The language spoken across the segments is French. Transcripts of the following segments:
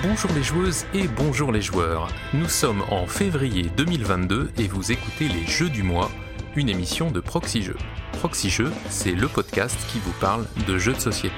Bonjour les joueuses et bonjour les joueurs. Nous sommes en février 2022 et vous écoutez les Jeux du mois, une émission de Proxy Jeux. Proxy Jeux, c'est le podcast qui vous parle de jeux de société.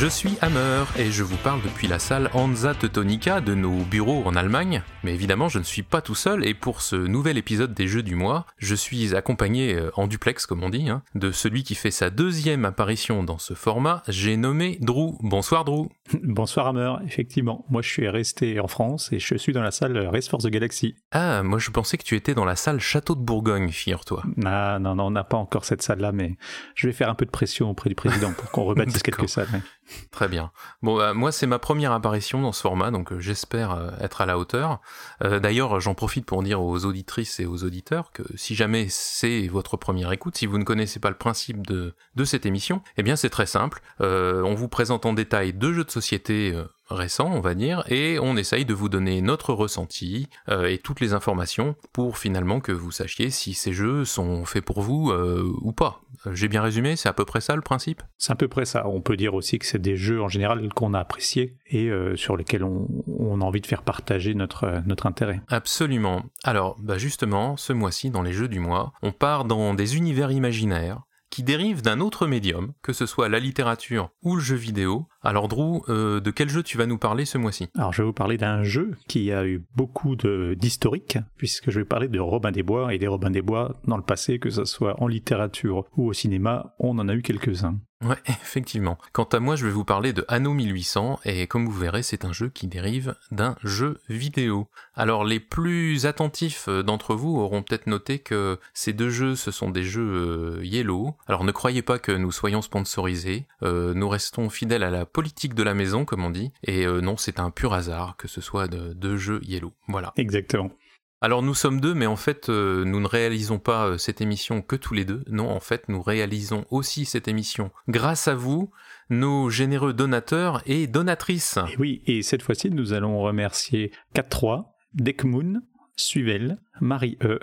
Je suis Hammer et je vous parle depuis la salle Hansa Teutonica de nos bureaux en Allemagne. Mais évidemment, je ne suis pas tout seul et pour ce nouvel épisode des Jeux du mois, je suis accompagné euh, en duplex, comme on dit, hein, de celui qui fait sa deuxième apparition dans ce format. J'ai nommé Drew. Bonsoir Drew. Bonsoir Hammer, effectivement. Moi, je suis resté en France et je suis dans la salle Race for the Galaxy. Ah, moi je pensais que tu étais dans la salle Château de Bourgogne, figure-toi. Ah, non, non, on n'a pas encore cette salle-là, mais je vais faire un peu de pression auprès du président pour qu'on rebâtisse quelques salles. Très bien. Bon, bah, moi, c'est ma première apparition dans ce format, donc euh, j'espère euh, être à la hauteur. Euh, d'ailleurs, j'en profite pour dire aux auditrices et aux auditeurs que si jamais c'est votre première écoute, si vous ne connaissez pas le principe de, de cette émission, eh bien, c'est très simple. on vous présente en détail deux jeux de société récent, on va dire, et on essaye de vous donner notre ressenti euh, et toutes les informations pour finalement que vous sachiez si ces jeux sont faits pour vous euh, ou pas. Euh, j'ai bien résumé, c'est à peu près ça le principe? C'est à peu près ça. On peut dire aussi que c'est des jeux en général qu'on a appréciés et sur lesquels on, on, a envie de faire partager notre, notre intérêt. Absolument. Alors, bah justement, ce mois-ci, dans les jeux du mois, on part dans des univers imaginaires qui dérive d'un autre médium, que ce soit la littérature ou le jeu vidéo. Alors Drew, euh, de quel jeu tu vas nous parler ce mois-ci? Alors je vais vous parler d'un jeu qui a eu beaucoup d'historique, puisque je vais parler de Robin des Bois, et des Robin des Bois dans le passé, que ce soit en littérature ou au cinéma, on en a eu quelques-uns. Ouais, effectivement. Quant à moi, je vais vous parler de Anno 1800, et comme vous verrez, c'est un jeu qui dérive d'un jeu vidéo. Alors, les plus attentifs euh, d'entre vous auront peut-être noté que ces deux jeux, ce sont des jeux euh, Yellow. Alors, ne croyez pas que nous soyons sponsorisés, euh, nous restons fidèles à la politique de la maison, comme on dit, et non, c'est un pur hasard que ce soit de deux jeux Yellow. Voilà. Exactement. Alors nous sommes deux, mais en fait euh, nous ne réalisons pas euh, cette émission que tous les deux. Non, en fait nous réalisons aussi cette émission grâce à vous, nos généreux donateurs et donatrices. Et oui, et cette fois-ci nous allons remercier 4-3, Dekmoon, Suvel, Marie-E,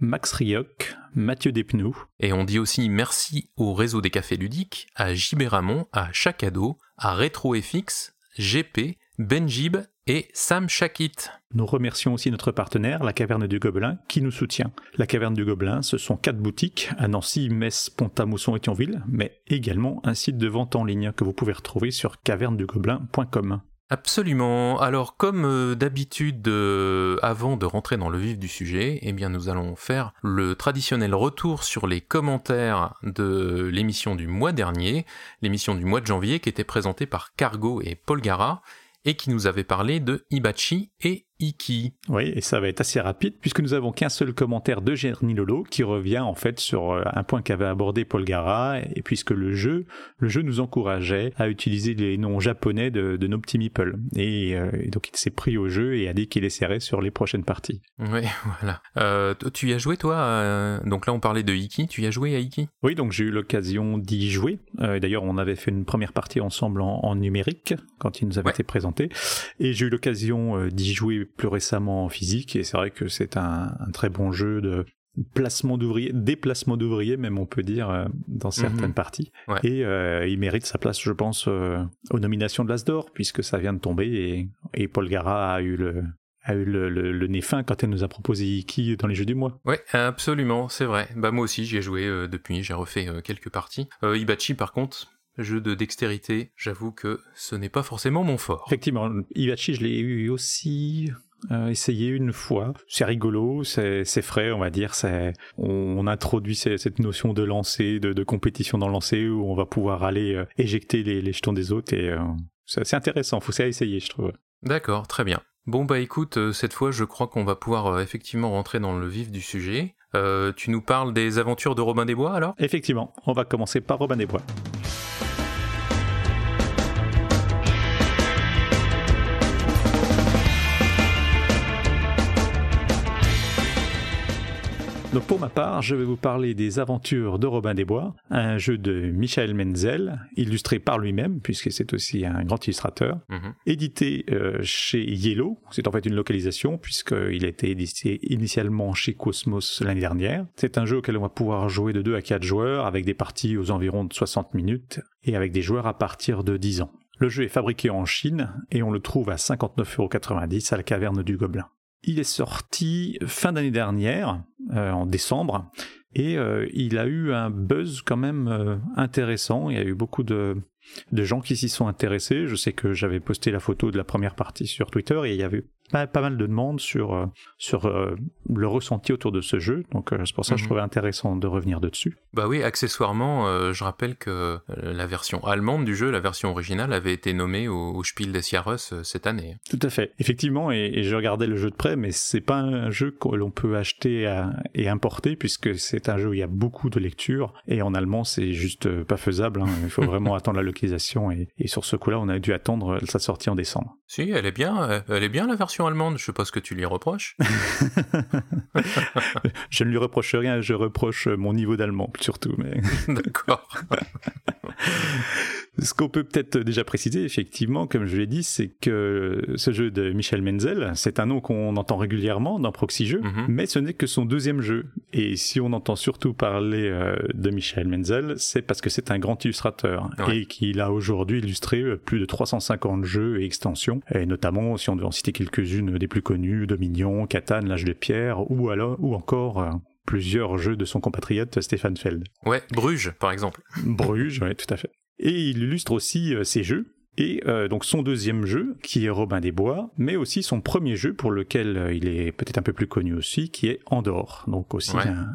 Max Rioc, Mathieu Despnous. Et on dit aussi merci au réseau des cafés ludiques, à JB Ramon, à Chacado, à RetroFX, GP, Benjib et Sam Shakit. Nous remercions aussi notre partenaire, la Caverne du Gobelin, qui nous soutient. La Caverne du Gobelin, ce sont quatre boutiques à Nancy, Metz, Pont-à-Mousson et Thionville, mais également un site de vente en ligne que vous pouvez retrouver sur cavernedugobelin.com. Absolument. Alors comme euh, d'habitude, euh, avant de rentrer dans le vif du sujet, eh bien nous allons faire le traditionnel retour sur les commentaires de l'émission du mois dernier, l'émission du mois de janvier qui était présentée par Cargo et Paul Gara et qui nous avait parlé de Ibachi et Iki. Oui, et ça va être assez rapide puisque nous avons qu'un seul commentaire de Gerny Lolo qui revient en fait sur euh, un point qu'avait abordé Paul Gara et puisque le jeu, le jeu nous encourageait à utiliser les noms japonais de, nos petits meeples. Et, euh, donc il s'est pris au jeu et a dit qu'il essaierait sur les prochaines parties. Oui, voilà. Euh, tu y as joué toi Donc là on parlait de Iki, tu y as joué à Iki? Oui, donc j'ai eu l'occasion d'y jouer. D'ailleurs on avait fait une première partie ensemble en, numérique quand il nous avait été présenté. Et j'ai eu l'occasion d'y jouer plus récemment en physique et c'est vrai que c'est un, très bon jeu de placement d'ouvriers, déplacement d'ouvriers même on peut dire euh, dans certaines mhm. parties. Et euh, il mérite sa place je pense euh, aux nominations de l'Asdor puisque ça vient de tomber et, Paul Gara a eu le a eu le, nez fin quand elle nous a proposé Iki dans les jeux du mois. Ouais, absolument, c'est vrai. Bah moi aussi j'y ai joué depuis, j'ai refait quelques parties. Ibachi par contre, jeu de dextérité, j'avoue que ce n'est pas forcément mon fort. Effectivement, Ibachi je l'ai eu aussi euh, essayer une fois. C'est rigolo, c'est frais, on va dire. On, introduit cette notion de lancer, de, compétition dans le lancer, où on va pouvoir aller euh, éjecter les, jetons des autres. Et euh, c'est intéressant, faut ça essayer, je trouve. D'accord, très bien. Bon bah écoute, cette fois je crois qu'on va pouvoir effectivement rentrer dans le vif du sujet. tu nous parles des aventures de Robin des Bois alors? Effectivement, on va commencer par Robin des Bois. Donc pour ma part, je vais vous parler des aventures de Robin des Bois, un jeu de Michael Menzel, illustré par lui-même, puisque c'est aussi un grand illustrateur, Mhm. édité euh, chez Yellow, c'est en fait une localisation, puisqu'il a été édité initialement chez Cosmos l'année dernière. C'est un jeu auquel on va pouvoir jouer de 2 à 4 joueurs, avec des parties aux environs de 60 minutes, et avec des joueurs à partir de 10 ans. Le jeu est fabriqué en Chine, et on le trouve à 59,90€ à la caverne du Gobelin. Il est sorti fin d'année dernière, euh, en décembre, et euh, il a eu un buzz quand même euh, intéressant. Il y a eu beaucoup de, de gens qui s'y sont intéressés. Je sais que j'avais posté la photo de la première partie sur Twitter et il y avait pas, pas mal de demandes sur, euh, sur euh, le ressenti autour de ce jeu. Donc euh, c'est pour ça que je Mhm. trouvais intéressant de revenir dessus. Bah oui, accessoirement, euh, je rappelle que la version allemande du jeu, la version originale, avait été nommée au, au Spiel des Jahres cette année. Tout à fait. Effectivement, et, et je regardais le jeu de près, mais c'est pas un jeu que l'on peut acheter à- et importer puisque c'est un jeu où il y a beaucoup de lectures et en allemand c'est juste pas faisable. hein. Il faut vraiment attendre la localisation et, et sur ce coup-là, on a dû attendre sa sortie en décembre. Si, elle est bien, elle est bien la version allemande. Je sais pas ce que tu lui reproches. je ne lui reproche rien, je reproche mon niveau d'allemand surtout. Mais D'accord. ce qu'on peut peut-être déjà préciser, effectivement, comme je l'ai dit, c'est que ce jeu de Michel Menzel, c'est un nom qu'on entend régulièrement dans Proxy Jeux, Mhm. mais ce n'est que son deuxième jeu. Et si on entend surtout parler euh, de Michel Menzel, c'est parce que c'est un grand illustrateur Ouais. et qu'il a aujourd'hui illustré euh, plus de 350 jeux et extensions, et notamment, si on devait en citer quelques-unes des plus connues, Dominion, Catan, L'âge de pierre, ou alors, ou encore euh, plusieurs jeux de son compatriote Stéphane Feld. Ouais, Bruges, par exemple. Bruges, oui, tout à fait. Et il illustre aussi euh, ses jeux. Et euh, donc son deuxième jeu, qui est Robin des Bois, mais aussi son premier jeu pour lequel euh, il est peut-être un peu plus connu aussi, qui est Andorre. Donc aussi, Ouais. un,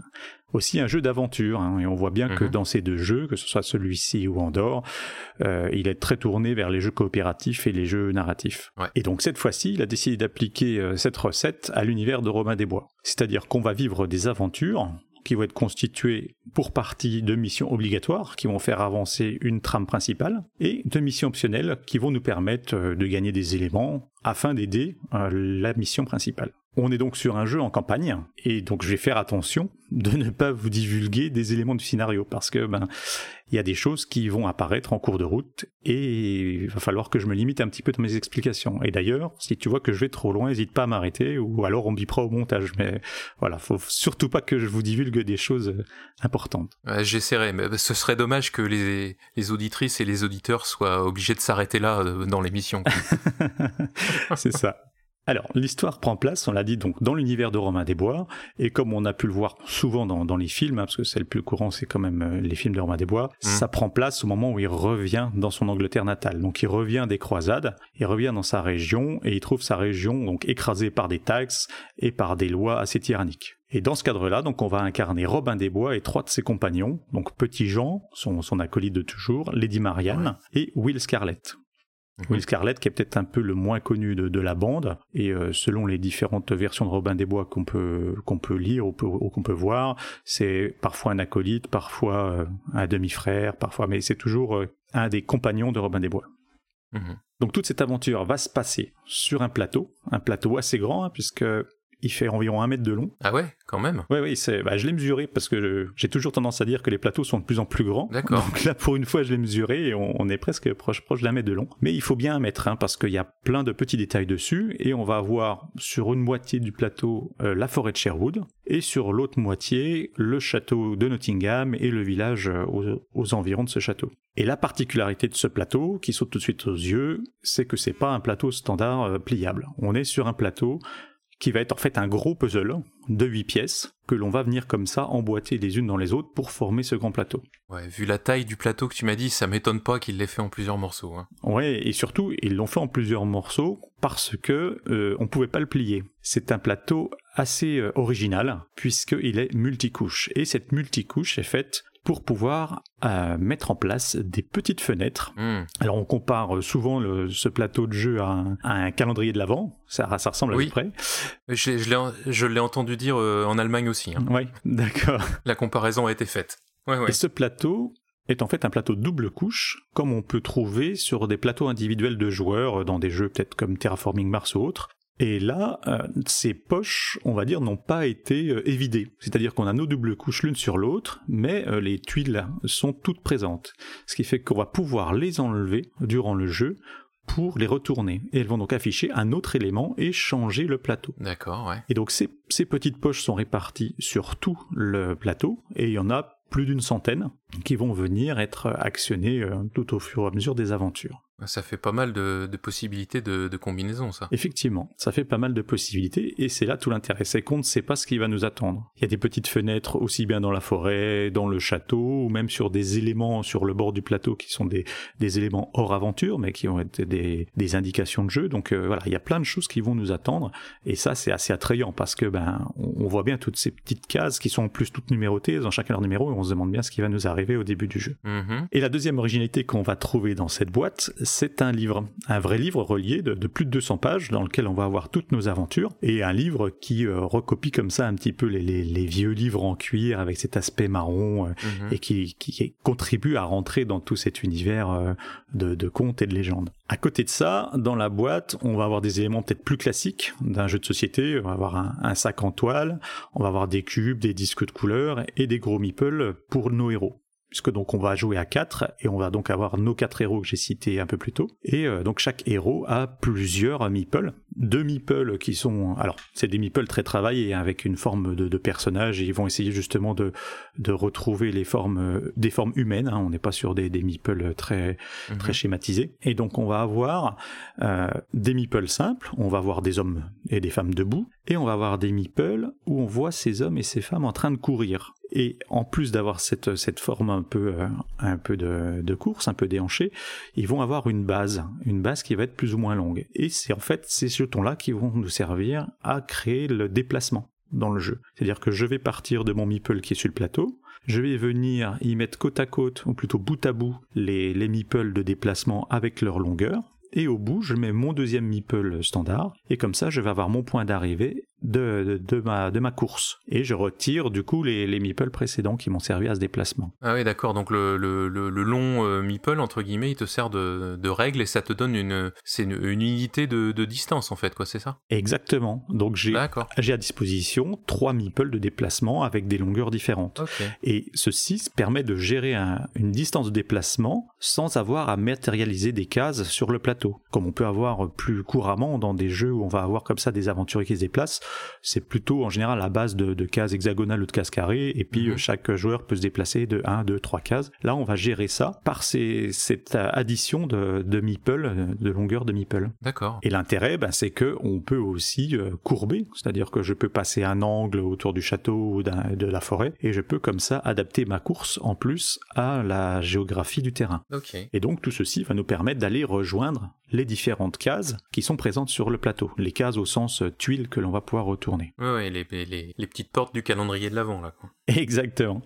aussi un jeu d'aventure. hein. Et on voit bien que Mhm. dans ces deux jeux, que ce soit celui-ci ou Andorre, euh, il est très tourné vers les jeux coopératifs et les jeux narratifs. Ouais. Et donc cette fois-ci, il a décidé d'appliquer euh, cette recette à l'univers de Robin des Bois. C'est-à-dire qu'on va vivre des aventures qui vont être constituées pour partie de missions obligatoires qui vont faire avancer une trame principale et de missions optionnelles qui vont nous permettre euh, de gagner des éléments afin d'aider euh, la mission principale. On est donc sur un jeu en campagne et donc je vais faire attention de ne pas vous divulguer des éléments du scénario parce que ben il y a des choses qui vont apparaître en cours de route et il va falloir que je me limite un petit peu dans mes explications. Et d'ailleurs, si tu vois que je vais trop loin, n'hésite pas à m'arrêter ou alors on me bipera au montage. Mais voilà, faut surtout pas que je vous divulgue des choses euh, importantes. Ouais, J'essaierai, mais ce serait dommage que les, les auditrices et les auditeurs soient obligés de s'arrêter là euh, dans l'émission. C'est ça. Alors, l'histoire prend place, on l'a dit, donc dans l'univers de Romain des Bois, et comme on a pu le voir souvent dans, dans les films, hein, parce que c'est le plus courant, c'est quand même euh, les films de Romain des Bois, ça prend place au moment où il revient dans son Angleterre natale. Donc il revient des croisades, il revient dans sa région, et il trouve sa région donc écrasée par des taxes et par des lois assez tyranniques. Et dans ce cadre-là, donc on va incarner Robin des Bois et trois de ses compagnons, donc Petit Jean, son, son acolyte de toujours, Lady Marianne et Will Scarlett. Mhm. Will Scarlett, qui est peut-être un peu le moins connu de, de la bande, et euh, selon les différentes versions de Robin des Bois qu'on peut qu'on peut lire ou qu'on peut voir, c'est parfois un acolyte, parfois euh, un demi-frère, parfois, mais c'est toujours euh, un des compagnons de Robin des Bois. Mhm. Donc toute cette aventure va se passer sur un plateau, un plateau assez grand, hein, puisque il fait environ un mètre de long. Ah ouais, quand même. Oui, oui, c'est, bah, je l'ai mesuré parce que je- j'ai toujours tendance à dire que les plateaux sont de plus en plus grands. D'accord. Donc là, pour une fois, je l'ai mesuré et on, on est presque proche, proche d'un mètre de long. Mais il faut bien un mètre, hein, parce qu'il y a plein de petits détails dessus et on va avoir sur une moitié du plateau euh, la forêt de Sherwood et sur l'autre moitié le château de Nottingham et le village euh, aux, aux environs de ce château. Et la particularité de ce plateau, qui saute tout de suite aux yeux, c'est que c'est pas un plateau standard euh, pliable. On est sur un plateau qui va être en fait un gros puzzle de 8 pièces que l'on va venir comme ça emboîter les unes dans les autres pour former ce grand plateau. Ouais, vu la taille du plateau que tu m'as dit, ça m'étonne pas qu'il l'ait fait en plusieurs morceaux. hein. Ouais, et surtout, ils l'ont fait en plusieurs morceaux parce que euh, on pouvait pas le plier. C'est un plateau assez euh, original puisqu'il est multicouche et cette multicouche est faite pour pouvoir euh, mettre en place des petites fenêtres Hmm. Alors on compare euh, souvent le- ce plateau de jeu à un, à un calendrier de l'Avent, ça, ça ressemble à Oui. peu près. Je, l'ai- entendu dire euh, en Allemagne aussi. hein. Oui, d'accord. La comparaison a été faite. Ouais, ouais. Et ce plateau est en fait un plateau double couche, comme on peut trouver sur des plateaux individuels de joueurs dans des jeux peut-être comme Terraforming Mars ou autres. Et là, euh, ces poches, on va dire, n'ont pas été euh, évidées. C'est-à-dire qu'on a nos doubles couches l'une sur l'autre, mais euh, les tuiles sont toutes présentes. Ce qui fait qu'on va pouvoir les enlever durant le jeu pour les retourner. Et elles vont donc afficher un autre élément et changer le plateau. D'accord, ouais. Et donc ces, ces petites poches sont réparties sur tout le plateau, et il y en a plus d'une centaine qui vont venir être actionnées tout au fur et à mesure des aventures. Ça fait pas mal de, possibilités de, de combinaison, ça. Effectivement, ça fait pas mal de possibilités, et c'est là tout l'intérêt. C'est qu'on ne sait pas ce qui va nous attendre. Il y a des petites fenêtres aussi bien dans la forêt, dans le château, ou même sur des éléments sur le bord du plateau qui sont des, des éléments hors aventure, mais qui être des, des indications de jeu. Donc euh, voilà, il y a plein de choses qui vont nous attendre, et ça c'est assez attrayant parce que ben on, voit bien toutes ces petites cases qui sont en plus toutes numérotées dans chacun leur numéro, et on se demande bien ce qui va nous arriver au début du jeu. Mm-hmm. Et la deuxième originalité qu'on va trouver dans cette boîte, c'est un livre, un vrai livre relié de, plus de 200 pages dans lequel on va avoir toutes nos aventures et un livre qui euh, recopie comme ça un petit peu les, vieux livres en cuir avec cet aspect marron euh, mhm. et qui, contribue à rentrer dans tout cet univers euh, de, contes et de légendes. À côté de ça, dans la boîte, on va avoir des éléments peut-être plus classiques d'un jeu de société. On va avoir un, un, sac en toile, on va avoir des cubes, des disques de couleurs et des gros meeples pour nos héros puisque donc on va jouer à 4 et on va donc avoir nos quatre héros que j'ai cités un peu plus tôt. Et euh, donc chaque héros a plusieurs meeples, deux meeples qui sont, alors c'est des meeples très travaillés hein, avec une forme de, de, personnage et ils vont essayer justement de, de retrouver les formes, euh, des formes humaines. Hein. on n'est pas sur des, des meeples très mhm. très schématisés. Et donc on va avoir euh, des meeples simples, on va avoir des hommes et des femmes debout, et on va avoir des meeples où on voit ces hommes et ces femmes en train de courir. Et en plus d'avoir cette, cette forme un peu, euh, un peu de, de, course, un peu déhanchée, ils vont avoir une base, une base qui va être plus ou moins longue. Et c'est en fait ces jetons-là qui vont nous servir à créer le déplacement dans le jeu. C'est-à-dire que je vais partir de mon meeple qui est sur le plateau, je vais venir y mettre côte à côte, ou plutôt bout à bout, les, les meeples de déplacement avec leur longueur, et au bout, je mets mon deuxième meeple standard, et comme ça, je vais avoir mon point d'arrivée de, de, ma, de ma course. Et je retire du coup les, les meeples précédents qui m'ont servi à ce déplacement. Ah oui, d'accord. Donc le, le, le, long euh, meeple, entre guillemets, il te sert de, de règle et ça te donne une, c'est une, unité de, de, distance en fait, quoi, c'est ça? Exactement. Donc j'ai, j'ai à disposition trois meeples de déplacement avec des longueurs différentes. Et ceci permet de gérer une distance de déplacement sans avoir à matérialiser des cases sur le plateau, comme on peut avoir plus couramment dans des jeux où on va avoir comme ça des aventuriers qui se déplacent c'est plutôt en général à base de, cases hexagonales ou de cases carrées, et puis mhm. euh, chaque joueur peut se déplacer de 1, 2, 3 cases. Là, on va gérer ça par cette addition de, de meeple, de longueur de meeple. D'accord. Et l'intérêt, ben, c'est que on peut aussi euh, courber, c'est-à-dire que je peux passer un angle autour du château ou de la forêt, et je peux comme ça adapter ma course en plus à la géographie du terrain. Et donc tout ceci va nous permettre d'aller rejoindre les différentes cases qui sont présentes sur le plateau. Les cases au sens euh, tuile que l'on va pouvoir retourner. Oui, les, les, petites portes du calendrier de l'avant, là. Quoi. Exactement.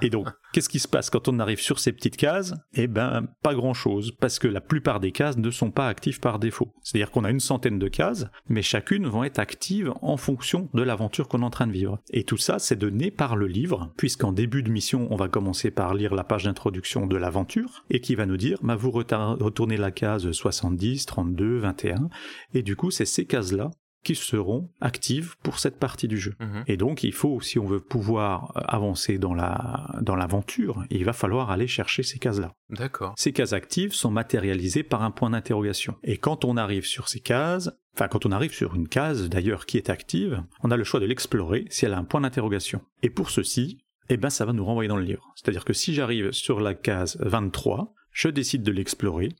Et donc, qu'est-ce qui se passe quand on arrive sur ces petites cases? Eh ben, pas grand-chose, parce que la plupart des cases ne sont pas actives par défaut. C'est-à-dire qu'on a une centaine de cases, mais chacune vont être active en fonction de l'aventure qu'on est en train de vivre. Et tout ça, c'est donné par le livre, puisqu'en début de mission, on va commencer par lire la page d'introduction de l'aventure, et qui va nous dire, bah, vous retournez la case 70, 32, 21, et du coup, c'est ces cases-là qui seront actives pour cette partie du jeu. Mhm. Et donc, il faut, si on veut pouvoir euh, avancer dans la dans l'aventure, il va falloir aller chercher ces cases-là. D'accord. Ces cases actives sont matérialisées par un point d'interrogation. Et quand on arrive sur ces cases, enfin quand on arrive sur une case d'ailleurs qui est active, on a le choix de l'explorer si elle a un point d'interrogation. Et pour ceci, eh ben ça va nous renvoyer dans le livre. C'est-à-dire que si j'arrive sur la case 23, je décide de l'explorer,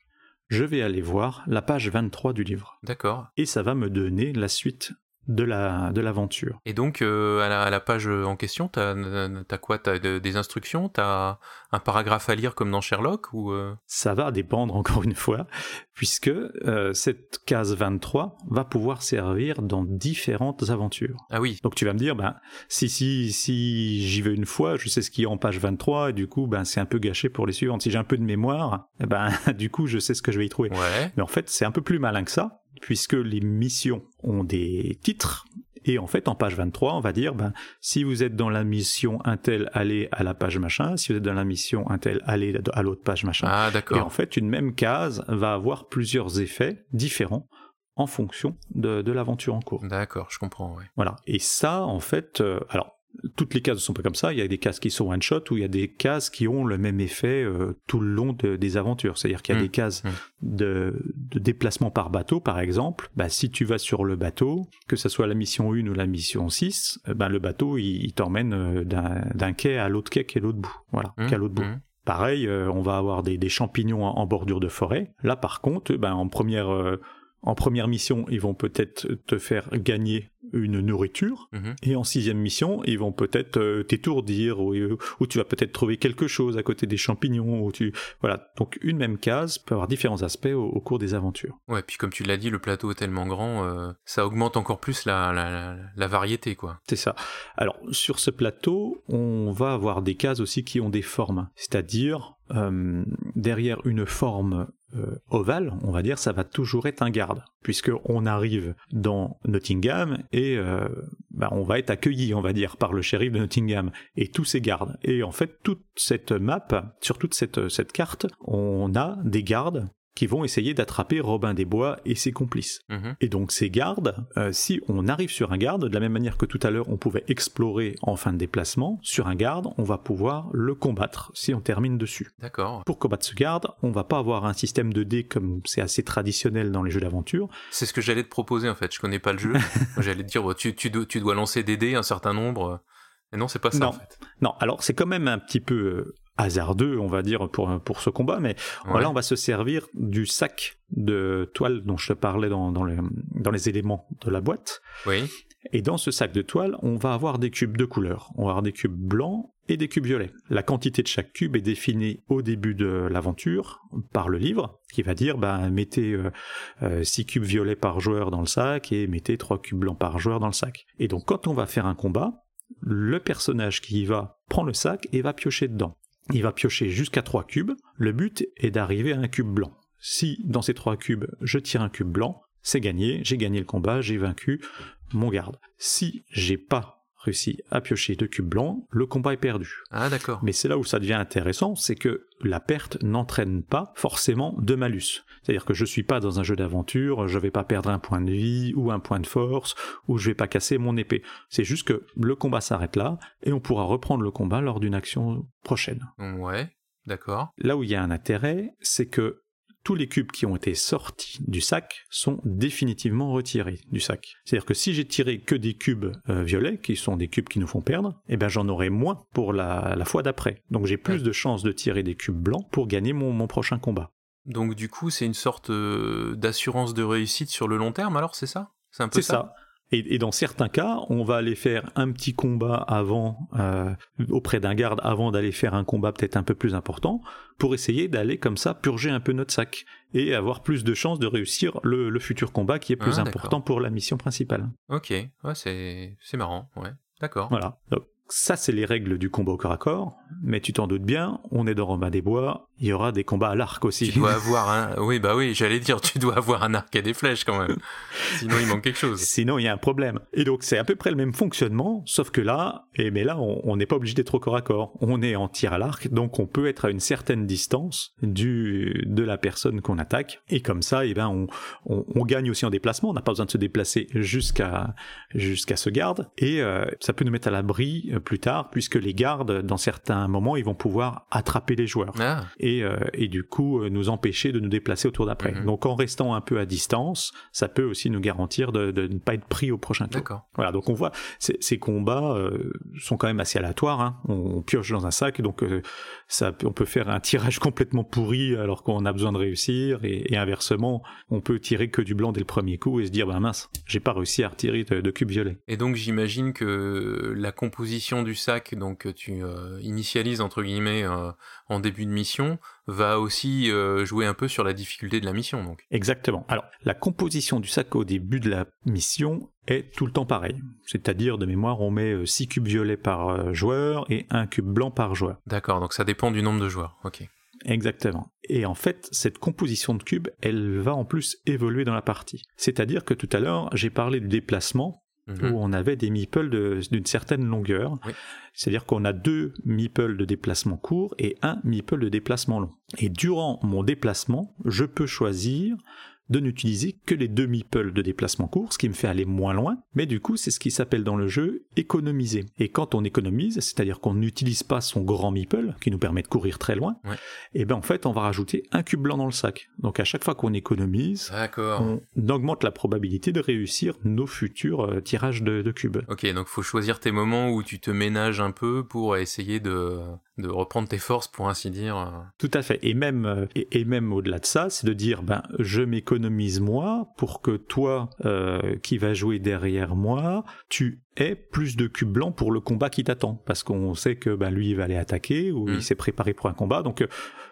je vais aller voir la page 23 du livre. D'accord. Et ça va me donner la suite de la de l'aventure. Et donc euh, à, la, page en question, t'as as quoi? T'as des instructions? T'as un paragraphe à lire comme dans Sherlock ou euh? Ça va dépendre encore une fois, puisque euh, cette case 23 va pouvoir servir dans différentes aventures. Ah oui. Donc tu vas me dire, ben si si si j'y vais une fois, je sais ce qui est en page 23 et du coup ben c'est un peu gâché pour les suivantes. Si j'ai un peu de mémoire, ben du coup je sais ce que je vais y trouver. Ouais. Mais en fait c'est un peu plus malin que ça puisque les missions ont des titres. Et en fait, en page 23, on va dire, ben, si vous êtes dans la mission Intel, allez à la page machin. Si vous êtes dans la mission Intel, allez à l'autre page machin. Ah, d'accord. Et en fait, une même case va avoir plusieurs effets différents en fonction de, de l'aventure en cours. D'accord, je comprends. Ouais. Voilà. Et ça, en fait, euh, alors toutes les cases ne sont pas comme ça. Il y a des cases qui sont one shot ou il y a des cases qui ont le même effet euh, tout le long de, des aventures. C'est-à-dire qu'il y a Mmh, des cases mmh. de, de déplacement par bateau, par exemple. Bah, si tu vas sur le bateau, que ce soit la mission 1 ou la mission 6, euh, bah, le bateau il, il t'emmène euh, d'un quai à l'autre quai qui est l'autre bout. Voilà, Mmh, est à l'autre bout. Pareil, euh, on va avoir des, des champignons en, en bordure de forêt. Là, par contre, ben, en première euh, en première mission, ils vont peut-être te faire gagner une nourriture. Mhm. Et en sixième mission, ils vont peut-être euh, t'étourdir ou, euh, ou tu vas peut-être trouver quelque chose à côté des champignons. Ou tu... Voilà. Donc une même case peut avoir différents aspects au, au cours des aventures. Ouais, puis comme tu l'as dit, le plateau est tellement grand, euh, ça augmente encore plus la, la, la, la variété, quoi. C'est ça. Alors sur ce plateau, on va avoir des cases aussi qui ont des formes. C'est-à-dire derrière une forme euh, ovale, on va dire, ça va toujours être un garde, puisque on arrive dans Nottingham et euh, bah, on va être accueilli, on va dire, par le shérif de Nottingham et tous ses gardes. Et en fait, toute cette map, sur toute cette, cette carte, on a des gardes qui vont essayer d'attraper Robin des Bois et ses complices. Mhm. Et donc ces gardes, euh, si on arrive sur un garde, de la même manière que tout à l'heure on pouvait explorer en fin de déplacement, sur un garde, on va pouvoir le combattre si on termine dessus. D'accord. Pour combattre ce garde, on va pas avoir un système de dés comme c'est assez traditionnel dans les jeux d'aventure. C'est ce que j'allais te proposer, en fait. Je connais pas le jeu. J'allais te dire, tu, tu, dois, tu dois lancer des dés, un certain nombre. Et non, c'est pas ça, Non. en fait. Non, alors c'est quand même un petit peu euh, hasardeux, on va dire, pour, pour ce combat, mais Ouais. Voilà, on va se servir du sac de toile dont je te parlais dans, dans, les, dans les éléments de la boîte. Oui. Et dans ce sac de toile, on va avoir des cubes de couleurs. On va avoir des cubes blancs et des cubes violets. La quantité de chaque cube est définie au début de l'aventure par le livre, qui va dire bah, mettez 6 cubes violets par joueur dans le sac et mettez 3 cubes blancs par joueur dans le sac. Et donc quand on va faire un combat, le personnage qui y va prend le sac et va piocher dedans. Il va piocher jusqu'à 3 cubes. Le but est d'arriver à un cube blanc. Si dans ces 3 cubes, je tire un cube blanc, c'est gagné, j'ai gagné le combat, j'ai vaincu mon garde. Si j'ai pas réussi à piocher de cubes blancs, le combat est perdu. Ah, d'accord. Mais c'est là où ça devient intéressant, c'est que la perte n'entraîne pas forcément de malus. C'est-à-dire que je suis pas dans un jeu d'aventure, je vais pas perdre un point de vie ou un point de force, ou je vais pas casser mon épée. C'est juste que le combat s'arrête là, et on pourra reprendre le combat lors d'une action prochaine. Ouais, d'accord. Là où il y a un intérêt, c'est que tous les cubes qui ont été sortis du sac sont définitivement retirés du sac. C'est-à-dire que si j'ai tiré que des cubes euh, violets, qui sont des cubes qui nous font perdre, eh ben j'en aurai moins pour la, la fois d'après. Donc j'ai plus Ouais. de chances de tirer des cubes blancs pour gagner mon, mon prochain combat. Donc, du coup, c'est une sorte euh, d'assurance de réussite sur le long terme, alors, c'est ça? C'est un peu ça. Et, et dans certains cas, on va aller faire un petit combat avant, euh, auprès d'un garde, avant d'aller faire un combat peut-être un peu plus important, pour essayer d'aller comme ça purger un peu notre sac et avoir plus de chances de réussir le, le futur combat qui est plus Ah, important pour la mission principale. Ok, ouais, c'est marrant, ouais. D'accord. Voilà. Donc, ça, c'est les règles du combat au corps à corps, mais tu t'en doutes bien, on est dans Romain des Bois, il y aura des combats à l'arc aussi. Tu dois avoir un... Oui, bah oui, j'allais dire, tu dois avoir un arc et des flèches, quand même. Sinon, il manque quelque chose. Sinon, il y a un problème. Et donc, c'est à peu près le même fonctionnement, sauf que là, et mais là, on n'est pas obligé d'être au corps à corps. On est en tir à l'arc, donc on peut être à une certaine distance du de la personne qu'on attaque. Et comme ça, eh ben, on, on, on gagne aussi en déplacement. On n'a pas besoin de se déplacer jusqu'à jusqu'à ce garde. Et euh, ça peut nous mettre à l'abri euh, plus tard, puisque les gardes, dans certains moments, ils vont pouvoir attraper les joueurs Ah, et, euh, et du coup euh, nous empêcher de nous déplacer au tour d'après. Mhm. Donc en restant un peu à distance, ça peut aussi nous garantir de, de ne pas être pris au prochain tour. d'accord. Voilà, donc on voit ces, ces combats euh, sont quand même assez aléatoires. hein. On, on pioche dans un sac, donc euh, ça, on peut faire un tirage complètement pourri alors qu'on a besoin de réussir, et, et inversement, on peut tirer que du blanc dès le premier coup et se dire ben mince, j'ai pas réussi à retirer de, de cube violet. Et donc, j'imagine que la composition du sac, donc, que tu euh, initialises, entre guillemets, euh, en début de mission, va aussi euh, jouer un peu sur la difficulté de la mission, donc. Exactement. Alors, la composition du sac au début de la mission est tout le temps pareil. C'est-à-dire, de mémoire, on met 6 cubes violets par euh, joueur et un cube blanc par joueur. D'accord, donc ça dépend du nombre de joueurs, ok. Exactement. Et en fait, cette composition de cubes, elle va en plus évoluer dans la partie. C'est-à-dire que tout à l'heure, j'ai parlé du déplacement Mhm. où on avait des meeples de- d'une certaine longueur. Oui. C'est-à-dire qu'on a deux meeples de déplacement court et un meeple de déplacement long. Et durant mon déplacement, je peux choisir de n'utiliser que les deux meeples de déplacement court, ce qui me fait aller moins loin, mais du coup c'est ce qui s'appelle dans le jeu économiser. Et quand on économise, c'est-à-dire qu'on n'utilise pas son grand meeple, qui nous permet de courir très loin, et eh bien en fait on va rajouter un cube blanc dans le sac. Donc à chaque fois qu'on économise, on augmente la probabilité de réussir nos futurs euh, tirages de, de cubes. Ok, donc faut choisir tes moments où tu te ménages un peu pour essayer de de reprendre tes forces pour ainsi dire. Euh. Tout à fait. Et même, euh, et, même au-delà de ça, c'est de dire, ben, je m'économise moi pour que toi, euh, qui va jouer derrière moi, tu aies plus de cubes blancs pour le combat qui t'attend. Parce qu'on sait que ben, lui, il va aller attaquer ou il mm. s'est préparé pour un combat. Donc,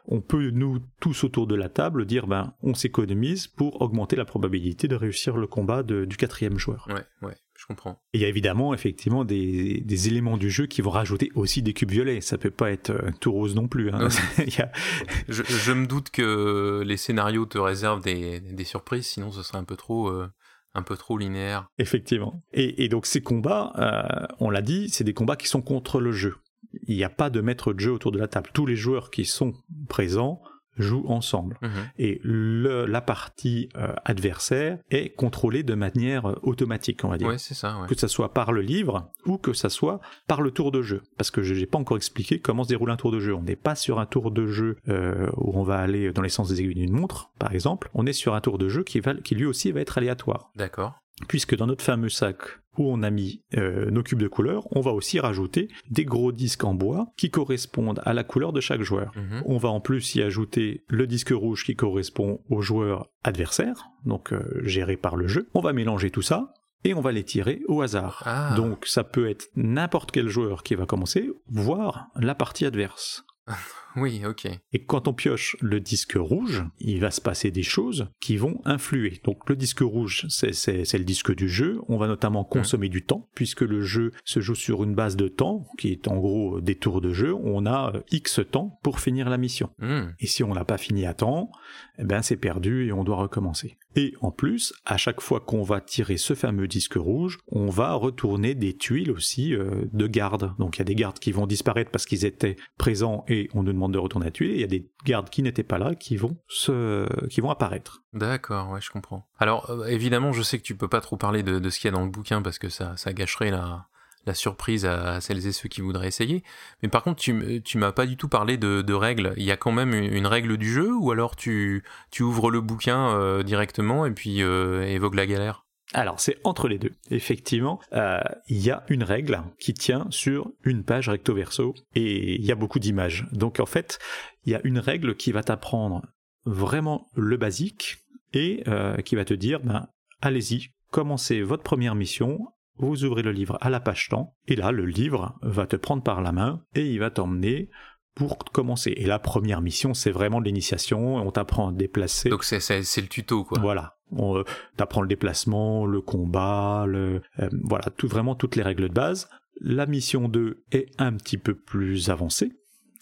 on peut, nous, tous autour de la table, dire, ben, on s'économise pour augmenter la probabilité de réussir le combat du quatrième joueur. Ouais, ouais je comprends. il y a évidemment effectivement des, des, éléments du jeu qui vont rajouter aussi des cubes violets. Ça peut pas être euh, tout rose non plus. Hein. je, je, me doute que les scénarios te réservent des, des surprises, sinon ce serait un peu trop. Euh, un peu trop linéaire. Effectivement. Et, et donc ces combats, euh, on l'a dit, c'est des combats qui sont contre le jeu. Il n'y a pas de maître de jeu autour de la table. Tous les joueurs qui sont présents jouent ensemble. Mhm. Et le, la partie euh, adversaire est contrôlée de manière euh, automatique, on va dire. Ouais, c'est ça. Ouais. Que ça soit par le livre ou que ça soit par le tour de jeu. Parce que je n'ai pas encore expliqué comment se déroule un tour de jeu. On n'est pas sur un tour de jeu euh, où on va aller dans les sens des aiguilles d'une montre, par exemple. On est sur un tour de jeu qui, va, qui lui aussi va être aléatoire. D'accord puisque dans notre fameux sac où on a mis euh, nos cubes de couleurs, on va aussi rajouter des gros disques en bois qui correspondent à la couleur de chaque joueur. Mhm. On va en plus y ajouter le disque rouge qui correspond au joueur adversaire, donc euh, géré par le jeu. On va mélanger tout ça et on va les tirer au hasard. Ah. Donc ça peut être n'importe quel joueur qui va commencer, voire la partie adverse. Oui, ok. Et quand on pioche le disque rouge, il va se passer des choses qui vont influer. Donc le disque rouge, c'est le disque du jeu. On va notamment mmh. consommer du temps, puisque le jeu se joue sur une base de temps, qui est en gros des tours de jeu. On a X temps pour finir la mission. Mmh. Et si on n'a pas fini à temps, eh ben c'est perdu et on doit recommencer. Et en plus, à chaque fois qu'on va tirer ce fameux disque rouge, on va retourner des tuiles aussi euh, de garde. Donc il y a des gardes qui vont disparaître parce qu'ils étaient présents et on nous demande de retourner à tuer, il y a des gardes qui n'étaient pas là qui vont se, qui vont apparaître. D'accord, ouais, je comprends. Alors euh, évidemment, je sais que tu peux pas trop parler de, ce qu'il y a dans le bouquin parce que ça, ça gâcherait la, la surprise à, celles et ceux qui voudraient essayer. Mais par contre, tu, tu m'as pas du tout parlé de, règles. Il y a quand même une, règle du jeu ou alors tu, tu ouvres le bouquin euh, directement et puis euh, évoque la galère? Alors c'est entre les deux. Effectivement, euh, il y a une règle qui tient sur une page recto verso et il y a beaucoup d'images. Donc en fait, il y a une règle qui va t'apprendre vraiment le basique et euh, qui va te dire, ben, allez-y, commencez votre première mission, vous ouvrez le livre à la page temps et là le livre va te prendre par la main et il va t'emmener pour commencer. Et la première mission, c'est vraiment l'initiation, on t'apprend à déplacer. Donc c'est, le tuto, quoi. Voilà. On euh, t'apprend le déplacement, le combat, le, euh, voilà, tout, vraiment toutes les règles de base. La mission 2 est un petit peu plus avancée.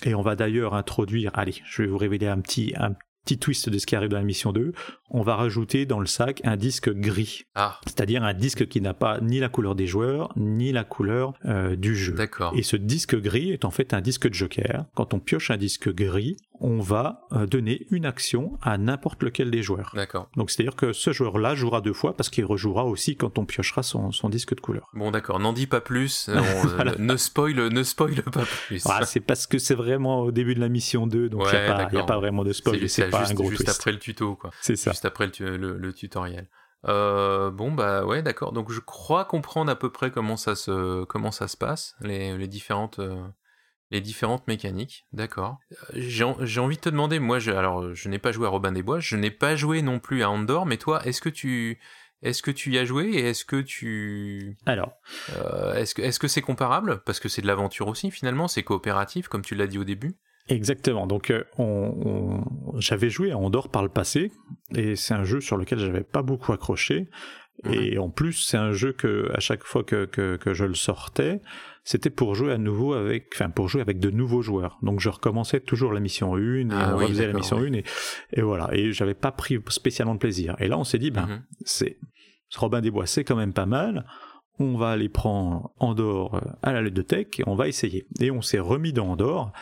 Et on va d'ailleurs introduire, allez, je vais vous révéler un petit, un petit twist de ce qui arrive dans la mission 2, on va rajouter dans le sac un disque gris. Ah. C'est-à-dire un disque qui n'a pas ni la couleur des joueurs, ni la couleur euh, du jeu. D'accord. Et ce disque gris est en fait un disque de joker. Quand on pioche un disque gris, on va euh, donner une action à n'importe lequel des joueurs. D'accord. Donc c'est-à-dire que ce joueur-là jouera deux fois parce qu'il rejouera aussi quand on piochera son, disque de couleur. Bon d'accord, n'en dis pas plus, euh, ne spoil ne spoil pas plus. Ah, c'est parce que c'est vraiment au début de la mission 2, donc il n'y a, pas vraiment de spoil, c'est pas un gros juste après le tuto quoi. C'est ça. Juste après le, tutoriel. Euh, bon bah ouais d'accord donc je crois comprendre à peu près comment ça se comment ça se passe les, différentes les différentes mécaniques, d'accord. J'ai envie de te demander, moi, je, alors je n'ai pas joué à Robin des Bois, je n'ai pas joué non plus à Andorre, mais toi, est-ce que tu, est-ce que tu y as joué et est-ce que tu, alors, euh, est-ce que est-ce que c'est comparable? Parce que c'est de l'aventure aussi finalement, c'est coopératif comme tu l'as dit au début. Exactement. Donc, euh, on, j'avais joué à Andorre par le passé, et c'est un jeu sur lequel j'avais pas beaucoup accroché. Mhm. Et en plus, c'est un jeu que, à chaque fois que, que, que je le sortais, c'était pour jouer à nouveau avec, enfin, pour jouer avec de nouveaux joueurs. Donc, je recommençais toujours la mission 1 et ah, on refaisait la mission 1 et, et voilà. Et j'avais pas pris spécialement de plaisir. Et là, on s'est dit, ben, mhm. c'est, Robin des Bois, c'est quand même pas mal. on va aller prendre Andorre à la ludothèque et on va essayer. Et on s'est remis dans Andorre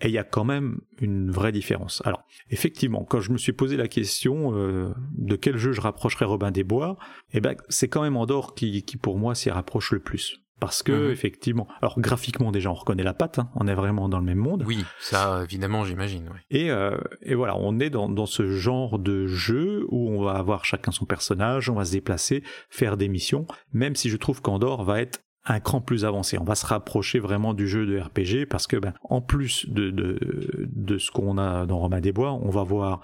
et il y a quand même une vraie différence. Alors, effectivement, quand je me suis posé la question euh, de quel jeu je rapprocherais Robin des Bois, eh ben, c'est quand même Andorre qui, qui pour moi s'y rapproche le plus. Parce que, mhm. effectivement, alors graphiquement déjà, on reconnaît la patte, hein, on est vraiment dans le même monde. Oui, ça, évidemment, j'imagine. Et, euh, et, voilà, on est dans, dans, ce genre de jeu où on va avoir chacun son personnage, on va se déplacer, faire des missions, même si je trouve qu'Andorre va être un cran plus avancé. On va se rapprocher vraiment du jeu de RPG parce que, ben, en plus de, de, de ce qu'on a dans Romain des Bois, on va voir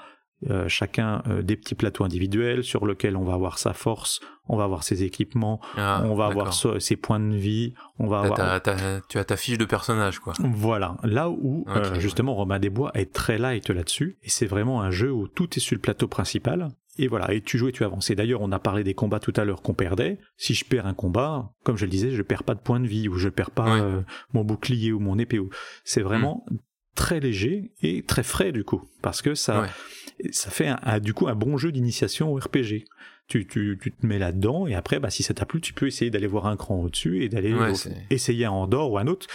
euh, chacun euh, des petits plateaux individuels sur lesquels on va avoir sa force, on va avoir ses équipements, ah, on va avoir ses points de vie, on va avoir... tu as ta fiche de personnage, quoi. Voilà, là où euh, justement Romain Desbois est très light là-dessus, et c'est vraiment un jeu où tout est sur le plateau principal, et voilà, et tu joues et tu avances. Et d'ailleurs, on a parlé des combats tout à l'heure qu'on perdait. Si je perds un combat, comme je le disais, je perds pas de points de vie, ou je perds pas mon bouclier ou mon épée. C'est vraiment hmm. très léger et très frais du coup, parce que ça, ça fait un, du coup un bon jeu d'initiation au RPG. Tu, tu, tu, te mets là-dedans et après, bah, si ça t'a plu, tu peux essayer d'aller voir un cran au-dessus et d'aller essayer un Andorre ou un autre.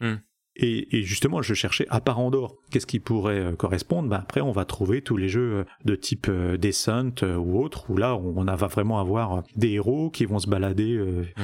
Hmm. Et, et, justement, je cherchais à part Andorre, qu'est-ce qui pourrait euh, correspondre? Bah, Après, on va trouver tous les jeux euh, de type euh, Descent euh, ou autre, où là, on, va vraiment avoir des héros qui vont se balader hmm.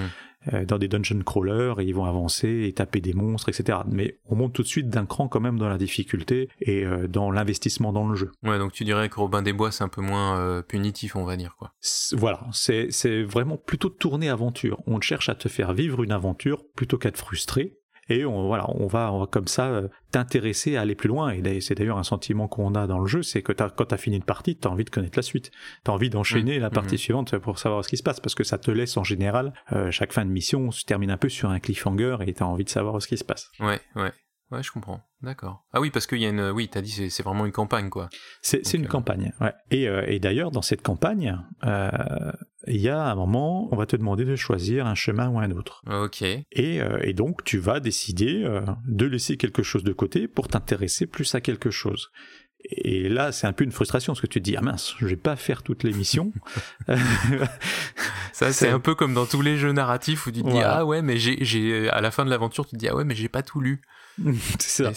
Euh, dans des dungeon crawlers et ils vont avancer et taper des monstres, etc. Mais on monte tout de suite d'un cran quand même dans la difficulté et euh, dans l'investissement dans le jeu. Ouais, donc tu dirais que Robin des Bois c'est un peu moins euh, punitif, on va dire quoi. Voilà, c'est c'est vraiment plutôt tourné aventure. On cherche à te faire vivre une aventure plutôt qu'à te frustrer et on, voilà, on va, comme ça euh, t'intéresser à aller plus loin. Et c'est d'ailleurs un sentiment qu'on a dans le jeu, c'est que quand tu as fini une partie, tu as envie de connaître la suite. Tu as envie d'enchaîner mmh. la partie mmh. suivante pour savoir ce qui se passe, parce que ça te laisse en général, euh, chaque fin de mission se termine un peu sur un cliffhanger et tu as envie de savoir ce qui se passe. Ouais, ouais. Ouais, je comprends. D'accord. Ah oui, parce qu'il y a une. Oui, t'as dit c'est vraiment une campagne, quoi. C'est une euh, campagne, ouais. Et, et d'ailleurs, dans cette campagne, il y a un moment, on va te demander de choisir un chemin ou un autre. Ok. Et, euh, et donc, tu vas décider euh, de laisser quelque chose de côté pour t'intéresser plus à quelque chose. Et là, c'est un peu une frustration parce que tu te dis ah mince, je vais pas faire toutes les missions. Ça, c'est un peu comme dans tous les jeux narratifs où tu te dis ah ouais, mais j'ai, à la fin de l'aventure, tu te dis ah ouais, mais j'ai pas tout lu. c'est ça.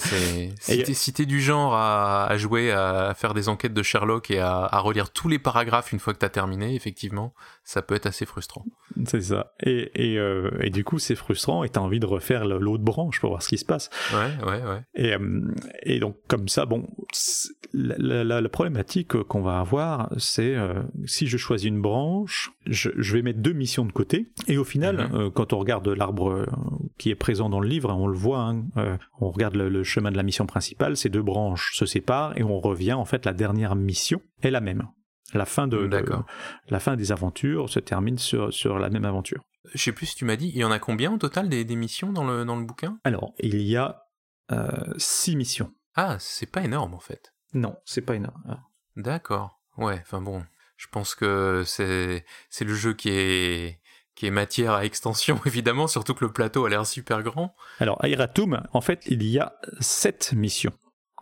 Si t'es du genre à, jouer, à faire des enquêtes de Sherlock et à, relire tous les paragraphes une fois que t'as terminé, effectivement, ça peut être assez frustrant. C'est ça. Et, et, euh, et, du coup, c'est frustrant et t'as envie de refaire l'autre branche pour voir ce qui se passe. Ouais, ouais, ouais. Et, euh, et donc, comme ça, bon, la, la, problématique qu'on va avoir, c'est euh, si je choisis une branche, je, je, vais mettre deux missions de côté. Et au final, mm-hmm. quand on regarde l'arbre qui est présent dans le livre, on le voit, hein, on regarde le, chemin de la mission principale, ces deux branches se séparent et on revient en fait la dernière mission est la même. La fin de, la fin des aventures se termine sur, sur la même aventure. Je sais plus si tu m'as dit, il y en a combien au total des, missions dans le, dans le bouquin? Alors, il y a euh, six missions. Ah, c'est pas énorme en fait. Non, c'est pas énorme. Ah. D'accord. Ouais, enfin bon, je pense que c'est c'est le jeu qui est qui est matière à extension évidemment, surtout que le plateau a l'air super grand. Alors à Iratum, en fait, il y a sept missions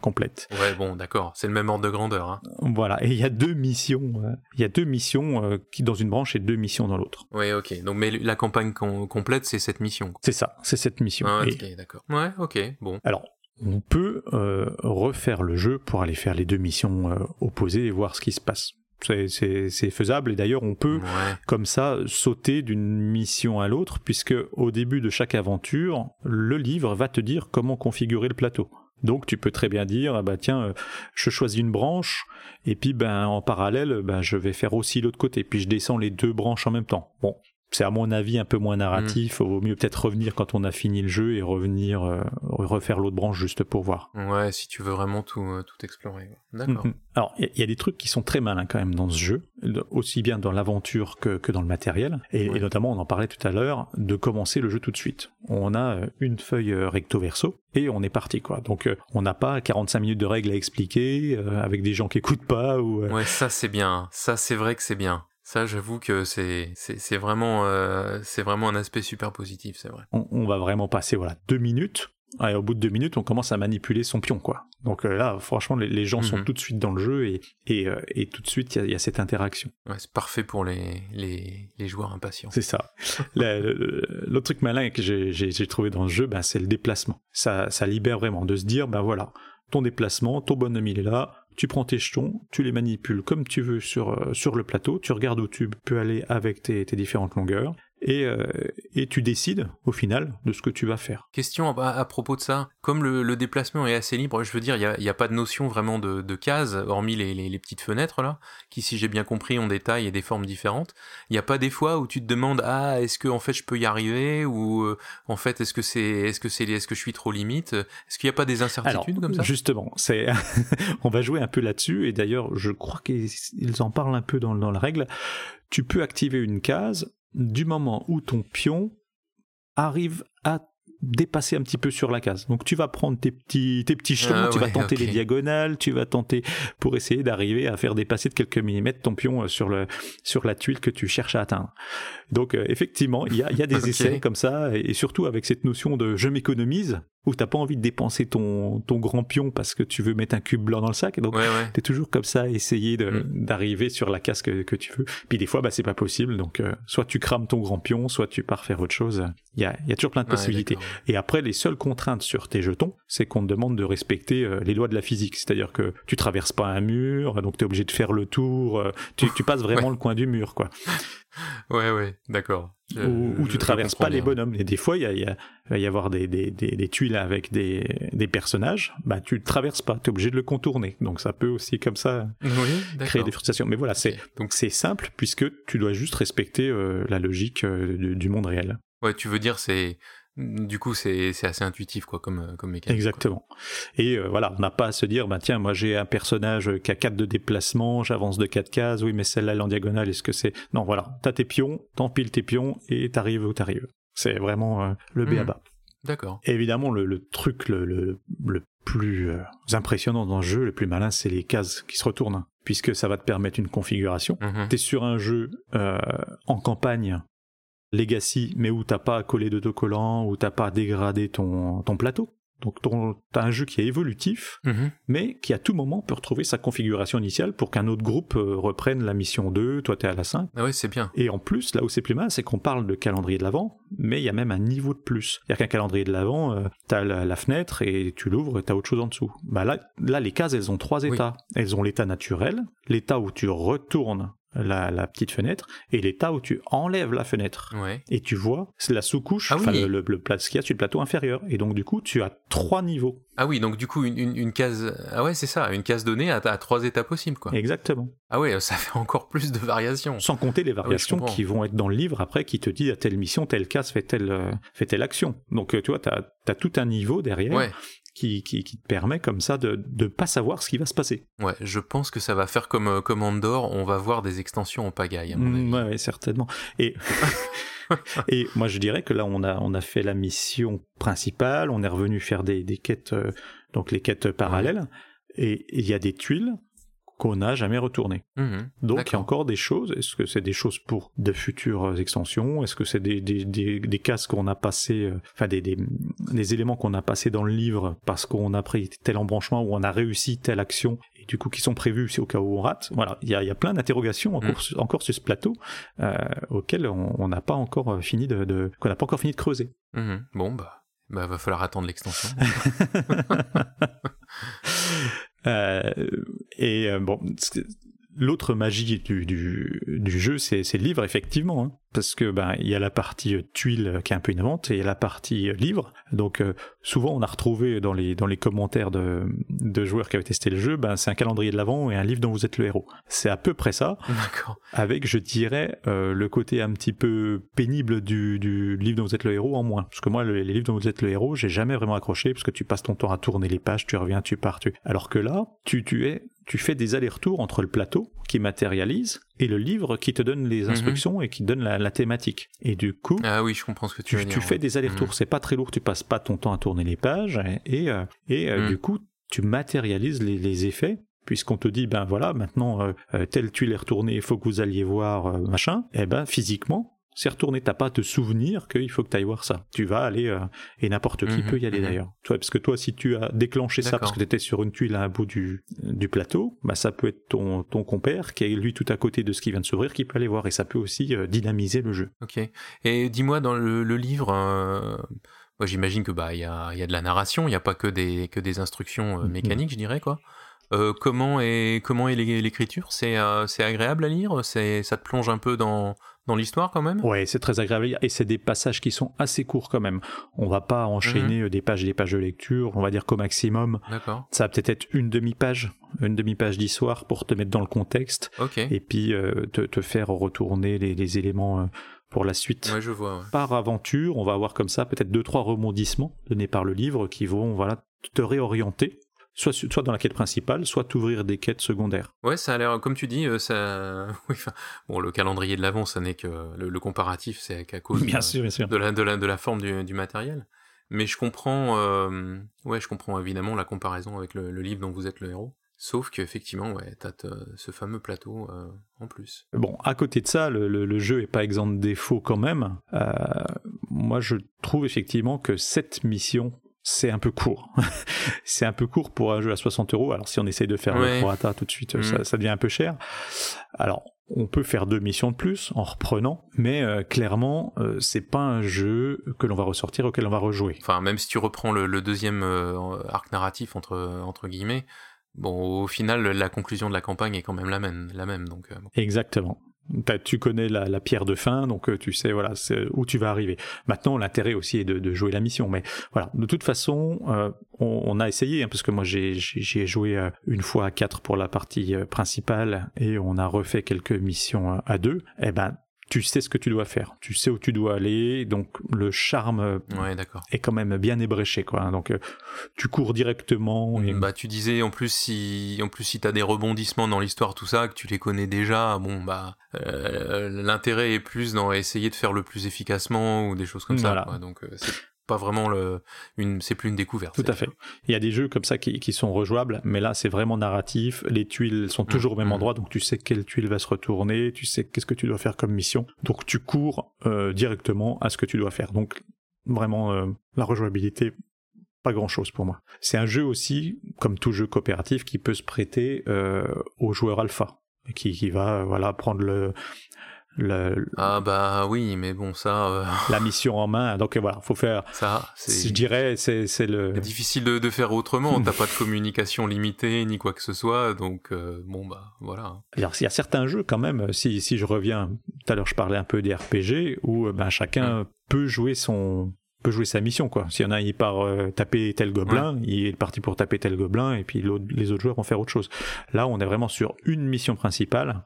complètes. Ouais, bon, d'accord, c'est le même ordre de grandeur. Hein. Voilà, et il y a deux missions, euh, il y a deux missions euh, qui dans une branche et deux missions dans l'autre. Ouais, ok. Donc, mais la campagne complète, c'est cette mission. C'est ça, c'est cette mission. Ah, ok, d'accord. Ouais, ok, bon. Alors, on peut euh, refaire le jeu pour aller faire les deux missions opposées et voir ce qui se passe. C'est faisable et d'ailleurs on peut comme ça sauter d'une mission à l'autre puisque au début de chaque aventure, le livre va te dire comment configurer le plateau. Donc tu peux très bien dire ah bah tiens euh, je choisis une branche et puis ben en parallèle ben je vais faire aussi l'autre côté puis je descends les deux branches en même temps. Bon, c'est à mon avis un peu moins narratif. Il vaut mieux peut-être revenir quand on a fini le jeu et revenir euh, refaire l'autre branche juste pour voir. Ouais, si tu veux vraiment tout, euh, tout explorer. D'accord. Mhm. Alors il y, a des trucs qui sont très malins quand même dans ce jeu, aussi bien dans l'aventure que, que dans le matériel. Et, notamment, on en parlait tout à l'heure, de commencer le jeu tout de suite. On a euh, une feuille recto verso et on est parti quoi. Donc on n'a pas 45 minutes de règles à expliquer avec des gens qui écoutent pas ou. Ouais, ça c'est bien. Ça c'est vrai que c'est bien. Ça, j'avoue que c'est c'est vraiment euh, c'est vraiment un aspect super positif, c'est vrai. On, va vraiment passer voilà deux minutes. au bout de deux minutes, on commence à manipuler son pion, quoi. Donc euh, là, franchement, les, gens sont mhm. tout de suite dans le jeu et, et, euh, et tout de suite, il y, a cette interaction. Ouais, c'est parfait pour les, les, les joueurs impatients. C'est ça. L'autre truc malin que j'ai trouvé dans ce jeu, ben, c'est le déplacement. Ça, ça libère vraiment de se dire, ben voilà, ton déplacement, ton bonhomme il est là, tu prends tes jetons, tu les manipules comme tu veux sur, euh, le plateau, tu regardes où tu peux aller avec tes différentes longueurs, et, euh, et tu décides au final de ce que tu vas faire. Question à, propos de ça, comme le, déplacement est assez libre, je veux dire, il n'y a, pas de notion vraiment de, de cases, hormis les, les, petites fenêtres là, qui si j'ai bien compris ont des tailles et des formes différentes. Il n'y a pas des fois où tu te demandes ah est-ce que en fait je peux y arriver? Ou euh, en fait est-ce que c'est est-ce que c'est est-ce que je suis trop limite? Est-ce qu'il n'y a pas des incertitudes comme ça? Justement, c'est on va jouer un peu là-dessus et d'ailleurs je crois qu'ils en parlent un peu dans, dans la règle. Tu peux activer une case du moment où ton pion arrive à dépasser un petit peu sur la case. Donc tu vas prendre tes petits, tes petits jetons, ah tu vas tenter les diagonales, tu vas tenter pour essayer d'arriver à faire dépasser de quelques millimètres ton pion euh, sur, le, sur la tuile que tu cherches à atteindre. Donc euh, effectivement, il y a, y a, des essais comme ça, et surtout avec cette notion de je m'économise, où t'as pas envie de dépenser ton, ton grand pion parce que tu veux mettre un cube blanc dans le sac. Et donc, tu es toujours comme ça, essayer mm. d'arriver sur la casse que, que, tu veux. Puis des fois, bah, c'est pas possible. Donc, euh, soit tu crames ton grand pion, soit tu pars faire autre chose. Il y a, y a toujours plein de possibilités. Et après, les seules contraintes sur tes jetons, c'est qu'on te demande de respecter euh, les lois de la physique. C'est-à-dire que tu traverses pas un mur, donc tu es obligé de faire le tour. Euh, tu, tu passes vraiment le coin du mur, quoi. Ouais, ouais, d'accord. Ou, tu traverses pas les bonhommes. Et des fois, il y, va y avoir des, des, des, tuiles avec des, des, personnages, bah tu le traverses pas, tu es obligé de le contourner. Donc ça peut aussi comme ça créer des frustrations. Mais voilà, c'est donc c'est simple puisque tu dois juste respecter euh, la logique euh, du monde réel. Ouais, tu veux dire c'est du coup, c'est assez intuitif quoi, comme, euh, comme mécanique. Exactement. Et euh, voilà, on n'a pas à se dire, bah tiens, moi j'ai un personnage qui a 4 de déplacement, j'avance de 4 cases, oui, mais celle-là elle est en diagonale, est-ce que c'est... Non, voilà, t'as tes pions, t'empiles tes pions et t'arrives où t'arrives. C'est vraiment euh, le B à hmm. D'accord. Évidemment, le, truc le, le, plus impressionnant dans le jeu, le plus malin, c'est les cases qui se retournent puisque ça va te permettre une configuration. Mhm. Tu es sur un jeu en campagne Legacy, mais où t'as pas collé d'autocollant, où t'as pas dégradé ton, ton plateau. Donc t'as un jeu qui est évolutif, mhm. mais qui à tout moment peut retrouver sa configuration initiale pour qu'un autre groupe euh, reprenne la mission 2, toi t'es à la 5. Ah c'est bien. Et en plus, là où c'est plus mal, c'est qu'on parle de calendrier de l'avant, mais il y a même un niveau de plus. C'est-à-dire qu'un calendrier de l'avant, euh, t'as la, fenêtre et tu l'ouvres et t'as autre chose en dessous. Bah là, là, les cases, elles ont trois états. Elles ont l'état naturel, l'état où tu retournes la, petite fenêtre et l'état où tu enlèves la fenêtre. Et tu vois c'est la sous-couche ah le, le, le plat qu'il y a sur le plateau inférieur. Et donc du coup tu as trois niveaux. Ah oui donc du coup une, une, case ah ouais c'est ça une case donnée à, trois états possibles quoi. Exactement. Ah ouais ça fait encore plus de variations. Sans compter les ah variations qui vont être dans le livre après qui te dit à telle mission telle case fait telle euh, fait telle action. Donc euh, tu vois tu as, as, tout un niveau derrière. Ouais qui, qui, te permet comme ça de ne pas savoir ce qui va se passer. Ouais, je pense que ça va faire comme, euh, comme Andor, on va voir des extensions en pagaille, à mon mm, avis. Ouais, certainement. Et, et moi, je dirais que là, on a, on a fait la mission principale, on est revenu faire des, des quêtes, euh, donc les quêtes parallèles, et il y a des tuiles qu'on n'a jamais retourné. Mhm. Donc il y a encore des choses. Est-ce que c'est des choses pour de futures extensions? Est-ce que c'est des, des, des, des cases qu'on a passé, euh, enfin des, des, des, éléments qu'on a passés dans le livre parce qu'on a pris tel embranchement ou on a réussi telle action et du coup qui sont prévus au cas où on rate? Voilà, il y a, y a plein d'interrogations encore, mhm. encore, sur ce plateau euh, auxquelles on n'a pas encore euh, fini de, de qu'on n'a pas encore fini de creuser. Mhm. Bon bah. Bah, va falloir attendre l'extension. Euh, et euh, bon, l'autre magie du, du, du jeu, c'est le livre, effectivement. Hein parce que ben il y a la partie euh, tuile qui est un peu innovante et la partie euh, livre. Donc euh, souvent on a retrouvé dans les dans les commentaires de, de joueurs qui avaient testé le jeu, ben c'est un calendrier de l'avant et un livre dont vous êtes le héros. C'est à peu près ça. D'accord. Avec je dirais le côté un petit peu pénible du, du livre dont vous êtes le héros en moins. Parce que moi les, livres dont vous êtes le héros, j'ai jamais vraiment accroché parce que tu passes ton temps à tourner les pages, tu reviens, tu pars, tu. Alors que là, tu tu es tu fais des allers-retours entre le plateau qui matérialise et le livre qui te donne les mhm. instructions et qui donne la, thématique. Et du coup, ah oui, je comprends ce que tu, tu, tu fais des allers-retours. Mhm. C'est pas très lourd, tu passes pas ton temps à tourner les pages et euh, et, euh, mhm. du coup, tu matérialises les, effets puisqu'on te dit ben voilà maintenant euh, telle tuile est retournée, il faut que vous alliez voir machin. Et eh ben physiquement c'est retourner. T'as pas à te souvenir qu'il faut que tu ailles voir ça. Tu vas aller, euh, et n'importe qui mhm, peut y aller mhm. d'ailleurs. Parce que toi, si tu as déclenché ça parce que tu étais sur une tuile à un bout du, du plateau, bah, ça peut être ton, ton compère qui est lui tout à côté de ce qui vient de s'ouvrir qui peut aller voir et ça peut aussi euh, dynamiser le jeu. Ok. Et dis-moi, dans le, livre, euh, moi j'imagine que bah il y a, y a de la narration, il n'y a pas que des, que des instructions mm-hmm. mécaniques, je dirais quoi. comment est comment est l'écriture? C'est c'est agréable à lire? C'est ça te plonge un peu dans dans l'histoire quand même? Ouais, c'est très agréable et c'est des passages qui sont assez courts quand même. On va pas enchaîner mhm. des pages et des pages de lecture, on va dire qu'au maximum. D'accord. Ça va peut-être être une demi-page, une demi-page d'histoire pour te mettre dans le contexte et puis euh, te, faire retourner les, éléments euh, pour la suite. Ouais, je vois. Par aventure, on va avoir comme ça peut-être deux trois rebondissements donnés par le livre qui vont voilà te réorienter soit, soit dans la quête principale, soit t'ouvrir des quêtes secondaires. Ouais, ça a l'air, comme tu dis, euh, ça. Oui, bon, le calendrier de l'avant, ça n'est que le, comparatif, c'est qu'à cause bien de, sûr, bien sûr. De, la, de, la, de la forme du, du matériel. Mais je comprends, euh, ouais, je comprends évidemment la comparaison avec le, livre dont vous êtes le héros. Sauf qu'effectivement, ouais, t'as ce fameux plateau euh, en plus. Bon, à côté de ça, le, le, jeu est pas exempt de défauts quand même. Euh, moi, je trouve effectivement que cette mission c'est un peu court. c'est un peu court pour un jeu à 60 euros. Alors si on essaye de faire le prorata tout de suite, mm. ça, devient un peu cher. Alors on peut faire deux missions de plus en reprenant, mais euh, clairement euh, c'est pas un jeu que l'on va ressortir auquel on va rejouer. Enfin même si tu reprends le, deuxième euh, arc narratif entre entre guillemets, bon au final la conclusion de la campagne est quand même la même, la même donc. Exactement tu connais la, pierre de fin, donc euh, tu sais voilà où tu vas arriver. Maintenant, l'intérêt aussi est de, jouer la mission, mais voilà. De toute façon, euh, on, a essayé, hein, parce que moi j'ai joué euh, une fois à quatre pour la partie principale et on a refait quelques missions à deux. Eh ben tu sais ce que tu dois faire, tu sais où tu dois aller, donc le charme euh, est quand même bien ébréché, quoi. Donc euh, tu cours directement. Bah tu disais en plus si en plus si t'as des rebondissements dans l'histoire tout ça que tu les connais déjà, bon bah euh, l'intérêt est plus dans essayer de faire le plus efficacement ou des choses comme ça. Quoi. Donc pas vraiment le, une, c'est plus une découverte. Tout à fait. Il y a des jeux comme ça qui, qui sont rejouables, mais là c'est vraiment narratif. Les tuiles sont toujours au même mmh. endroit, donc tu sais quelle tuile va se retourner, tu sais qu'est-ce que tu dois faire comme mission. Donc tu cours euh, directement à ce que tu dois faire. Donc vraiment euh, la rejouabilité, pas grand-chose pour moi. C'est un jeu aussi, comme tout jeu coopératif, qui peut se prêter euh, aux joueurs alpha qui, qui va voilà prendre le ah bah oui, mais bon ça. Euh, la mission en main, donc voilà, faut faire. Ça, je dirais, c'est c'est le. Difficile de, de faire autrement. T'as pas de communication limitée ni quoi que ce soit, donc euh, bon bah voilà. Alors il y a certains jeux quand même. Si si je reviens, tout à l'heure je parlais un peu des RPG où ben chacun hum. peut jouer son peut jouer sa mission quoi. S'il y en a il part euh, taper tel gobelin, il est parti pour taper tel gobelin et puis les autres joueurs vont faire autre chose. Là, on est vraiment sur une mission principale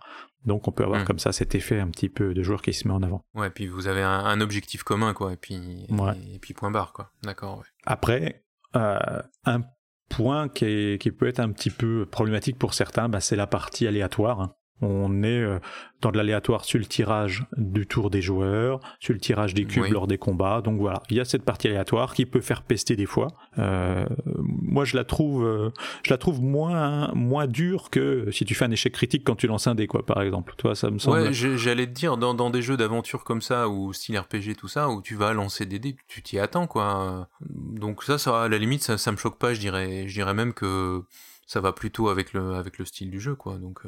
donc on peut avoir hmm. comme ça cet effet un petit peu de joueur qui se met en avant. Ouais, puis vous avez un, objectif commun, quoi, et puis, et, puis point barre, quoi. D'accord. Après, euh, un point qui, qui, peut être un petit peu problématique pour certains, bah, c'est la partie aléatoire. Hein. On est euh, dans de l'aléatoire sur le tirage du tour des joueurs, sur le tirage des cubes lors des combats. Donc voilà, il y a cette partie aléatoire qui peut faire pester des fois. Euh, moi, je la trouve, euh, je la trouve moins moins dure que si tu fais un échec critique quand tu lances un dé, quoi, par exemple. Toi, ça me semble. Ouais, j'allais te dire dans, dans des jeux d'aventure comme ça ou style RPG tout ça où tu vas lancer des dés, tu t'y attends, quoi. Donc ça, ça à la limite, ça, ça me choque pas. Je dirais, je dirais même que ça va plutôt avec le avec le style du jeu, quoi. Donc.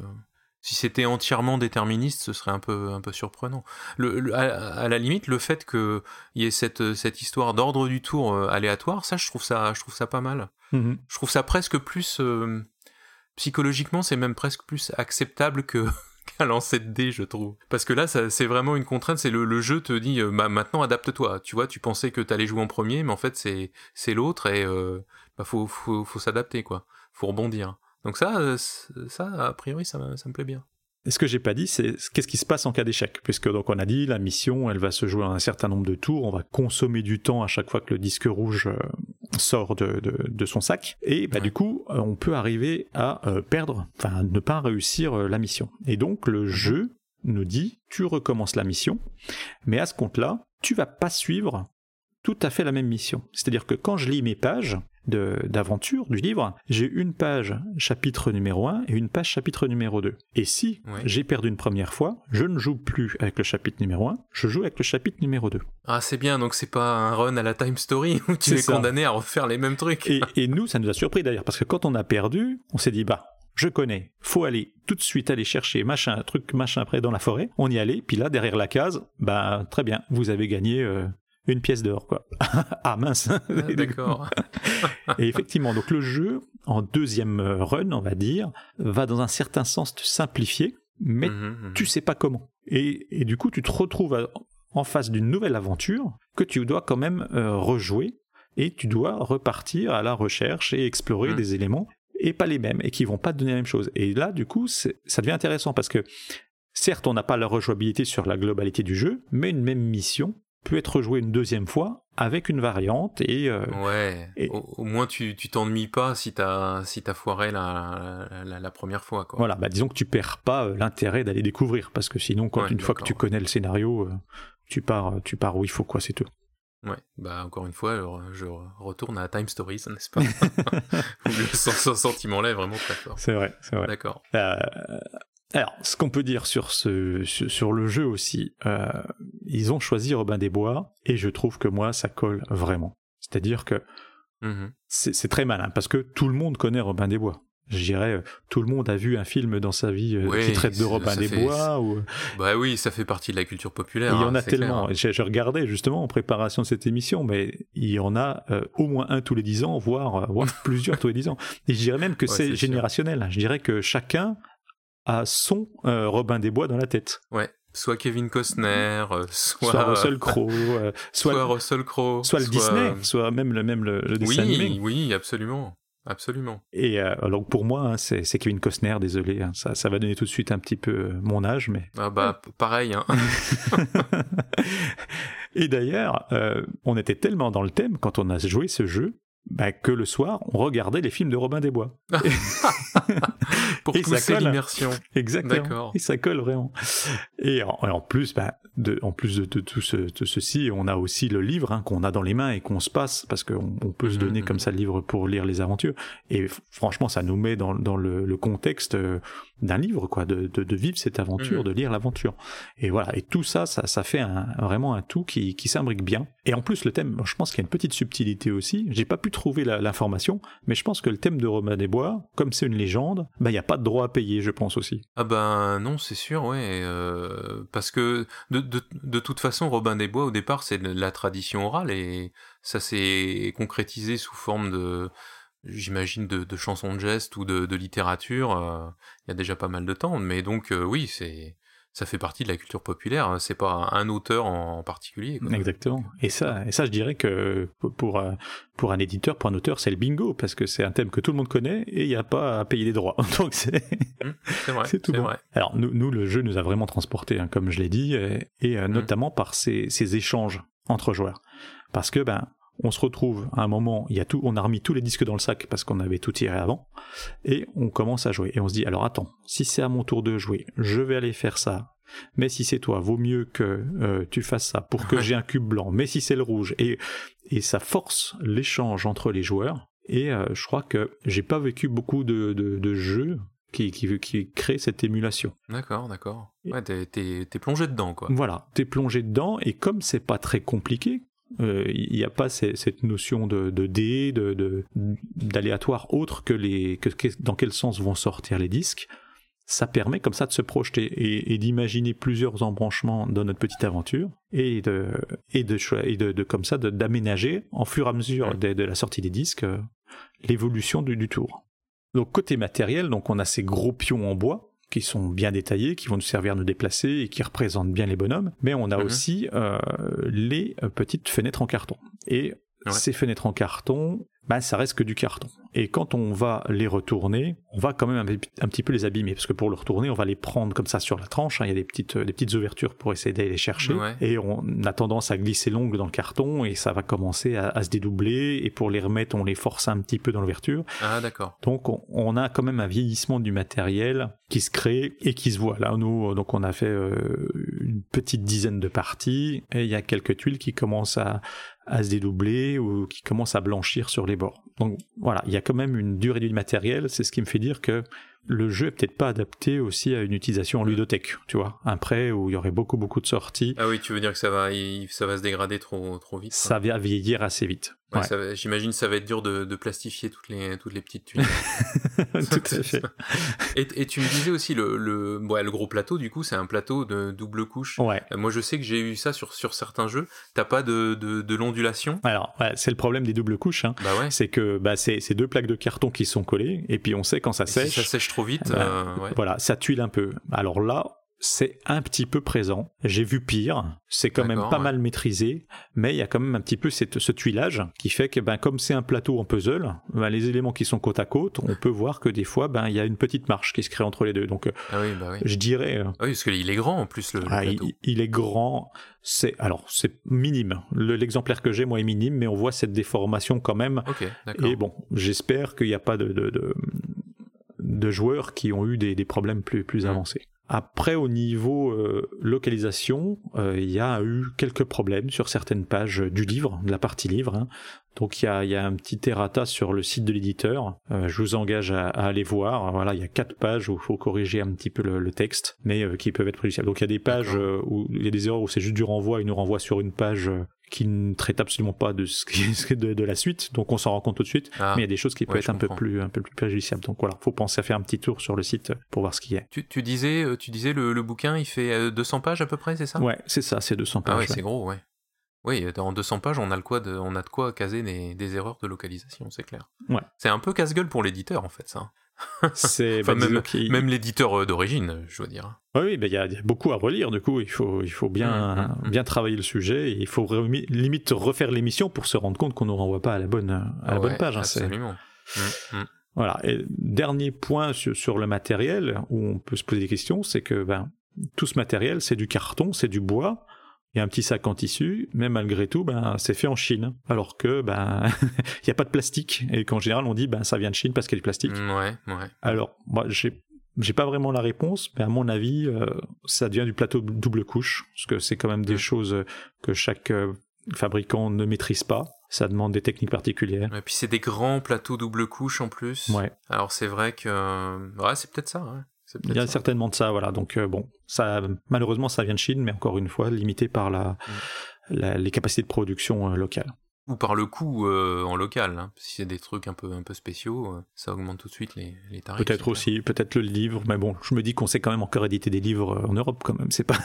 Si c'était entièrement déterministe, ce serait un peu, un peu surprenant. Le, à, la limite, le fait qu'il y ait cette, cette histoire d'ordre du tour euh, aléatoire, ça je, trouve ça, je trouve ça pas mal. Mm-hmm. Je trouve ça presque plus. Euh, psychologiquement, c'est même presque plus acceptable que. qu'un lancer de dés, je trouve. Parce que là, c'est vraiment une contrainte, c'est le, jeu te dit, euh, bah, maintenant adapte-toi. Tu vois, tu pensais que t'allais jouer en premier, mais en fait, c'est, c'est l'autre et bah, faut, faut, faut s'adapter, quoi. Faut rebondir. Donc ça, euh, ça a priori, ça, ça me plaît bien. Et ce que j'ai pas dit, c'est qu'est-ce qui se passe en cas d'échec, puisque donc on a dit la mission, elle va se jouer en un certain nombre de tours, on va consommer du temps à chaque fois que le disque rouge euh, sort de, de, de, son sac, et bah du coup euh, on peut arriver à perdre, enfin ne pas réussir la mission. Et donc le mhm. jeu nous dit tu recommences la mission, mais à ce compte-là, tu vas pas suivre tout à fait la même mission. C'est-à-dire que quand je lis mes pages d'aventure du livre, j'ai une page chapitre numéro 1 et une page chapitre numéro 2. Et si j'ai perdu une première fois, je ne joue plus avec le chapitre numéro 1, je joue avec le chapitre numéro 2. Ah c'est bien, donc c'est pas un run à la Time Story où tu es, condamné à refaire les mêmes trucs. Et, et nous, ça nous a surpris d'ailleurs, parce que quand on a perdu, on s'est dit, bah, je connais, faut aller tout de suite aller chercher machin, truc, machin après dans la forêt. On y allait, puis là, derrière la case, bah très bien, vous avez gagné euh, une pièce d'or, quoi. ah mince ah, D'accord. et effectivement, donc le jeu, en deuxième run, on va dire, va dans un certain sens te simplifier, mais tu mhm, mhm. tu sais pas comment. Et, du coup, tu te retrouves en face d'une nouvelle aventure que tu dois quand même euh, rejouer et tu dois repartir à la recherche et explorer mhm. des éléments et pas les mêmes et qui vont pas te donner la même chose. Et là, du coup, ça devient intéressant parce que certes, on n'a pas la rejouabilité sur la globalité du jeu, mais une même mission peut être jouée une deuxième fois avec une variante et euh, ouais. Au, moins tu tu t'ennuies pas si t'as si t'as foiré la, la, première fois quoi. Voilà. Bah disons que tu perds pas euh, l'intérêt d'aller découvrir parce que sinon quand une fois que tu connais le scénario euh, tu pars tu pars où il faut quoi c'est tout. Ouais, bah encore une fois, je retourne à Time Stories, n'est-ce pas? Le sentiment-là est vraiment très fort. C'est vrai, c'est vrai. D'accord. Euh, alors, ce qu'on peut dire sur, ce, sur, le jeu aussi, euh, ils ont choisi Robin des Bois, et je trouve que moi, ça colle vraiment. C'est-à-dire que mmh c'est très malin, parce que tout le monde connaît Robin des Bois je dirais, euh, tout le monde a vu un film dans sa vie euh, qui traite de Robin des Bois. Ou... Bah oui, ça fait partie de la culture populaire. il y en hein, a tellement. Je, regardais justement en préparation de cette émission, mais il y en a euh, au moins un tous les dix ans, voire, voire plusieurs tous les dix ans. Et je dirais même que c'est générationnel. Je dirais que chacun a son Robin des Bois dans la tête. Ouais soit Kevin Costner, soit, soit Russell Crowe, soit, soit, Russell Crowe, soit le Disney, soit même le même le, dessin oui, animé. Oui, absolument. Absolument. Et euh, alors pour moi, hein, c'est Kevin Costner, désolé, hein, ça, ça va donner tout de suite un petit peu euh, mon âge, mais... Ah bah pareil. Hein. Et d'ailleurs, euh, on était tellement dans le thème quand on a joué ce jeu bah, que le soir, on regardait les films de Robin des Bois. Pour et pousser l'immersion. Exactement. Et ça colle vraiment. Et en, plus, bah, de, en plus de, tout ce, ceci, on a aussi le livre hein, qu'on a dans les mains et qu'on se passe parce qu'on on peut se mhm, donner comme mhm. ça le livre pour lire les aventures. Et franchement, ça nous met dans, dans le, le contexte euh, d'un livre, quoi, de, de, vivre cette aventure, mhm. de lire l'aventure. Et voilà. Et tout ça, ça, ça fait un, vraiment un tout qui, qui s'imbrique bien. Et en plus, le thème, je pense qu'il y a une petite subtilité aussi. J'ai pas pu trouver l'information, mais je pense que le thème de Robin des Bois, comme c'est une légende, bah il y a pas de droit à payer, je pense aussi. Ah ben non, c'est sûr, ouais, euh, parce que de, de, de, toute façon, Robin des Bois au départ c'est la tradition orale et ça s'est concrétisé sous forme de j'imagine de, de, chansons de gestes ou de, de littérature euh, il y a déjà pas mal de temps mais donc euh, oui c'est ça fait partie de la culture populaire, hein. c'est pas un auteur en particulier. Exactement. Et ça, et ça, je dirais que pour pour un éditeur, pour un auteur, c'est le bingo parce que c'est un thème que tout le monde connaît et il n'y a pas à payer les droits. Donc c'est mmh, c'est tout bon. Vrai. Alors nous, nous, le jeu nous a vraiment transporté, hein, comme je l'ai dit, et, euh, mmh. notamment par ces, ces échanges entre joueurs, parce que ben on se retrouve à un moment, il y a tout, on a remis tous les disques dans le sac parce qu'on avait tout tiré avant, et on commence à jouer. Et on se dit, alors attends, si c'est à mon tour de jouer, je vais aller faire ça. Mais si c'est toi, vaut mieux que euh, tu fasses ça pour que j'ai un cube blanc. Mais si c'est le rouge, et, et ça force l'échange entre les joueurs. Et euh, je crois que j'ai pas vécu beaucoup de, de, jeux qui, qui, qui créent cette émulation. D'accord, d'accord. Ouais, t'es, plongé dedans, quoi. Voilà, t'es plongé dedans, et comme c'est pas très compliqué, euh, il n'y a pas cette notion de, de dé, de, d'aléatoire autre que, les, que, dans quel sens vont sortir les disques. Ça permet comme ça de se projeter et, d'imaginer plusieurs embranchements dans notre petite aventure et de, et de, et de, comme ça d'aménager en fur et à mesure de, la sortie des disques euh, l'évolution du, du tour. Donc côté matériel, donc on a ces gros pions en bois qui sont bien détaillés, qui vont nous servir à nous déplacer et qui représentent bien les bonhommes, mais on a mhm. aussi euh, les euh, petites fenêtres en carton. Et ces fenêtres en carton, bah, ça reste que du carton. Et quand on va les retourner, on va quand même un, petit peu les abîmer, parce que pour le retourner, on va les prendre comme ça sur la tranche, hein. il y a des petites, des petites ouvertures pour essayer d'aller les chercher, et on a tendance à glisser l'ongle dans le carton, et ça va commencer à, se dédoubler, et pour les remettre, on les force un petit peu dans l'ouverture. Ah d'accord. Donc on, a quand même un vieillissement du matériel qui se crée et qui se voit. Là, nous, donc on a fait euh, une petite dizaine de parties et il y a quelques tuiles qui commencent à, à se dédoubler ou qui commencent à blanchir sur les bords. Donc voilà, il y a quand même une durée du matériel, c'est ce qui me fait dire que le jeu est peut-être pas adapté aussi à une utilisation en ludothèque, tu vois, un prêt où il y aurait beaucoup beaucoup de sorties. Ah oui, tu veux dire que ça va, ça va se dégrader trop trop vite. Ça va vieillir assez vite. Ouais, J'imagine ça va être dur de, de, plastifier toutes les toutes les petites tuiles. Tout à fait. Et, et, tu me disais aussi le le, ouais, le gros plateau du coup c'est un plateau de double couche. Ouais. Euh, moi je sais que j'ai eu ça sur sur certains jeux. T'as pas de de, de l'ondulation? Alors ouais, c'est le problème des doubles couches. Hein. Bah ouais. C'est que bah c'est deux plaques de carton qui sont collées et puis on sait quand ça sèche. Si ça sèche trop vite. Bah, euh, ouais. Voilà, ça tuile un peu. Alors là, c'est un petit peu présent. J'ai vu pire, c'est quand même pas ouais. mal maîtrisé, mais il y a quand même un petit peu cette, ce tuilage qui fait que ben, comme c'est un plateau en puzzle, ben, les éléments qui sont côte à côte, on peut voir que des fois ben, il y a une petite marche qui se crée entre les deux. Donc ah oui, bah oui. je dirais... Ah oui, parce qu'il est grand en plus le, le ah, plateau. Il, il, est grand, c'est alors c'est minime. L'exemplaire que j'ai moi est minime, mais on voit cette déformation quand même. Et bon, j'espère qu'il n'y a pas de, de, de, de, joueurs qui ont eu des, des problèmes plus, plus Mm. avancés. Après, au niveau euh, localisation, euh, il y a eu quelques problèmes sur certaines pages du livre, de la partie livre. Hein. Donc il y, a, il y a, un petit errata sur le site de l'éditeur. Euh, je vous engage à, à, aller voir. Voilà, il y a quatre pages où il faut corriger un petit peu le, le texte, mais euh, qui peuvent être préjudiciables. Donc il y a des pages euh, où il y a des erreurs où c'est juste du renvoi. Il nous renvoie sur une page qui ne traite absolument pas de ce qui est de, de la suite, donc on s'en rend compte tout de suite. Ah, mais il y a des choses qui peuvent ouais, être un peu plus un peu plus préjudiciables. Donc voilà, faut penser à faire un petit tour sur le site pour voir ce qu'il y a. Tu, tu disais, tu disais le, le, bouquin, il fait 200 pages à peu près, c'est ça? Ouais, c'est ça, c'est 200 pages. Ah ouais, c'est gros, ouais. Oui, en 200 pages, on a, le quoi de, on a de quoi caser des, des erreurs de localisation, c'est clair. Ouais. C'est un peu casse-gueule pour l'éditeur, en fait, ça. C'est enfin, bah, même, l'éditeur d'origine, je veux dire. Oui, il bah, y, a, y, a beaucoup à relire, du coup, il faut, il faut bien, mmh, mmh. bien travailler le sujet, et il faut limite refaire l'émission pour se rendre compte qu'on ne renvoie pas à la bonne, à la ouais, bonne page. Hein, absolument. Mmh, voilà. Et dernier point sur, sur, le matériel, où on peut se poser des questions, c'est que ben, tout ce matériel, c'est du carton, c'est du bois, il y a un petit sac en tissu, mais malgré tout, ben, c'est fait en Chine. Alors que, ben, il n'y a pas de plastique. Et qu'en général, on dit, ben, ça vient de Chine parce qu'il y a du plastique. Ouais, ouais. Alors, moi, j'ai, j'ai pas vraiment la réponse, mais à mon avis, euh, ça devient du plateau double couche. Parce que c'est quand même des mmh. choses que chaque euh, fabricant ne maîtrise pas. Ça demande des techniques particulières. Et puis c'est des grands plateaux double couche en plus. Ouais. Alors c'est vrai que, ouais, c'est peut-être ça. Ouais. Il y a ça. certainement de ça, voilà. Donc euh, bon, ça malheureusement ça vient de Chine, mais encore une fois limité par la, mmh. la les capacités de production euh, locales. Ou par le coût euh, en local. Hein. Si c'est des trucs un peu un peu spéciaux, euh, ça augmente tout de suite les, les tarifs. Peut-être aussi, peut-être le livre, mais bon, je me dis qu'on sait quand même encore éditer des livres en Europe quand même. C'est pas.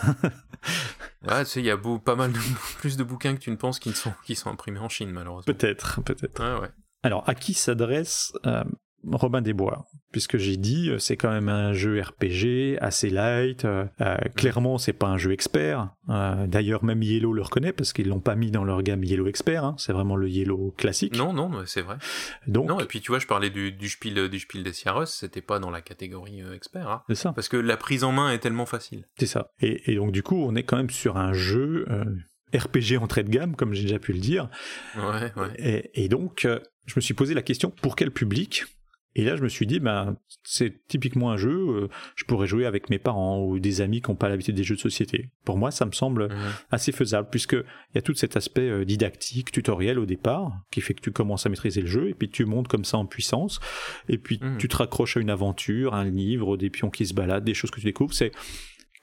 ouais, tu sais, il y a beau, pas mal de, plus de bouquins que tu ne penses qui sont qui sont imprimés en Chine malheureusement. Peut-être, peut-être. Ouais, ouais. Alors, à qui s'adresse euh, Robin des Bois, puisque j'ai dit c'est quand même un jeu RPG assez light. Euh, clairement, c'est pas un jeu expert. Euh, D'ailleurs, même Yellow le reconnaît parce qu'ils l'ont pas mis dans leur gamme Yellow expert. Hein. C'est vraiment le Yellow classique. Non, non, c'est vrai. Donc, non, et puis tu vois, je parlais du, du spiel du spiel des Sierras, c'était pas dans la catégorie euh, expert. Hein. C'est ça. Parce que la prise en main est tellement facile. C'est ça. Et, et, donc du coup, on est quand même sur un jeu. RPG entrée de gamme, comme j'ai déjà pu le dire. Ouais, ouais. Et, et donc, je me suis posé la question pour quel public et là, je me suis dit, ben, c'est typiquement un jeu, euh, je pourrais jouer avec mes parents ou des amis qui n'ont pas l'habitude des jeux de société. Pour moi, ça me semble mmh. assez faisable, puisqu'il y a tout cet aspect euh, didactique, tutoriel au départ, qui fait que tu commences à maîtriser le jeu, et puis tu montes comme ça en puissance, et puis mmh. tu te raccroches à une aventure, un livre, des pions qui se baladent, des choses que tu découvres. C'est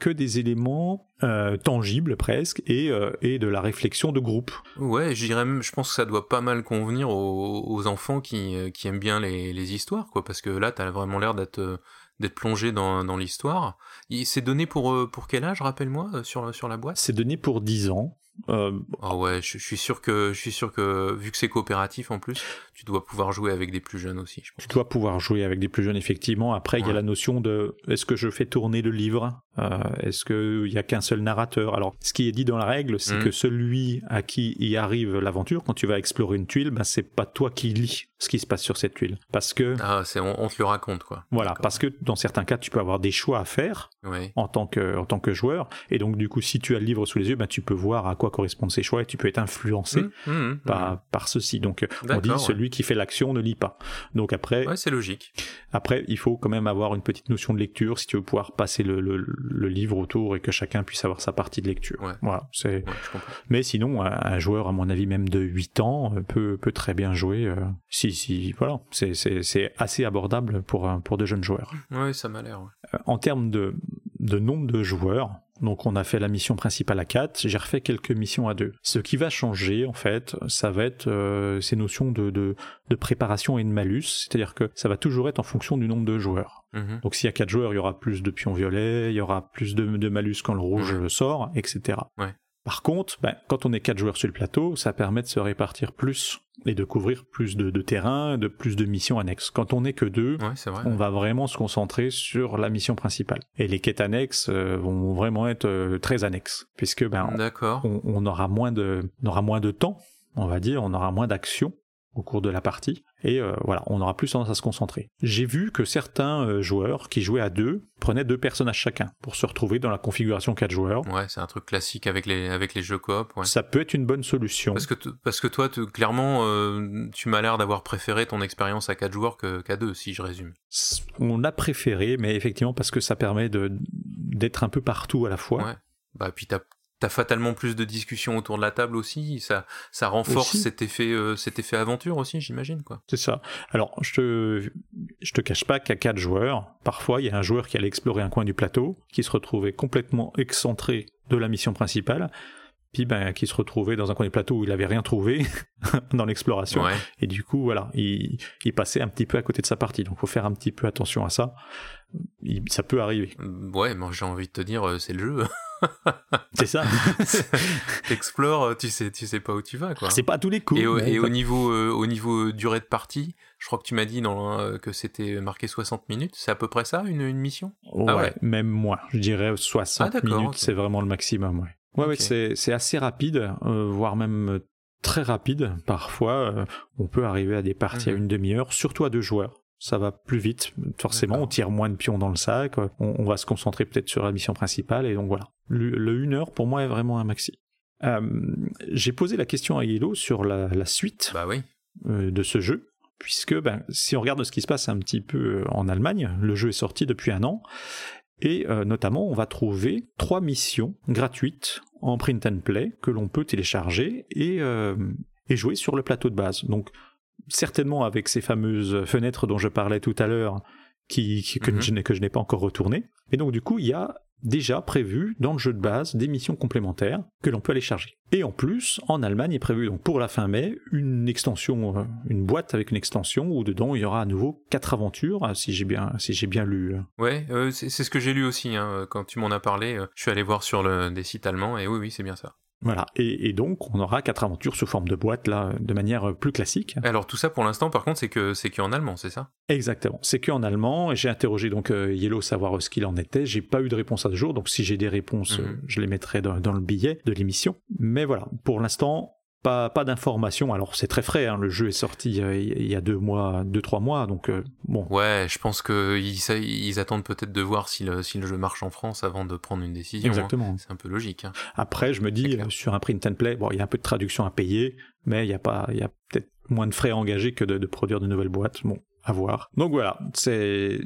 que des éléments euh, tangibles presque et, euh, et de la réflexion de groupe. Ouais, je dirais même, je pense que ça doit pas mal convenir aux, aux enfants qui, qui aiment bien les, les histoires, quoi, parce que là, t'as vraiment l'air d'être d'être plongé dans, dans l'histoire. C'est donné pour, pour quel âge, rappelle-moi, sur, sur la boîte? C'est donné pour 10 ans. Euh... Oh ouais, je, je, suis sûr que je suis sûr que vu que c'est coopératif en plus, tu dois pouvoir jouer avec des plus jeunes aussi. Je pense. Tu dois pouvoir jouer avec des plus jeunes effectivement. Après, il ouais. y a la notion de est-ce que je fais tourner le livre? Euh, Est-ce qu'il y a qu'un seul narrateur? Alors, ce qui est dit dans la règle, c'est mmh. que celui à qui y arrive l'aventure, quand tu vas explorer une tuile, ben c'est pas toi qui lis ce qui se passe sur cette tuile, parce que ah, c'est on, on, te le raconte quoi. Voilà, parce que dans certains cas, tu peux avoir des choix à faire en tant que en tant que joueur, et donc du coup, si tu as le livre sous les yeux, ben tu peux voir à quoi correspondent ces choix et tu peux être influencé mmh, mmh, par, par ceci. Donc on dit ouais. Celui qui fait l'action ne lit pas. Donc après, ouais, c'est logique. Après, il faut quand même avoir une petite notion de lecture si tu veux pouvoir passer le, le, le livre autour et que chacun puisse avoir sa partie de lecture. Voilà, c'est. Mais sinon, un, joueur, à mon avis, même de 8 ans, peut, peut très bien jouer. Euh, si, si, voilà, c'est assez abordable pour, pour de jeunes joueurs. Oui, ça m'a l'air. Euh, en termes de, de nombre de joueurs, donc on a fait la mission principale à 4, j'ai refait quelques missions à 2. Ce qui va changer en fait, ça va être euh, ces notions de, de, de, préparation et de malus, c'est-à-dire que ça va toujours être en fonction du nombre de joueurs. Mhm. Donc s'il y a 4 joueurs, il y aura plus de pions violets, il y aura plus de, de malus quand le rouge sort, etc. Ouais. Par contre, ben, quand on est quatre joueurs sur le plateau, ça permet de se répartir plus et de couvrir plus de, terrain, de plus de missions annexes. Quand on n'est que deux, on va vraiment se concentrer sur la mission principale. Et les quêtes annexes euh, vont vraiment être euh, très annexes, puisque ben, on, aura moins de, on aura moins de temps, on va dire, on aura moins d'action au cours de la partie. Et euh, voilà, on aura plus tendance à se concentrer. J'ai vu que certains euh, joueurs qui jouaient à deux prenaient deux personnages chacun pour se retrouver dans la configuration quatre joueurs. Ouais, c'est un truc classique avec les, avec les jeux coop. Ouais. Ça peut être une bonne solution. Parce que, parce que toi, clairement, euh, tu m'as l'air d'avoir préféré ton expérience à quatre joueurs qu'à deux, si je résume. On a préféré, mais effectivement parce que ça permet d'être un peu partout à la fois. Ouais. Bah, puis t'as t'as fatalement plus de discussions autour de la table aussi. Ça, ça renforce cet effet, euh, cet effet aventure aussi, j'imagine quoi. C'est ça. Alors, je te, je te cache pas qu'à quatre joueurs, parfois il y a un joueur qui allait explorer un coin du plateau, qui se retrouvait complètement excentré de la mission principale, puis ben qui se retrouvait dans un coin du plateau où il avait rien trouvé dans l'exploration, et du coup voilà, il, il passait un petit peu à côté de sa partie. Donc, faut faire un petit peu attention à ça. ça peut arriver. Ouais, moi j'ai envie de te dire, euh, c'est le jeu. c'est ça. T'explores, tu sais, tu sais pas où tu vas, quoi. C'est pas tous les coups. Et, au, niveau, euh, au niveau durée de partie, je crois que tu m'as dit dans, euh, que c'était marqué 60 minutes. C'est à peu près ça, une, une mission? Ah ouais, même moins. Je dirais 60 ah, minutes, c'est vraiment le maximum, ouais. Ouais, ouais c'est assez rapide, euh, voire même très rapide. Parfois, on peut arriver à des parties à mhm. une demi-heure, surtout à deux joueurs ça va plus vite. Forcément, on tire moins de pions dans le sac, on, va se concentrer peut-être sur la mission principale, et donc voilà. Le, 1 heure, pour moi, est vraiment un maxi. Euh, j'ai posé la question à Yellow sur la, suite bah oui. Euh, de ce jeu, puisque ben, si on regarde ce qui se passe un petit peu euh, en Allemagne, le jeu est sorti depuis un an, et notamment on va trouver trois missions gratuites en print and play que l'on peut télécharger et, et jouer sur le plateau de base. Donc certainement avec ces fameuses fenêtres dont je parlais tout à l'heure, qui, que, mhm. je, n'ai pas encore retourné. Et donc du coup, il y a déjà prévu dans le jeu de base des missions complémentaires que l'on peut aller charger. Et en plus, en Allemagne est prévu donc pour la fin mai une extension, euh, une boîte avec une extension où dedans il y aura à nouveau quatre aventures, si j'ai bien, si j'ai bien lu. Ouais, euh, c'est ce que j'ai lu aussi. Hein, quand tu m'en as parlé, euh, je suis allé voir sur le, des sites allemands et oui, oui, c'est bien ça. Voilà, et, donc on aura quatre aventures sous forme de boîte là, de manière plus classique. Alors tout ça pour l'instant, par contre, c'est que c'est qu'en allemand, c'est ça? Exactement, c'est qu'en allemand. J'ai interrogé donc euh, Yellow savoir ce qu'il en était. J'ai pas eu de réponse à ce jour, donc si j'ai des réponses, mhm. je les mettrai dans, dans le billet de l'émission. Mais voilà, pour l'instant, pas, pas d'informations. Alors c'est très frais, hein. le jeu est sorti euh, il y a deux mois, deux trois mois, donc euh, bon. Ouais, je pense que ils, attendent peut-être de voir si le, si le jeu marche en France avant de prendre une décision. Hein. Exactement. C'est un peu logique. Hein. Après, je me dis sur un print and play, bon, il y a un peu de traduction à payer, mais il y a pas, il y a peut-être moins de frais engagés que de, de produire de nouvelles boîtes. Bon, à voir. Donc voilà, c'est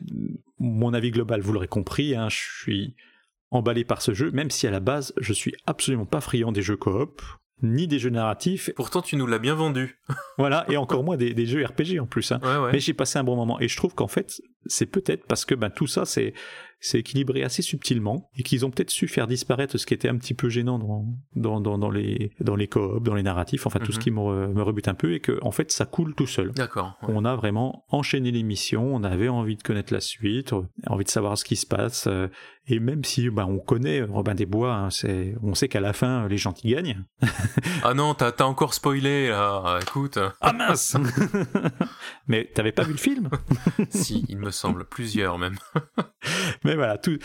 mon avis global. Vous l'aurez compris, je suis emballé par ce jeu, même si à la base je suis absolument pas friand des jeux coop ni des jeux narratifs. Pourtant, tu nous l'as bien vendu. voilà, et encore moins des, jeux RPG en plus. Hein. Mais j'ai passé un bon moment. Et je trouve qu'en fait, c'est peut-être parce que ben, tout ça, c'est c'est équilibré assez subtilement et qu'ils ont peut-être su faire disparaître ce qui était un petit peu gênant dans, dans, dans, les, dans les coops, dans les narratifs, enfin tout ce mhm. qui me, me, rebute un peu et que en fait ça coule tout seul. D'accord. On a vraiment enchaîné l'émission, on avait envie de connaître la suite, envie de savoir ce qui se passe euh, et même si ben, on connaît Robin des Bois, hein, c'est, on sait qu'à la fin les gentils gagnent. ah non, t'as, as encore spoilé là, écoute. Ah mince Mais t'avais pas vu le film? Si, il me semble, plusieurs même. Mais voilà, tout,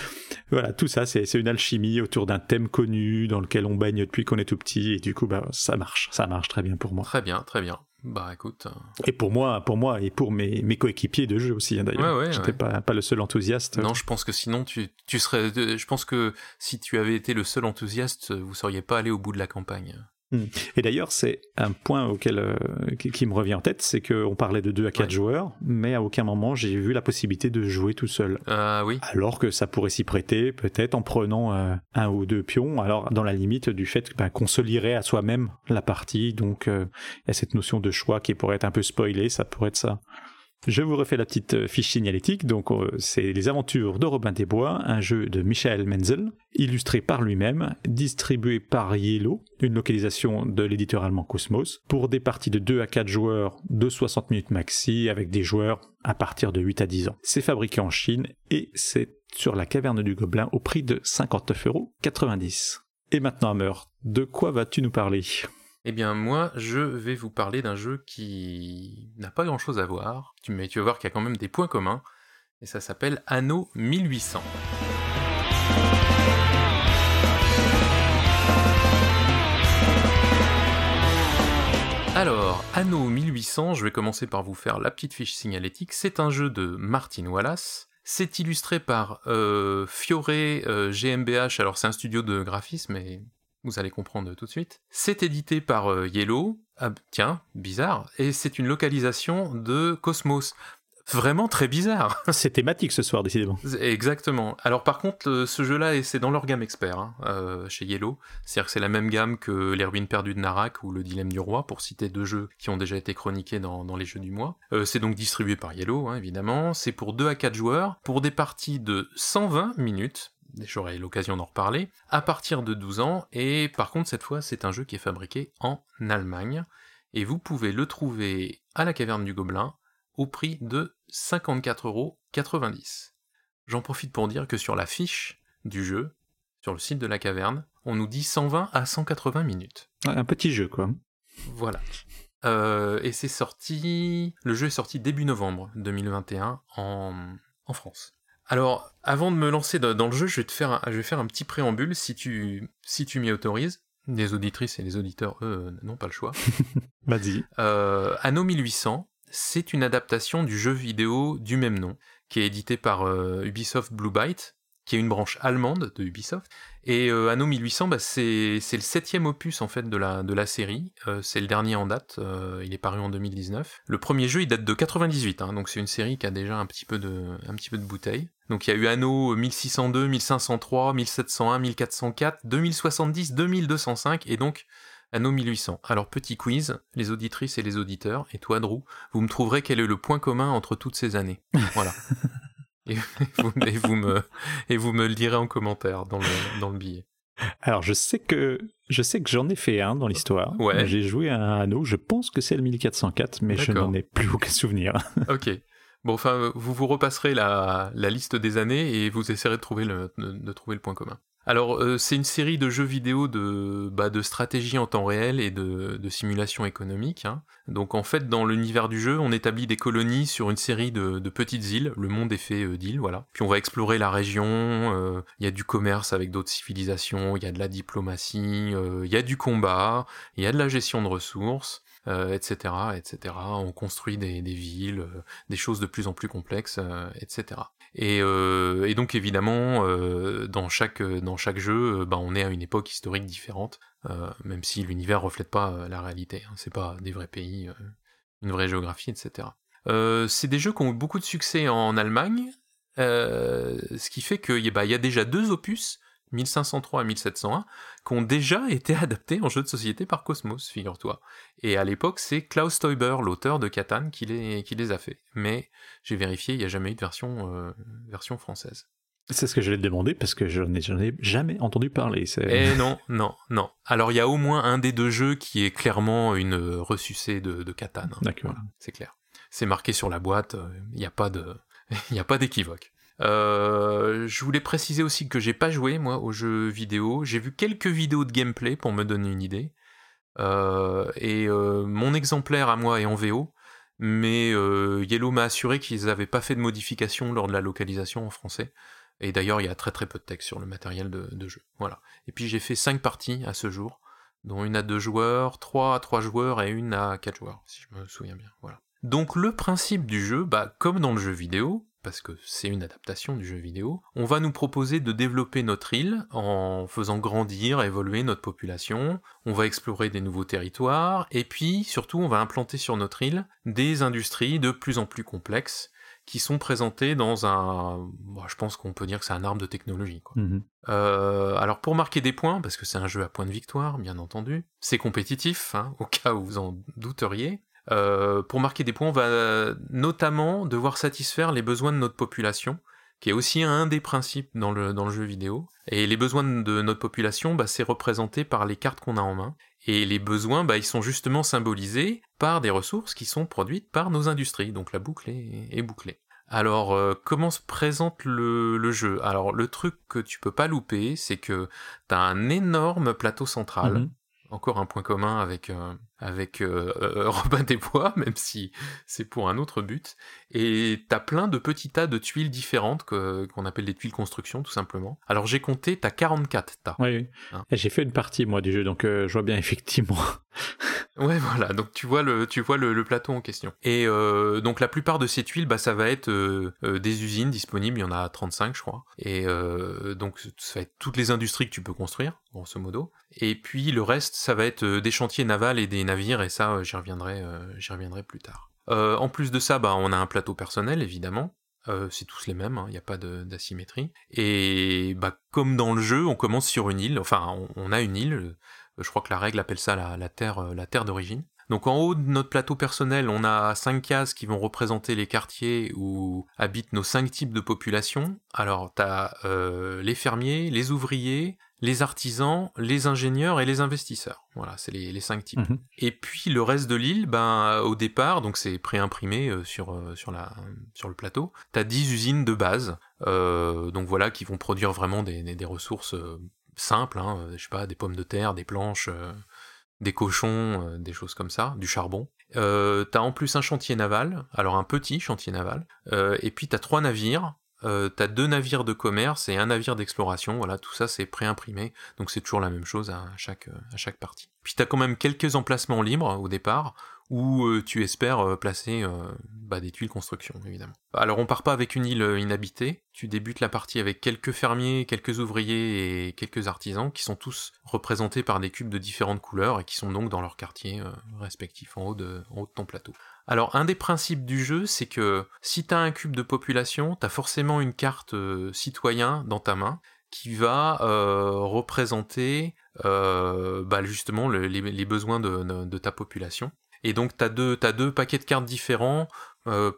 voilà, tout ça, c'est une alchimie autour d'un thème connu dans lequel on baigne depuis qu'on est tout petit, et du coup, bah, ça marche, ça marche très bien pour moi. Très bien, très bien. Bah écoute. Euh, et pour moi, pour moi et pour mes, mes coéquipiers de jeu aussi, hein, d'ailleurs. Ouais, ouais, J'étais pas, pas le seul enthousiaste. Non, je pense que sinon, tu, tu serais. Je pense que si tu avais été le seul enthousiaste, vous seriez pas allé au bout de la campagne. Hmm. Et d'ailleurs, c'est un point auquel euh, qui, me revient en tête, c'est qu'on parlait de 2 à 4 joueurs, mais à aucun moment j'ai vu la possibilité de jouer tout seul. Euh, oui. Alors que ça pourrait s'y prêter, peut-être en prenant euh, un ou deux pions, alors dans la limite du fait ben, qu'on se lirait à soi-même la partie, donc il y a cette notion de choix qui pourrait être un peu spoilée, ça pourrait être ça. Je vous refais la petite euh, fiche signalétique. Donc, euh, c'est Les Aventures de Robin des Bois, un jeu de Michael Menzel, illustré par lui-même, distribué par Yellow, une localisation de l'éditeur allemand Cosmos, pour des parties de 2 à 4 joueurs de 60 minutes maxi, avec des joueurs à partir de 8 à 10 ans. C'est fabriqué en Chine et c'est sur la caverne du Gobelin au prix de 59,90€. Et maintenant, Hammer, de quoi vas-tu nous parler? Eh bien moi, je vais vous parler d'un jeu qui n'a pas grand-chose à voir, mais tu vas voir qu'il y a quand même des points communs, et ça s'appelle Anno 1800. Alors, Anno 1800, je vais commencer par vous faire la petite fiche signalétique, c'est un jeu de Martin Wallace, c'est illustré par euh, Fiore GmbH, euh, alors c'est un studio de graphisme, et vous allez comprendre tout de suite. C'est édité par euh, Yellow, ah, tiens, bizarre, et c'est une localisation de Cosmos. Vraiment très bizarre. C'est thématique ce soir, décidément. Exactement. Alors par contre, euh, ce jeu-là, c'est dans leur gamme expert, hein, euh, chez Yellow. C'est-à-dire que c'est la même gamme que Les Ruines perdues de Narak ou Le Dilemme du Roi, pour citer deux jeux qui ont déjà été chroniqués dans, les jeux du mois. c'est donc distribué par Yellow, hein, évidemment. C'est pour 2 à 4 joueurs, pour des parties de 120 minutes, j'aurai l'occasion d'en reparler, à partir de 12 ans, et par contre cette fois c'est un jeu qui est fabriqué en Allemagne, et vous pouvez le trouver à la caverne du Gobelin au prix de 54,90€. J'en profite pour dire que sur la fiche du jeu, sur le site de la caverne, on nous dit 120 à 180 minutes. Un petit jeu quoi. Voilà. Euh, et c'est sorti. Le jeu est sorti début novembre 2021 en, en France. Alors, avant de me lancer dans le jeu, je vais te faire un, je vais faire un petit préambule si tu, si tu m'y autorises. Les auditrices et les auditeurs, eux, n'ont pas le choix. Vas-y. Euh, Anno 1800, c'est une adaptation du jeu vidéo du même nom, qui est édité par euh, Ubisoft Blue Byte, qui est une branche allemande de Ubisoft. Et euh, Anno 1800, bah, c'est le septième opus en fait de la, de la série. Euh, c'est le dernier en date. Euh, il est paru en 2019. Le premier jeu, il date de 98, hein, donc c'est une série qui a déjà un petit peu de, un petit peu de bouteille. Donc il y a eu Anno 1602, 1503, 1701, 1404, 2070, 2205 et donc Anno 1800. Alors petit quiz, les auditrices et les auditeurs, et toi Drew, vous me trouverez quel est le point commun entre toutes ces années. Voilà. Et vous, me, et vous me le direz en commentaire dans le, dans le billet. Alors je sais que je sais que j'en ai fait un dans l'histoire. Ouais. J'ai joué à un anneau. Je pense que c'est le 1404, mais je n'en ai plus aucun souvenir. ok. Bon, enfin, vous vous repasserez la, la, liste des années et vous essaierez de trouver le, de trouver le point commun. Alors, euh, c'est une série de jeux vidéo de, bah, de stratégie en temps réel et de, simulation économique. Hein. Donc, en fait, dans l'univers du jeu, on établit des colonies sur une série de, petites îles. Le monde est fait euh, d'îles, voilà. Puis on va explorer la région. Euh, il y a du commerce avec d'autres civilisations. Il y a de la diplomatie. Il y a du combat. Il y a de la gestion de ressources etc., etc. On construit des, villes, des choses de plus en plus complexes, etc. Euh, et, donc évidemment, dans chaque dans chaque jeu, bah, on est à une époque historique différente, même si l'univers reflète pas la réalité. Hein. c'est pas des vrais pays, une vraie géographie, etc. c'est des jeux qui ont eu beaucoup de succès en Allemagne, ce qui fait qu'il bah, y a déjà deux opus 1503 et 1701, qui ont déjà été adaptés en jeu de société par Cosmos, figure-toi. Et à l'époque, c'est Klaus Teuber, l'auteur de Catan, qui les, qui les a fait. Mais j'ai vérifié, il n'y a jamais eu de version, euh, version française. C'est ce que je vais te demander parce que je n'ai jamais entendu parler. Eh non, non, non. Alors il y a au moins un des deux jeux qui est clairement une ressucée de, de Catan. Hein. D'accord. c'est clair. C'est marqué sur la boîte, euh, il n'y a pas de, il a pas d'équivoque. Euh, je voulais préciser aussi que j'ai pas joué moi aux jeux vidéo. J'ai vu quelques vidéos de gameplay pour me donner une idée. Euh, et euh, mon exemplaire à moi est en VO, mais Yellow m'a assuré qu'ils n'avaient pas fait de modification lors de la localisation en français. Et d'ailleurs, il y a très très peu de texte sur le matériel de, jeu. Voilà. Et puis j'ai fait 5 parties à ce jour, dont une à 2 joueurs, 3 à 3 joueurs et une à 4 joueurs, si je me souviens bien. Voilà. Donc le principe du jeu, bah, comme dans le jeu vidéo, parce que c'est une adaptation du jeu vidéo, on va nous proposer de développer notre île en faisant grandir, évoluer notre population, on va explorer des nouveaux territoires, et puis surtout on va implanter sur notre île des industries de plus en plus complexes qui sont présentées dans un... je pense qu'on peut dire que c'est un arbre de technologie. Mhm. Euh, alors pour marquer des points, parce que c'est un jeu à points de victoire, bien entendu, c'est compétitif, hein, au cas où vous en douteriez, euh, pour marquer des points, on va notamment devoir satisfaire les besoins de notre population, qui est aussi un des principes dans le, dans le jeu vidéo. Et les besoins de notre population, bah, c'est représenté par les cartes qu'on a en main. Et les besoins, bah, ils sont justement symbolisés par des ressources qui sont produites par nos industries. Donc la boucle est, bouclée. Alors, euh, comment se présente le, le, jeu? Alors, le truc que tu peux pas louper, c'est que tu as un énorme plateau central. Mhm. Encore un point commun avec, euh, avec euh, euh, Robin des Bois, même si c'est pour un autre but. Et t'as plein de petits tas de tuiles différentes qu'on appelle des tuiles construction, tout simplement. Alors j'ai compté, t'as 44 tas. Oui, hein. j'ai fait une partie, moi, du jeu, donc euh, je vois bien effectivement. ouais, voilà, donc tu vois le, tu vois le, plateau en question. Et euh, donc la plupart de ces tuiles, bah, ça va être des usines disponibles, il y en a 35, je crois. Et donc ça va être toutes les industries que tu peux construire, grosso modo. Et puis le reste, ça va être des chantiers navals et des et ça, euh, j'y reviendrai, euh, reviendrai plus tard. Euh, en plus de ça, bah, on a un plateau personnel, évidemment. c'est tous les mêmes, il hein, n'y a pas d'asymétrie. Et bah, comme dans le jeu, on commence sur une île, enfin on, a une île, je crois que la règle appelle ça la, terre, la terre d'origine. Donc en haut de notre plateau personnel, on a cinq cases qui vont représenter les quartiers où habitent nos cinq types de population. Alors tu as les fermiers, les ouvriers, les artisans, les ingénieurs et les investisseurs. Voilà, c'est les, cinq types. Mhm. Et puis le reste de l'île, ben au départ, donc c'est préimprimé euh, sur euh, sur la sur le plateau. T'as 10 usines de base, euh, donc voilà, qui vont produire vraiment des, des, ressources simples, hein, je sais pas, des pommes de terre, des planches, des cochons, des choses comme ça, du charbon. t'as en plus un chantier naval, alors un petit chantier naval, et puis t'as trois navires euh, t'as deux navires de commerce et un navire d'exploration, voilà, tout ça c'est préimprimé, donc c'est toujours la même chose à chaque, à chaque partie. Puis t'as quand même quelques emplacements libres au départ, où euh, tu espères euh, placer bah, des tuiles construction, évidemment. Alors on part pas avec une île inhabitée, tu débutes la partie avec quelques fermiers, quelques ouvriers et quelques artisans, qui sont tous représentés par des cubes de différentes couleurs, et qui sont donc dans leur quartier respectif, en haut de ton plateau. Alors un des principes du jeu, c'est que si tu as un cube de population, tu as forcément une carte euh, citoyen dans ta main qui va euh, représenter euh, bah, justement les, besoins de, ta population. Et donc tu as, as, deux paquets de cartes différents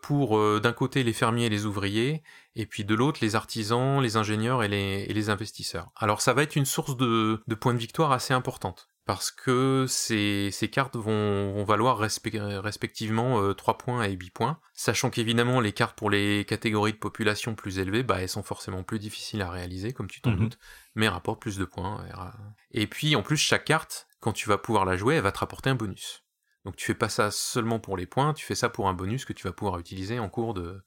pour d'un côté les fermiers et les ouvriers, et puis de l'autre les artisans, les ingénieurs et les, investisseurs. Alors ça va être une source de points de victoire assez importante parce que ces, ces cartes vont, vont valoir respectivement 3 euh, points et 8 points, sachant qu'évidemment les cartes pour les catégories de population plus élevées, bah, elles sont forcément plus difficiles à réaliser, comme tu t'en mhm. doutes, mais rapportent plus de points. Et puis en plus, chaque carte, quand tu vas pouvoir la jouer, elle va te rapporter un bonus. Donc tu fais pas ça seulement pour les points, tu fais ça pour un bonus que tu vas pouvoir utiliser en cours de,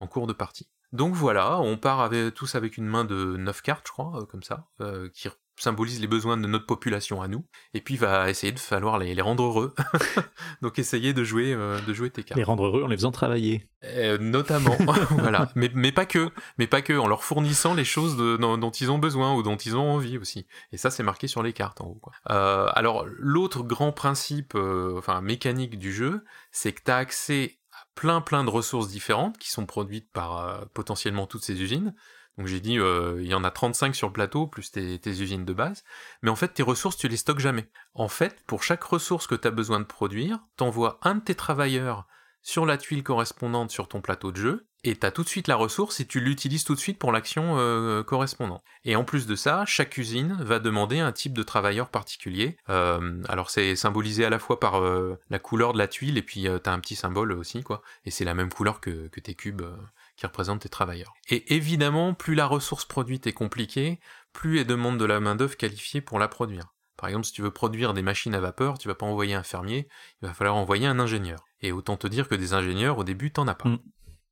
en cours de partie. Donc voilà, on part avec, tous avec une main de 9 cartes, je crois, euh, comme ça, euh, qui symbolise les besoins de notre population à nous, et puis va essayer de falloir les, rendre heureux. Donc essayer de jouer, euh, de jouer tes cartes. Les rendre heureux en les faisant travailler. Euh, notamment, voilà. Mais, mais pas que, mais pas que, en leur fournissant les choses dont, ils ont besoin ou dont ils ont envie aussi. Et ça, c'est marqué sur les cartes en haut. Quoi. Euh, alors l'autre grand principe, enfin mécanique du jeu, c'est que tu as accès à plein plein de ressources différentes qui sont produites par potentiellement toutes ces usines. Donc j'ai dit, euh, il y en a 35 sur le plateau, plus tes, usines de base. Mais en fait, tes ressources, tu les stockes jamais. En fait, pour chaque ressource que tu as besoin de produire, t'envoies un de tes travailleurs sur la tuile correspondante sur ton plateau de jeu, et tu as tout de suite la ressource et tu l'utilises tout de suite pour l'action euh, correspondante. Et en plus de ça, chaque usine va demander un type de travailleur particulier. Euh, alors c'est symbolisé à la fois par la couleur de la tuile et puis tu as un petit symbole aussi, quoi. Et c'est la même couleur que tes cubes qui représentent tes travailleurs. Et évidemment, plus la ressource produite est compliquée, plus elle demande de la main-d'œuvre qualifiée pour la produire. Par exemple, si tu veux produire des machines à vapeur, tu vas pas envoyer un fermier, il va falloir envoyer un ingénieur. Et autant te dire que des ingénieurs, au début, t'en as pas. Mm.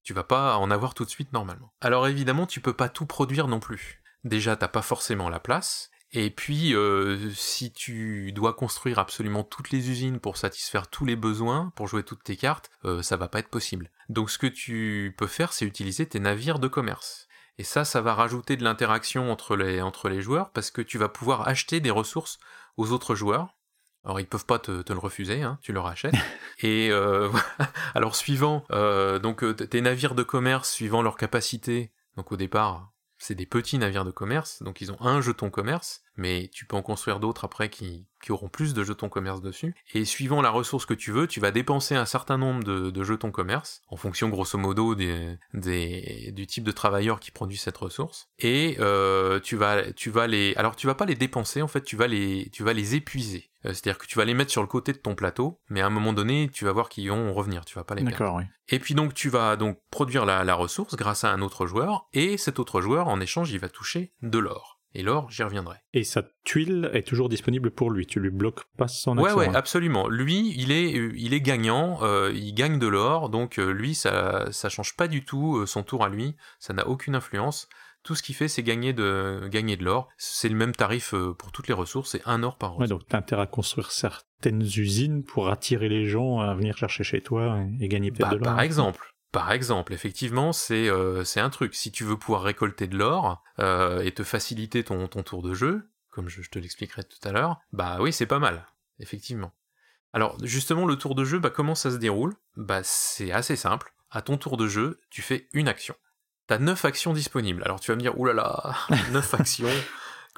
Tu vas pas en avoir tout de suite normalement. Alors évidemment, tu peux pas tout produire non plus. Déjà, t'as pas forcément la place, Et puis, euh, si tu dois construire absolument toutes les usines pour satisfaire tous les besoins, pour jouer toutes tes cartes, euh, ça va pas être possible. Donc ce que tu peux faire, c'est utiliser tes navires de commerce. Et ça, ça va rajouter de l'interaction entre les, entre les joueurs, parce que tu vas pouvoir acheter des ressources aux autres joueurs. Alors ils peuvent pas te, te le refuser, hein, tu leur achètes. Et euh, alors suivant euh, donc euh, tes navires de commerce, suivant leur capacité, donc au départ c'est des petits navires de commerce, donc ils ont un jeton commerce, mais tu peux en construire d'autres après qui, qui, auront plus de jetons commerce dessus. Et suivant la ressource que tu veux, tu vas dépenser un certain nombre de, de jetons commerce, en fonction grosso modo des, des, du type de travailleur qui produit cette ressource. Et euh, tu vas, tu vas les, alors tu vas pas les dépenser, en fait, tu vas les, tu vas les épuiser. Euh, c'est-à-dire que tu vas les mettre sur le côté de ton plateau, mais à un moment donné, tu vas voir qu'ils vont revenir, tu vas pas les perdre. Oui. Et puis donc tu vas donc produire la, la ressource grâce à un autre joueur, et cet autre joueur, en échange, il va toucher de l'or. Et l'or, j'y reviendrai. Et sa tuile est toujours disponible pour lui. Tu lui bloques pas son Ouais, action. ouais, hein. absolument. Lui, il est, euh, il est gagnant. euh, il gagne de l'or, donc euh, lui, ça, ça change pas du tout euh, son tour à lui. Ça n'a aucune influence. Tout ce qu'il fait, c'est gagner de, gagner de l'or. C'est le même tarif pour toutes les ressources. C'est un or par Ouais, ressource. donc t'as intérêt à construire certaines usines pour attirer les gens à venir chercher chez toi et, et gagner peut-être Bah, de l'or. par exemple. Par exemple, effectivement, c'est euh, c'est un truc. Si tu veux pouvoir récolter de l'or euh, et te faciliter ton, tour de jeu, comme je, te l'expliquerai tout à l'heure, bah oui, c'est pas mal, effectivement. Alors justement, le tour de jeu, bah comment ça se déroule? Bah c'est assez simple. À ton tour de jeu, tu fais une action. T'as neuf actions disponibles. Alors tu vas me dire, oulala, neuf actions.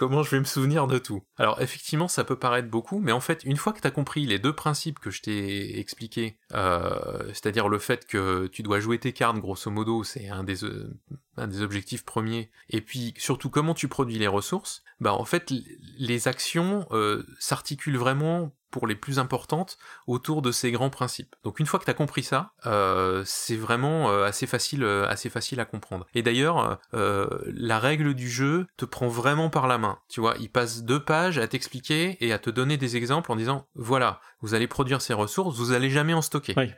Comment je vais me souvenir de tout. Alors effectivement, ça peut paraître beaucoup, mais en fait, une fois que t'as compris les deux principes que je t'ai expliqués, euh, c'est-à-dire le fait que tu dois jouer tes cartes, grosso modo, c'est un des euh, un des objectifs premiers, et puis surtout comment tu produis les ressources, bah en fait, les actions euh, s'articulent vraiment pour les plus importantes autour de ces grands principes. Donc une fois que tu as compris ça, euh, c'est vraiment euh, assez facile, euh, assez facile à comprendre. Et d'ailleurs, la règle du jeu te prend vraiment par la main. Tu vois, il passe deux pages à t'expliquer et à te donner des exemples en disant voilà, vous allez produire ces ressources, vous allez jamais en stocker. Oui.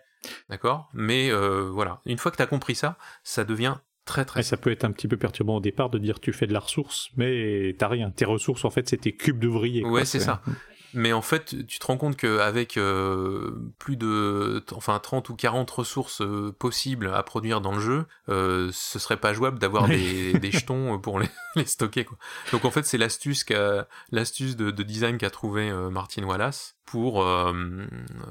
D'accord? Mais voilà, une fois que tu as compris ça, ça devient très très Et ça peut être un petit peu perturbant au départ de dire tu fais de la ressource, mais t'as rien. Tes ressources, en fait, c'est tes cubes d'ouvriers. Ouais, c'est ça. Mais en fait, tu te rends compte qu'avec euh, plus de enfin 30 ou 40 ressources euh, possibles à produire dans le jeu, euh, ce serait pas jouable d'avoir des, des jetons pour les, les stocker. Quoi. Donc en fait, c'est l'astuce l'astuce de, de design qu'a trouvé euh, Martin Wallace pour euh,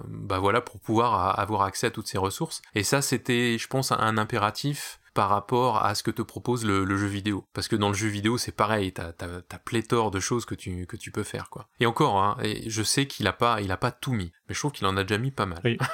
bah voilà pour pouvoir avoir accès à toutes ces ressources. Et ça, c'était, je pense, un impératif par rapport à ce que te propose le, le jeu vidéo. Parce que dans le jeu vidéo, c'est pareil, t'as, t'as pléthore de choses que tu, que tu peux faire, quoi. Et encore, hein, et je sais qu'il a pas, il a pas tout mis, mais je trouve qu'il en a déjà mis pas mal. Oui.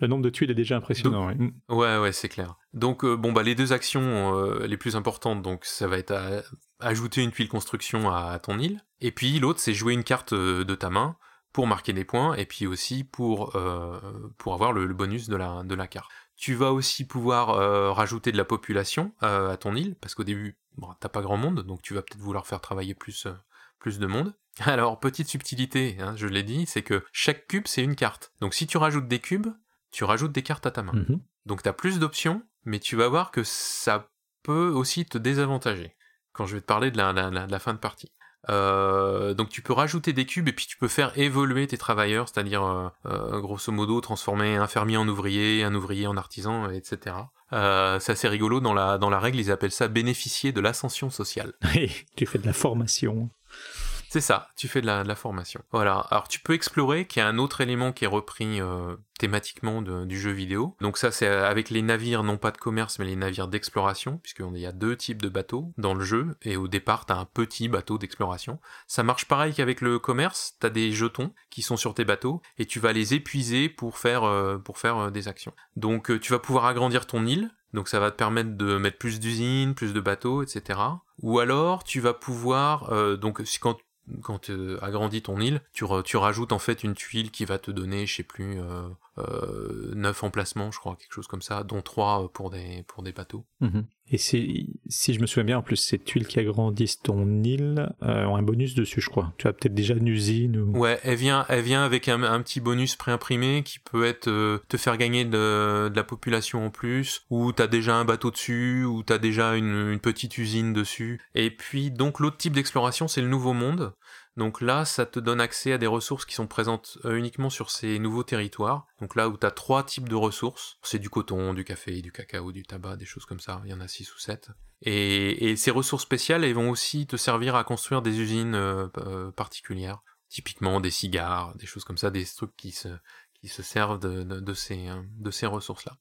Le nombre de tuiles est déjà impressionnant. ouais. Mm. Ouais, ouais, c'est clair. Donc, euh, bon, bah, les deux actions euh, les plus importantes, donc, ça va être à- ajouter une tuile construction à, à ton île. Et puis, l'autre, c'est jouer une carte euh, de ta main pour marquer des points, et puis aussi pour, euh, pour avoir le, le bonus de la, de la carte. Tu vas aussi pouvoir euh, rajouter de la population euh, à ton île, parce qu'au début, bon, t'as pas grand monde, donc tu vas peut-être vouloir faire travailler plus, euh, plus de monde. Alors, petite subtilité, hein, je l'ai dit, c'est que chaque cube, c'est une carte. Donc, si tu rajoutes des cubes, tu rajoutes des cartes à ta main. Mhm. Donc tu as plus d'options, mais tu vas voir que ça peut aussi te désavantager quand je vais te parler de la, la- la- de la fin de partie. Euh, donc tu peux rajouter des cubes et puis tu peux faire évoluer tes travailleurs, c'est-à-dire euh, euh, grosso modo transformer un fermier en ouvrier, un ouvrier en artisan, etc. Euh, c'est rigolo dans la dans la règle ils appellent ça bénéficier de l'ascension sociale. Et tu fais de la formation. C'est ça, tu fais de la, formation. Voilà. Alors tu peux explorer, qu'il y a un autre élément qui est repris euh, thématiquement du jeu vidéo. Donc ça c'est avec les navires, non pas de commerce, mais les navires d'exploration, puisqu'il y a deux types de bateaux dans le jeu, et au départ t'as un petit bateau d'exploration. Ça marche pareil qu'avec le commerce, t'as des jetons qui sont sur tes bateaux, et tu vas les épuiser pour faire, euh, pour faire euh, des actions. Donc euh, tu vas pouvoir agrandir ton île, donc ça va te permettre de mettre plus d'usines, plus de bateaux, etc. Ou alors tu vas pouvoir, euh, donc quand quand tu agrandis ton île, tu, tu rajoutes en fait une tuile qui va te donner, je sais plus, euh, euh, 9 emplacements, je crois, quelque chose comme ça, dont 3 pour des, pour des bateaux. Mhm. Et si, si je me souviens bien, en plus, ces tuiles qui agrandissent ton île euh, ont un bonus dessus, je crois. Tu as peut-être déjà une usine ou... Ouais, elle vient, elle vient avec un, un petit bonus préimprimé qui peut être euh, te faire gagner de, de, la population en plus, ou t'as déjà un bateau dessus, ou t'as déjà une, une petite usine dessus. Et puis, donc, l'autre type d'exploration, c'est le Nouveau Monde. Donc là, ça te donne accès à des ressources qui sont présentes euh, uniquement sur ces nouveaux territoires. Donc là où tu as trois types de ressources, c'est du coton, du café, du cacao, du tabac, des choses comme ça, il y en a six ou sept. Et, ces ressources spéciales, elles vont aussi te servir à construire des usines euh, euh, particulières, typiquement des cigares, des choses comme ça, des trucs qui se, qui se servent de, de ces ressources-là.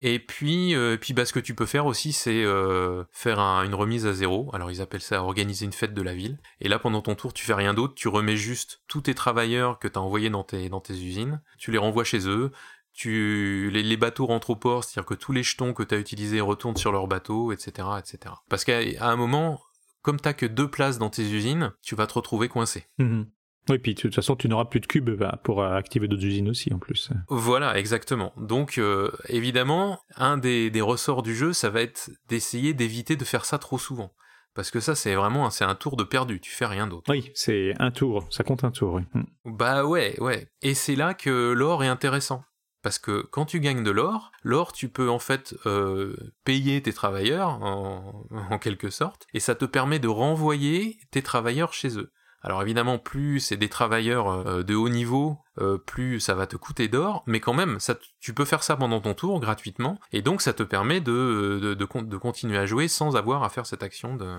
Et puis, euh, puis bah, ce que tu peux faire aussi, c'est euh, faire un, une remise à zéro. Alors ils appellent ça organiser une fête de la ville. Et là, pendant ton tour, tu fais rien d'autre. Tu remets juste tous tes travailleurs que tu as envoyés dans tes, dans tes usines. Tu les renvoies chez eux. Tu, les, bateaux rentrent au port, c'est-à-dire que tous les jetons que tu as utilisés retournent sur leur bateau, etc., etc. Parce qu'à un moment, comme t'as que deux places dans tes usines, tu vas te retrouver coincé. Mmh. Oui, puis de toute façon, tu n'auras plus de cubes bah, pour activer d'autres usines aussi en plus. Voilà, exactement. Donc, euh, évidemment, un des, des, ressorts du jeu, ça va être d'essayer d'éviter de faire ça trop souvent. Parce que ça, c'est vraiment c'est un tour de perdu, tu fais rien d'autre. Oui, c'est un tour, ça compte un tour, oui. Mm. Bah ouais, ouais. Et c'est là que l'or est intéressant. Parce que quand tu gagnes de l'or, l'or, tu peux en fait euh, payer tes travailleurs, en, en quelque sorte, et ça te permet de renvoyer tes travailleurs chez eux. Alors évidemment, plus c'est des travailleurs euh, de haut niveau, euh, plus ça va te coûter d'or, mais quand même, tu peux faire ça pendant ton tour gratuitement, et donc ça te permet de, continuer à jouer sans avoir à faire cette action de,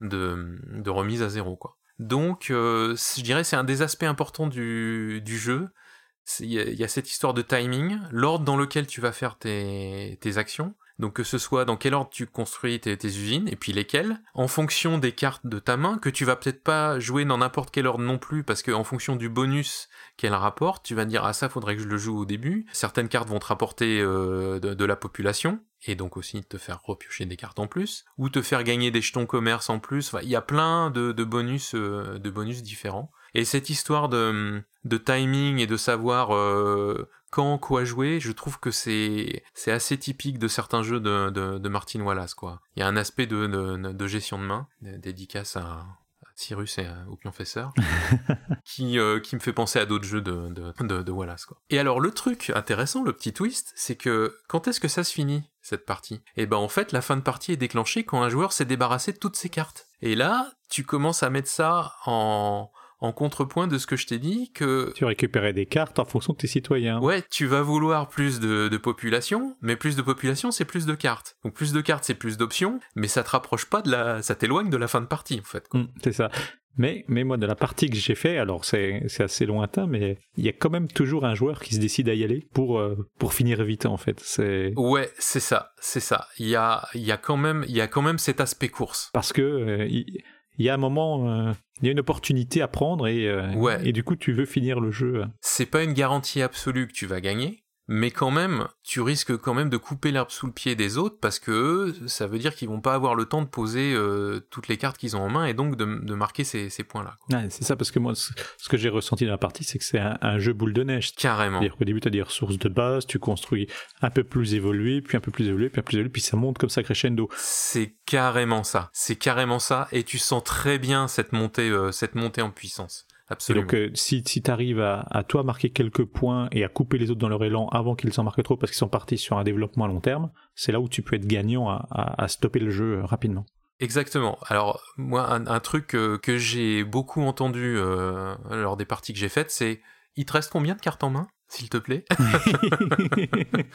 de, remise à zéro. Quoi. Donc euh, je dirais c'est un des aspects importants du, du jeu, il y, a cette histoire de timing, l'ordre dans lequel tu vas faire tes actions, donc que ce soit dans quel ordre tu construis tes, usines, et puis lesquelles, en fonction des cartes de ta main, que tu vas peut-être pas jouer dans n'importe quel ordre non plus, parce que en fonction du bonus qu'elle rapporte, tu vas dire ah ça faudrait que je le joue au début. Certaines cartes vont te rapporter euh, de, la population, et donc aussi te faire repiocher des cartes en plus, ou te faire gagner des jetons commerce en plus. Il y a plein de, de bonus, euh, de bonus différents. Et cette histoire de, de timing et de savoir euh, quand quoi jouer, je trouve que c'est c'est assez typique de certains jeux de, de, de, Martin Wallace quoi. Il y a un aspect de, gestion de main, dédicace à, Cyrus et au Pionfesseur, qui, euh, qui me fait penser à d'autres jeux de, de, de, Wallace. Quoi. Et alors le truc intéressant, le petit twist, c'est que quand est-ce que ça se finit, cette partie? Et ben en fait, la fin de partie est déclenchée quand un joueur s'est débarrassé de toutes ses cartes. Et là, tu commences à mettre ça en en contrepoint de ce que je t'ai dit que tu récupérais des cartes en fonction de tes citoyens. Ouais, tu vas vouloir plus de, de population, mais plus de population c'est plus de cartes. Donc plus de cartes c'est plus d'options, mais ça te rapproche pas de la, ça t'éloigne de la fin de partie en fait. Mmh, c'est ça. Mais, mais moi, de la partie que j'ai fait, alors c'est, c'est assez lointain, mais il y a quand même toujours un joueur qui se décide à y aller pour, euh, pour finir vite, en fait. Ouais, c'est ça, c'est ça. Il y a, y a quand même, y a quand même cet aspect course. Parce que, euh, il y a un moment, euh, il y a une opportunité à prendre et, euh, ouais. et du coup tu veux finir le jeu. C'est pas une garantie absolue que tu vas gagner, mais quand même, tu risques quand même de couper l'herbe sous le pied des autres parce que eux, ça veut dire qu'ils vont pas avoir le temps de poser euh, toutes les cartes qu'ils ont en main et donc de, de marquer ces, ces points-là. Ouais, c'est ça parce que moi, ce que j'ai ressenti dans la partie, c'est que c'est un, un, jeu boule de neige. Carrément. C'est-à-dire qu'au début, tu as des ressources de base, tu construis un peu plus évolué, puis un peu plus évolué, puis un peu plus évolué, puis ça monte comme ça crescendo. C'est carrément ça. C'est carrément ça et tu sens très bien cette montée, euh, cette montée en puissance. Absolument. Et donc, euh, si, si tu arrives à, à, toi marquer quelques points et à couper les autres dans leur élan avant qu'ils s'en marquent trop parce qu'ils sont partis sur un développement à long terme, c'est là où tu peux être gagnant à, à, à stopper le jeu rapidement. Exactement. Alors, moi, un, un truc euh, que j'ai beaucoup entendu euh, lors des parties que j'ai faites, c'est il te reste combien de cartes en main s'il te plaît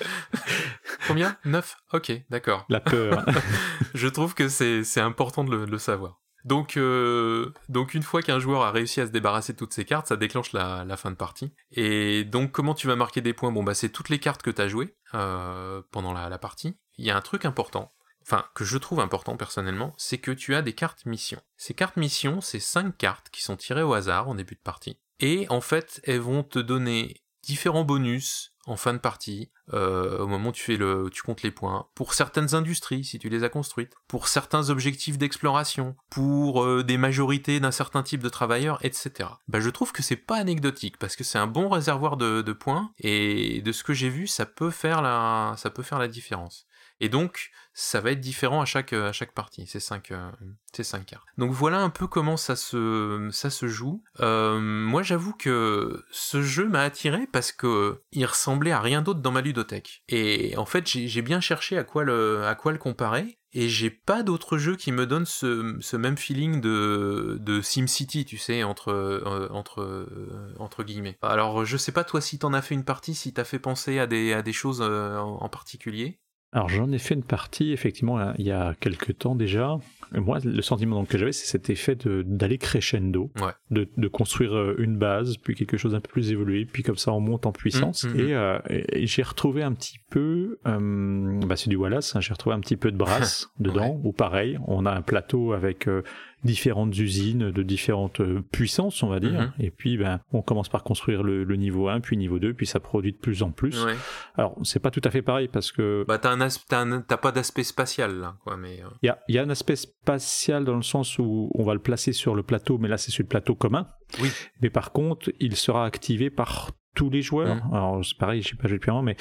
Combien? 9 Ok, d'accord. La peur. Je trouve que c'est important de le, de le savoir. Donc, euh, donc une fois qu'un joueur a réussi à se débarrasser de toutes ses cartes, ça déclenche la, fin de partie. Et donc comment tu vas marquer des points? Bon bah c'est toutes les cartes que tu as jouées euh, pendant la, partie. Il y a un truc important, enfin que je trouve important personnellement, c'est que tu as des cartes missions. Ces cartes missions, c'est cinq cartes qui sont tirées au hasard en début de partie. Et en fait, elles vont te donner différents bonus en fin de partie, euh, au moment où tu fais le, tu comptes les points, pour certaines industries si tu les as construites, pour certains objectifs d'exploration, pour euh, des majorités d'un certain type de travailleurs, etc. Bah, je trouve que c'est pas anecdotique parce que c'est un bon réservoir de, de points et de ce que j'ai vu, ça peut faire la, ça peut faire la différence. Et donc, ça va être différent à chaque, à chaque partie, ces cinq, euh, ces cinq cartes. Donc voilà un peu comment ça se, ça se joue. Euh, moi, j'avoue que ce jeu m'a attiré parce que il ressemblait à rien d'autre dans ma ludothèque. Et en fait, j'ai bien cherché à quoi le, à quoi le comparer. Et j'ai pas d'autres jeux qui me donnent ce, ce même feeling de, de SimCity, tu sais, entre, euh, entre, euh, entre guillemets. Alors, je sais pas toi si t'en as fait une partie, si t'as fait penser à des, à des choses euh, en particulier. Alors j'en ai fait une partie effectivement il y a quelques temps déjà. Et moi, le sentiment que j'avais, c'est cet effet d'aller crescendo, Ouais. de, de construire euh, une base, puis quelque chose d'un peu plus évolué, puis comme ça on monte en puissance. Mmh, mmh, et, euh, et j'ai retrouvé un petit peu, euh, bah c'est du Wallace, hein, j'ai retrouvé un petit peu de brasse dedans, ou pareil, on a un plateau avec euh, différentes usines de différentes euh, puissances, on va dire. Mhm. Et puis, ben, on commence par construire le, le niveau 1, puis niveau 2, puis ça produit de plus en plus. Ouais. Alors, c'est pas tout à fait pareil parce que Bah t'as un as- t'as un- t'as pas d'aspect spatial là, quoi, mais euh, il y a, il y a un aspect spatial dans le sens où on va le placer sur le plateau, mais là, c'est sur le plateau commun. Oui. Mais par contre, il sera activé par tous les joueurs. Mhm. Alors, c'est pareil, je sais pas un moment, mais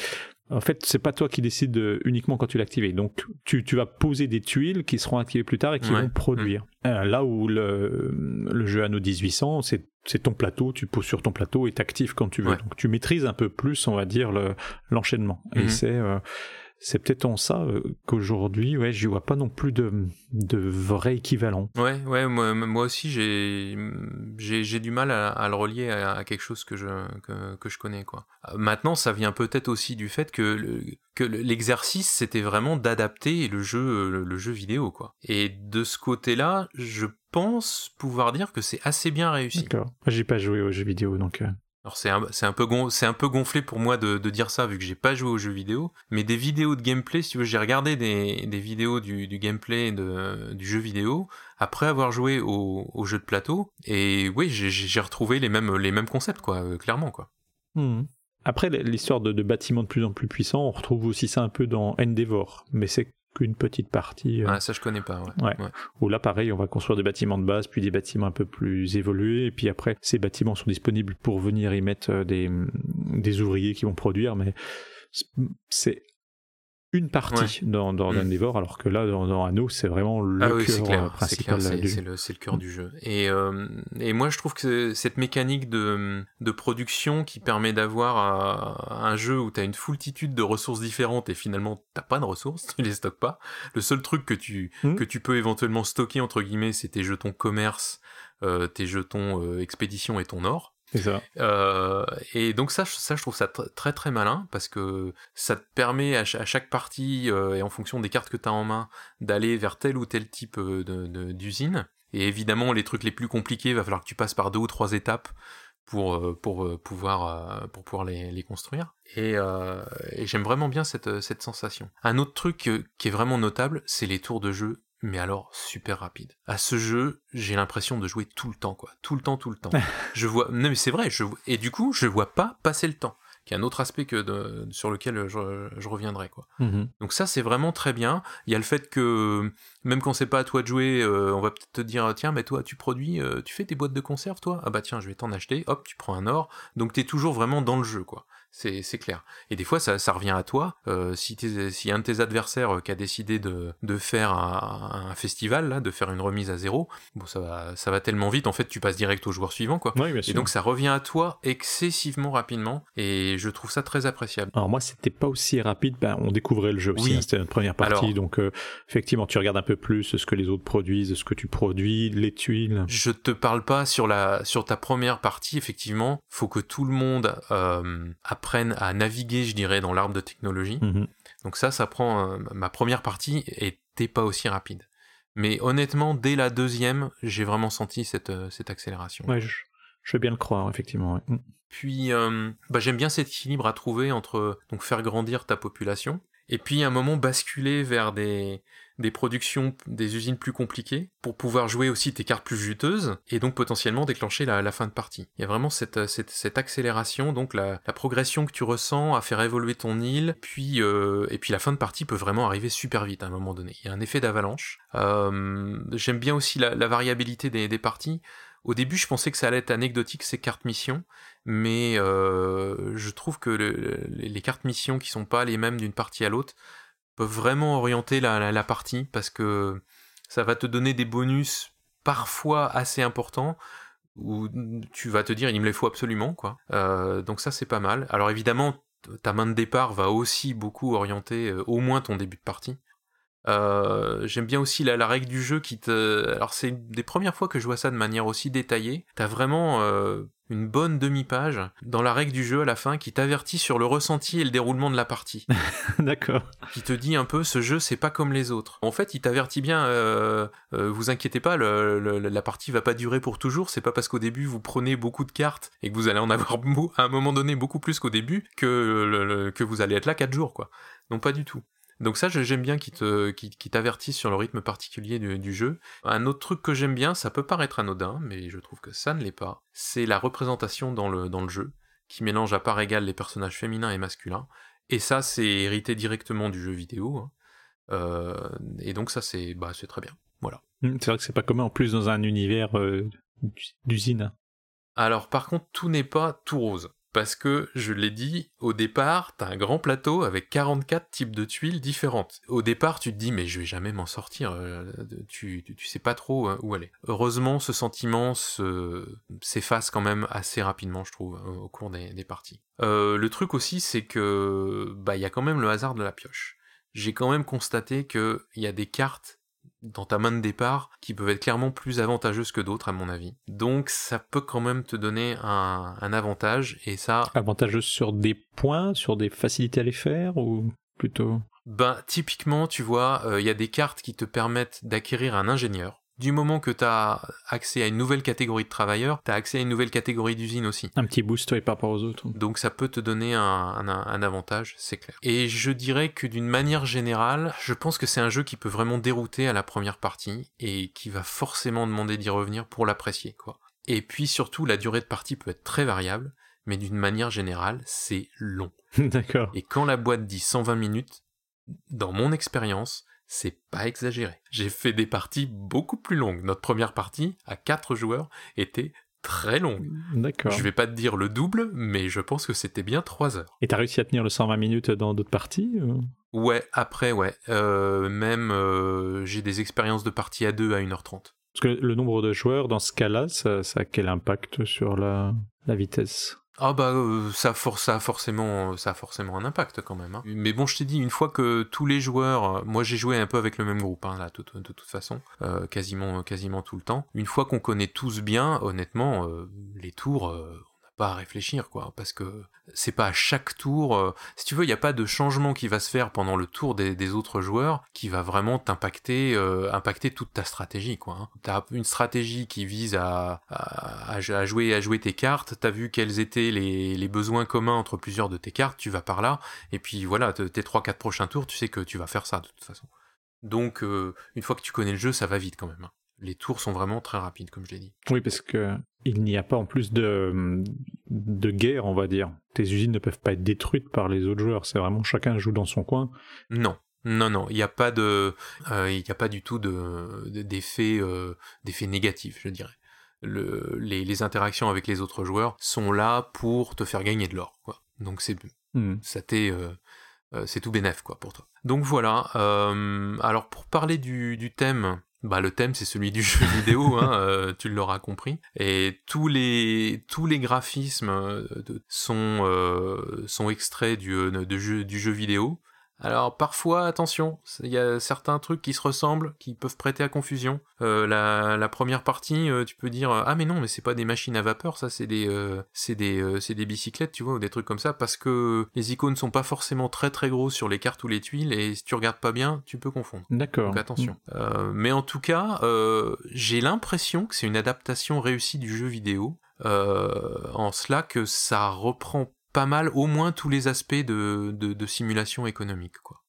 en fait, c'est pas toi qui décides euh, uniquement quand tu l'actives. Donc, tu, tu vas poser des tuiles qui seront activées plus tard et qui Ouais. vont produire. Euh, là où le, le jeu Anno 1800, c'est c'est ton plateau, tu poses sur ton plateau et t'actives quand tu veux. Ouais. Donc tu maîtrises un peu plus, on va dire, le- l'enchaînement. Et Mhm. c'est euh, c'est peut-être en ça euh, qu'aujourd'hui, ouais, j'y vois pas non plus de, de vrai équivalent. ouais, ouais, moi, moi aussi j'ai du mal à, à le relier à, à quelque chose que je que, que je connais quoi. Euh, Maintenant, ça vient peut-être aussi du fait que le, que le- l'exercice c'était vraiment d'adapter le jeu le, le jeu vidéo quoi. Et de ce côté-là, je pense pouvoir dire que c'est assez bien réussi. D'accord. Moi, J'ai pas joué aux jeux vidéo, donc. euh, Alors c'est un, peu gonflé pour moi de, dire ça vu que j'ai pas joué aux jeux vidéo, mais des vidéos de gameplay, si tu veux, j'ai regardé des, vidéos du, gameplay du jeu vidéo après avoir joué au, au jeu de plateau, et oui, j'ai, retrouvé les mêmes concepts quoi, euh, clairement quoi. Mhm. Après, l'histoire de, de bâtiments de plus en plus puissants, on retrouve aussi ça un peu dans Endeavor, mais c'est qu'une petite partie. euh, Ah, ça je connais pas. Ouais. Ouais. Où là, pareil, on va construire des bâtiments de base, puis des bâtiments un peu plus évolués, et puis après, ces bâtiments sont disponibles pour venir y mettre euh, des, des ouvriers qui vont produire, mais c'est une partie dans, dans Mm. Endeavor, alors que là, dans, dans Anno, c'est vraiment le Ah oui, cœur euh, principal c'est du le, c'est le cœur du jeu. Et, euh, et moi, je trouve que cette mécanique de, de production qui permet d'avoir euh, un jeu où tu as une foultitude de ressources différentes et finalement t'as pas de ressources, tu les stockes pas. Le seul truc que tu, Mhm. que tu peux éventuellement stocker, entre guillemets, c'est tes jetons commerce, euh, tes jetons euh, expédition et ton or. Euh, et donc ça, ça, je trouve ça tr- très très malin parce que ça te permet à, cha- à chaque partie euh, et en fonction des cartes que tu as en main d'aller vers tel ou tel type euh, d'usine. Et évidemment, les trucs les plus compliqués, va falloir que tu passes par deux ou trois étapes pour pouvoir les, construire. Et, j'aime vraiment bien cette sensation. Un autre truc qui est vraiment notable, c'est les tours de jeu. Mais alors super rapide. À ce jeu, j'ai l'impression de jouer tout le temps, quoi. Tout le temps, tout le temps. je vois. Non, mais c'est vrai. Je... Et du coup, je vois pas passer le temps. Qui est un autre aspect que de... sur lequel je, je reviendrai, quoi. Mhm. Donc ça, c'est vraiment très bien. Il y a le fait que même quand c'est pas à toi de jouer, euh, on va peut-être te dire tiens, mais toi, tu produis, euh, tu fais tes boîtes de conserve, toi? Ah bah tiens, je vais t'en acheter. Hop, tu prends un or. Donc t'es toujours vraiment dans le jeu, quoi. C'est c'est clair. Et des fois, ça, ça revient à toi. Euh, si si un de tes adversaires euh, qui a décidé de, de faire un, un festival, là, de faire une remise à zéro, bon, ça va, ça va tellement vite. En fait, tu passes direct au joueur suivant, quoi. Oui, bien Et donc ça revient à toi excessivement rapidement et je trouve ça très appréciable. Alors moi, c'était pas aussi rapide. Ben, on découvrait le jeu aussi. Oui. hein, c'était notre première partie. Alors- donc, euh, effectivement, tu regardes un peu plus ce que les autres produisent, ce que tu produis, les tuiles. Je te parle pas sur la sur ta première partie effectivement, faut que tout le monde euh, apprenne à naviguer, je dirais, dans l'arbre de technologie. Mhm. Donc ça, ça prend euh, ma première partie était pas aussi rapide. Mais honnêtement, dès la deuxième, j'ai vraiment senti cette euh, cette accélération. Ouais, je, je veux bien le croire, effectivement. ouais. Mhm. Puis, euh, bah, j'aime bien cet équilibre à trouver entre donc faire grandir ta population et puis à un moment basculer vers des des productions, des usines plus compliquées, pour pouvoir jouer aussi tes cartes plus juteuses, et donc potentiellement déclencher la, fin de partie. Il y a vraiment cette, cette, accélération, donc la, progression que tu ressens à faire évoluer ton île, puis, euh, et puis la fin de partie peut vraiment arriver super vite à un moment donné. Il y a un effet d'avalanche. Euh, j'aime bien aussi la, variabilité des, parties. Au début, je pensais que ça allait être anecdotique ces cartes missions, mais euh, je trouve que les cartes missions qui sont pas les mêmes d'une partie à l'autre vraiment orienter la, partie parce que ça va te donner des bonus parfois assez importants où tu vas te dire il me les faut absolument quoi. Euh, donc ça c'est pas mal. Alors évidemment ta main de départ va aussi beaucoup orienter euh, au moins ton début de partie. Euh, j'aime bien aussi la, règle du jeu qui te... Alors c'est des premières fois que je vois ça de manière aussi détaillée. T'as vraiment une bonne demi-page dans la règle du jeu à la fin qui t'avertit sur le ressenti et le déroulement de la partie. D'accord. Qui te dit un peu ce jeu c'est pas comme les autres. En fait il t'avertit bien, euh, vous inquiétez pas, la partie va pas durer pour toujours. C'est pas parce qu'au début vous prenez beaucoup de cartes et que vous allez en avoir à un moment donné beaucoup plus qu'au début que, que vous allez être là 4 jours quoi. Non pas du tout. Donc ça, j'aime bien qu'il te, qui, t'avertisse sur le rythme particulier du, jeu. Un autre truc que j'aime bien, ça peut paraître anodin, mais je trouve que ça ne l'est pas, c'est la représentation dans le, dans le jeu, qui mélange à part égale les personnages féminins et masculins. Et ça, c'est hérité directement du jeu vidéo. Hein. Euh, et donc ça, c'est bah, très bien. Voilà. Mmh, c'est vrai que c'est pas commun en plus dans un univers euh, d'usine. Alors par contre, tout n'est pas tout rose parce que, je l'ai dit, au départ, t'as un grand plateau avec 44 types de tuiles différentes. Au départ, tu te dis, mais je vais jamais m'en sortir, euh, tu, sais pas trop hein, où aller. Heureusement, ce sentiment s'efface quand même assez rapidement, je trouve, au cours des, parties. Euh, le truc aussi, c'est que, bah, il y a quand même le hasard de la pioche. J'ai quand même constaté qu'il y a des cartes dans ta main de départ qui peuvent être clairement plus avantageuses que d'autres à mon avis. Donc ça peut quand même te donner un, avantage et ça... Avantageuse sur des points, sur des facilités à les faire ou plutôt... Ben typiquement tu vois, euh, il y a des cartes qui te permettent d'acquérir un ingénieur du moment que tu as accès à une nouvelle catégorie de travailleurs, tu as accès à une nouvelle catégorie d'usine aussi. Un petit boost par rapport aux autres. Donc ça peut te donner un, avantage, c'est clair. Et je dirais que d'une manière générale, je pense que c'est un jeu qui peut vraiment dérouter à la première partie et qui va forcément demander d'y revenir pour l'apprécier, quoi. Et puis surtout, la durée de partie peut être très variable, mais d'une manière générale, c'est long. D'accord. Et quand la boîte dit 120 minutes, dans mon expérience, c'est pas exagéré. J'ai fait des parties beaucoup plus longues. Notre première partie, à 4 joueurs, était très longue. D'accord. Je vais pas te dire le double, mais je pense que c'était bien 3 heures. Et t'as réussi à tenir le 120 minutes dans d'autres parties Ouais, après, ouais. Euh, même, euh, j'ai des expériences de parties à 2 à 1h30. Parce que le nombre de joueurs, dans ce cas-là, ça, a quel impact sur la vitesse? Ah bah euh, ça, ça, a forcément, ça a forcément un impact quand même. Hein. Mais bon, je t'ai dit, une fois que tous les joueurs, euh, moi j'ai joué un peu avec le même groupe, hein, là, de, toute façon, euh, quasiment, quasiment tout le temps. Une fois qu'on connaît tous bien, honnêtement, les tours, à réfléchir, quoi, parce que c'est pas à chaque tour. Euh, si tu veux, il n'y a pas de changement qui va se faire pendant le tour des, autres joueurs qui va vraiment t'impacter, euh, impacter toute ta stratégie, quoi. Hein. T'as une stratégie qui vise à, à, jouer, à jouer tes cartes. T'as vu quels étaient les, les, besoins communs entre plusieurs de tes cartes. Tu vas par là, et puis voilà, tes trois, quatre prochains tours, tu sais que tu vas faire ça de toute façon. Donc, euh, une fois que tu connais le jeu, ça va vite quand même. Hein les tours sont vraiment très rapides, comme je l'ai dit. Oui, parce que il n'y a pas en plus de, de guerre, on va dire. Tes usines ne peuvent pas être détruites par les autres joueurs. C'est vraiment chacun joue dans son coin. Non. Non, non, il n'y a pas de, euh, il n'y a pas du tout de, d'effet, euh, d'effet négatif, je dirais. Le, les, interactions avec les autres joueurs sont là pour te faire gagner de l'or, quoi. Donc c'est, hmm. ça t'est, euh, c'est tout bénef, quoi, pour toi. Donc voilà. alors pour parler du, du thème, bah le thème c'est celui du jeu vidéo, hein, euh, tu l'auras compris. Et tous les tous les graphismes euh, sont euh, sont extraits du, de jeu, du jeu vidéo. Alors parfois, attention, il y a certains trucs qui se ressemblent, qui peuvent prêter à confusion. Euh, la, première partie, euh, tu peux dire ah mais non, mais c'est pas des machines à vapeur, ça c'est des euh, c'est des c'est des bicyclettes, tu vois, ou des trucs comme ça, parce que les icônes sont pas forcément très très gros sur les cartes ou les tuiles, et si tu regardes pas bien, tu peux confondre. D'accord. Donc attention. mais en tout cas, j'ai l'impression que c'est une adaptation réussie du jeu vidéo. en cela que ça reprend pas mal, au moins tous les aspects de, de, simulation économique. Quoi.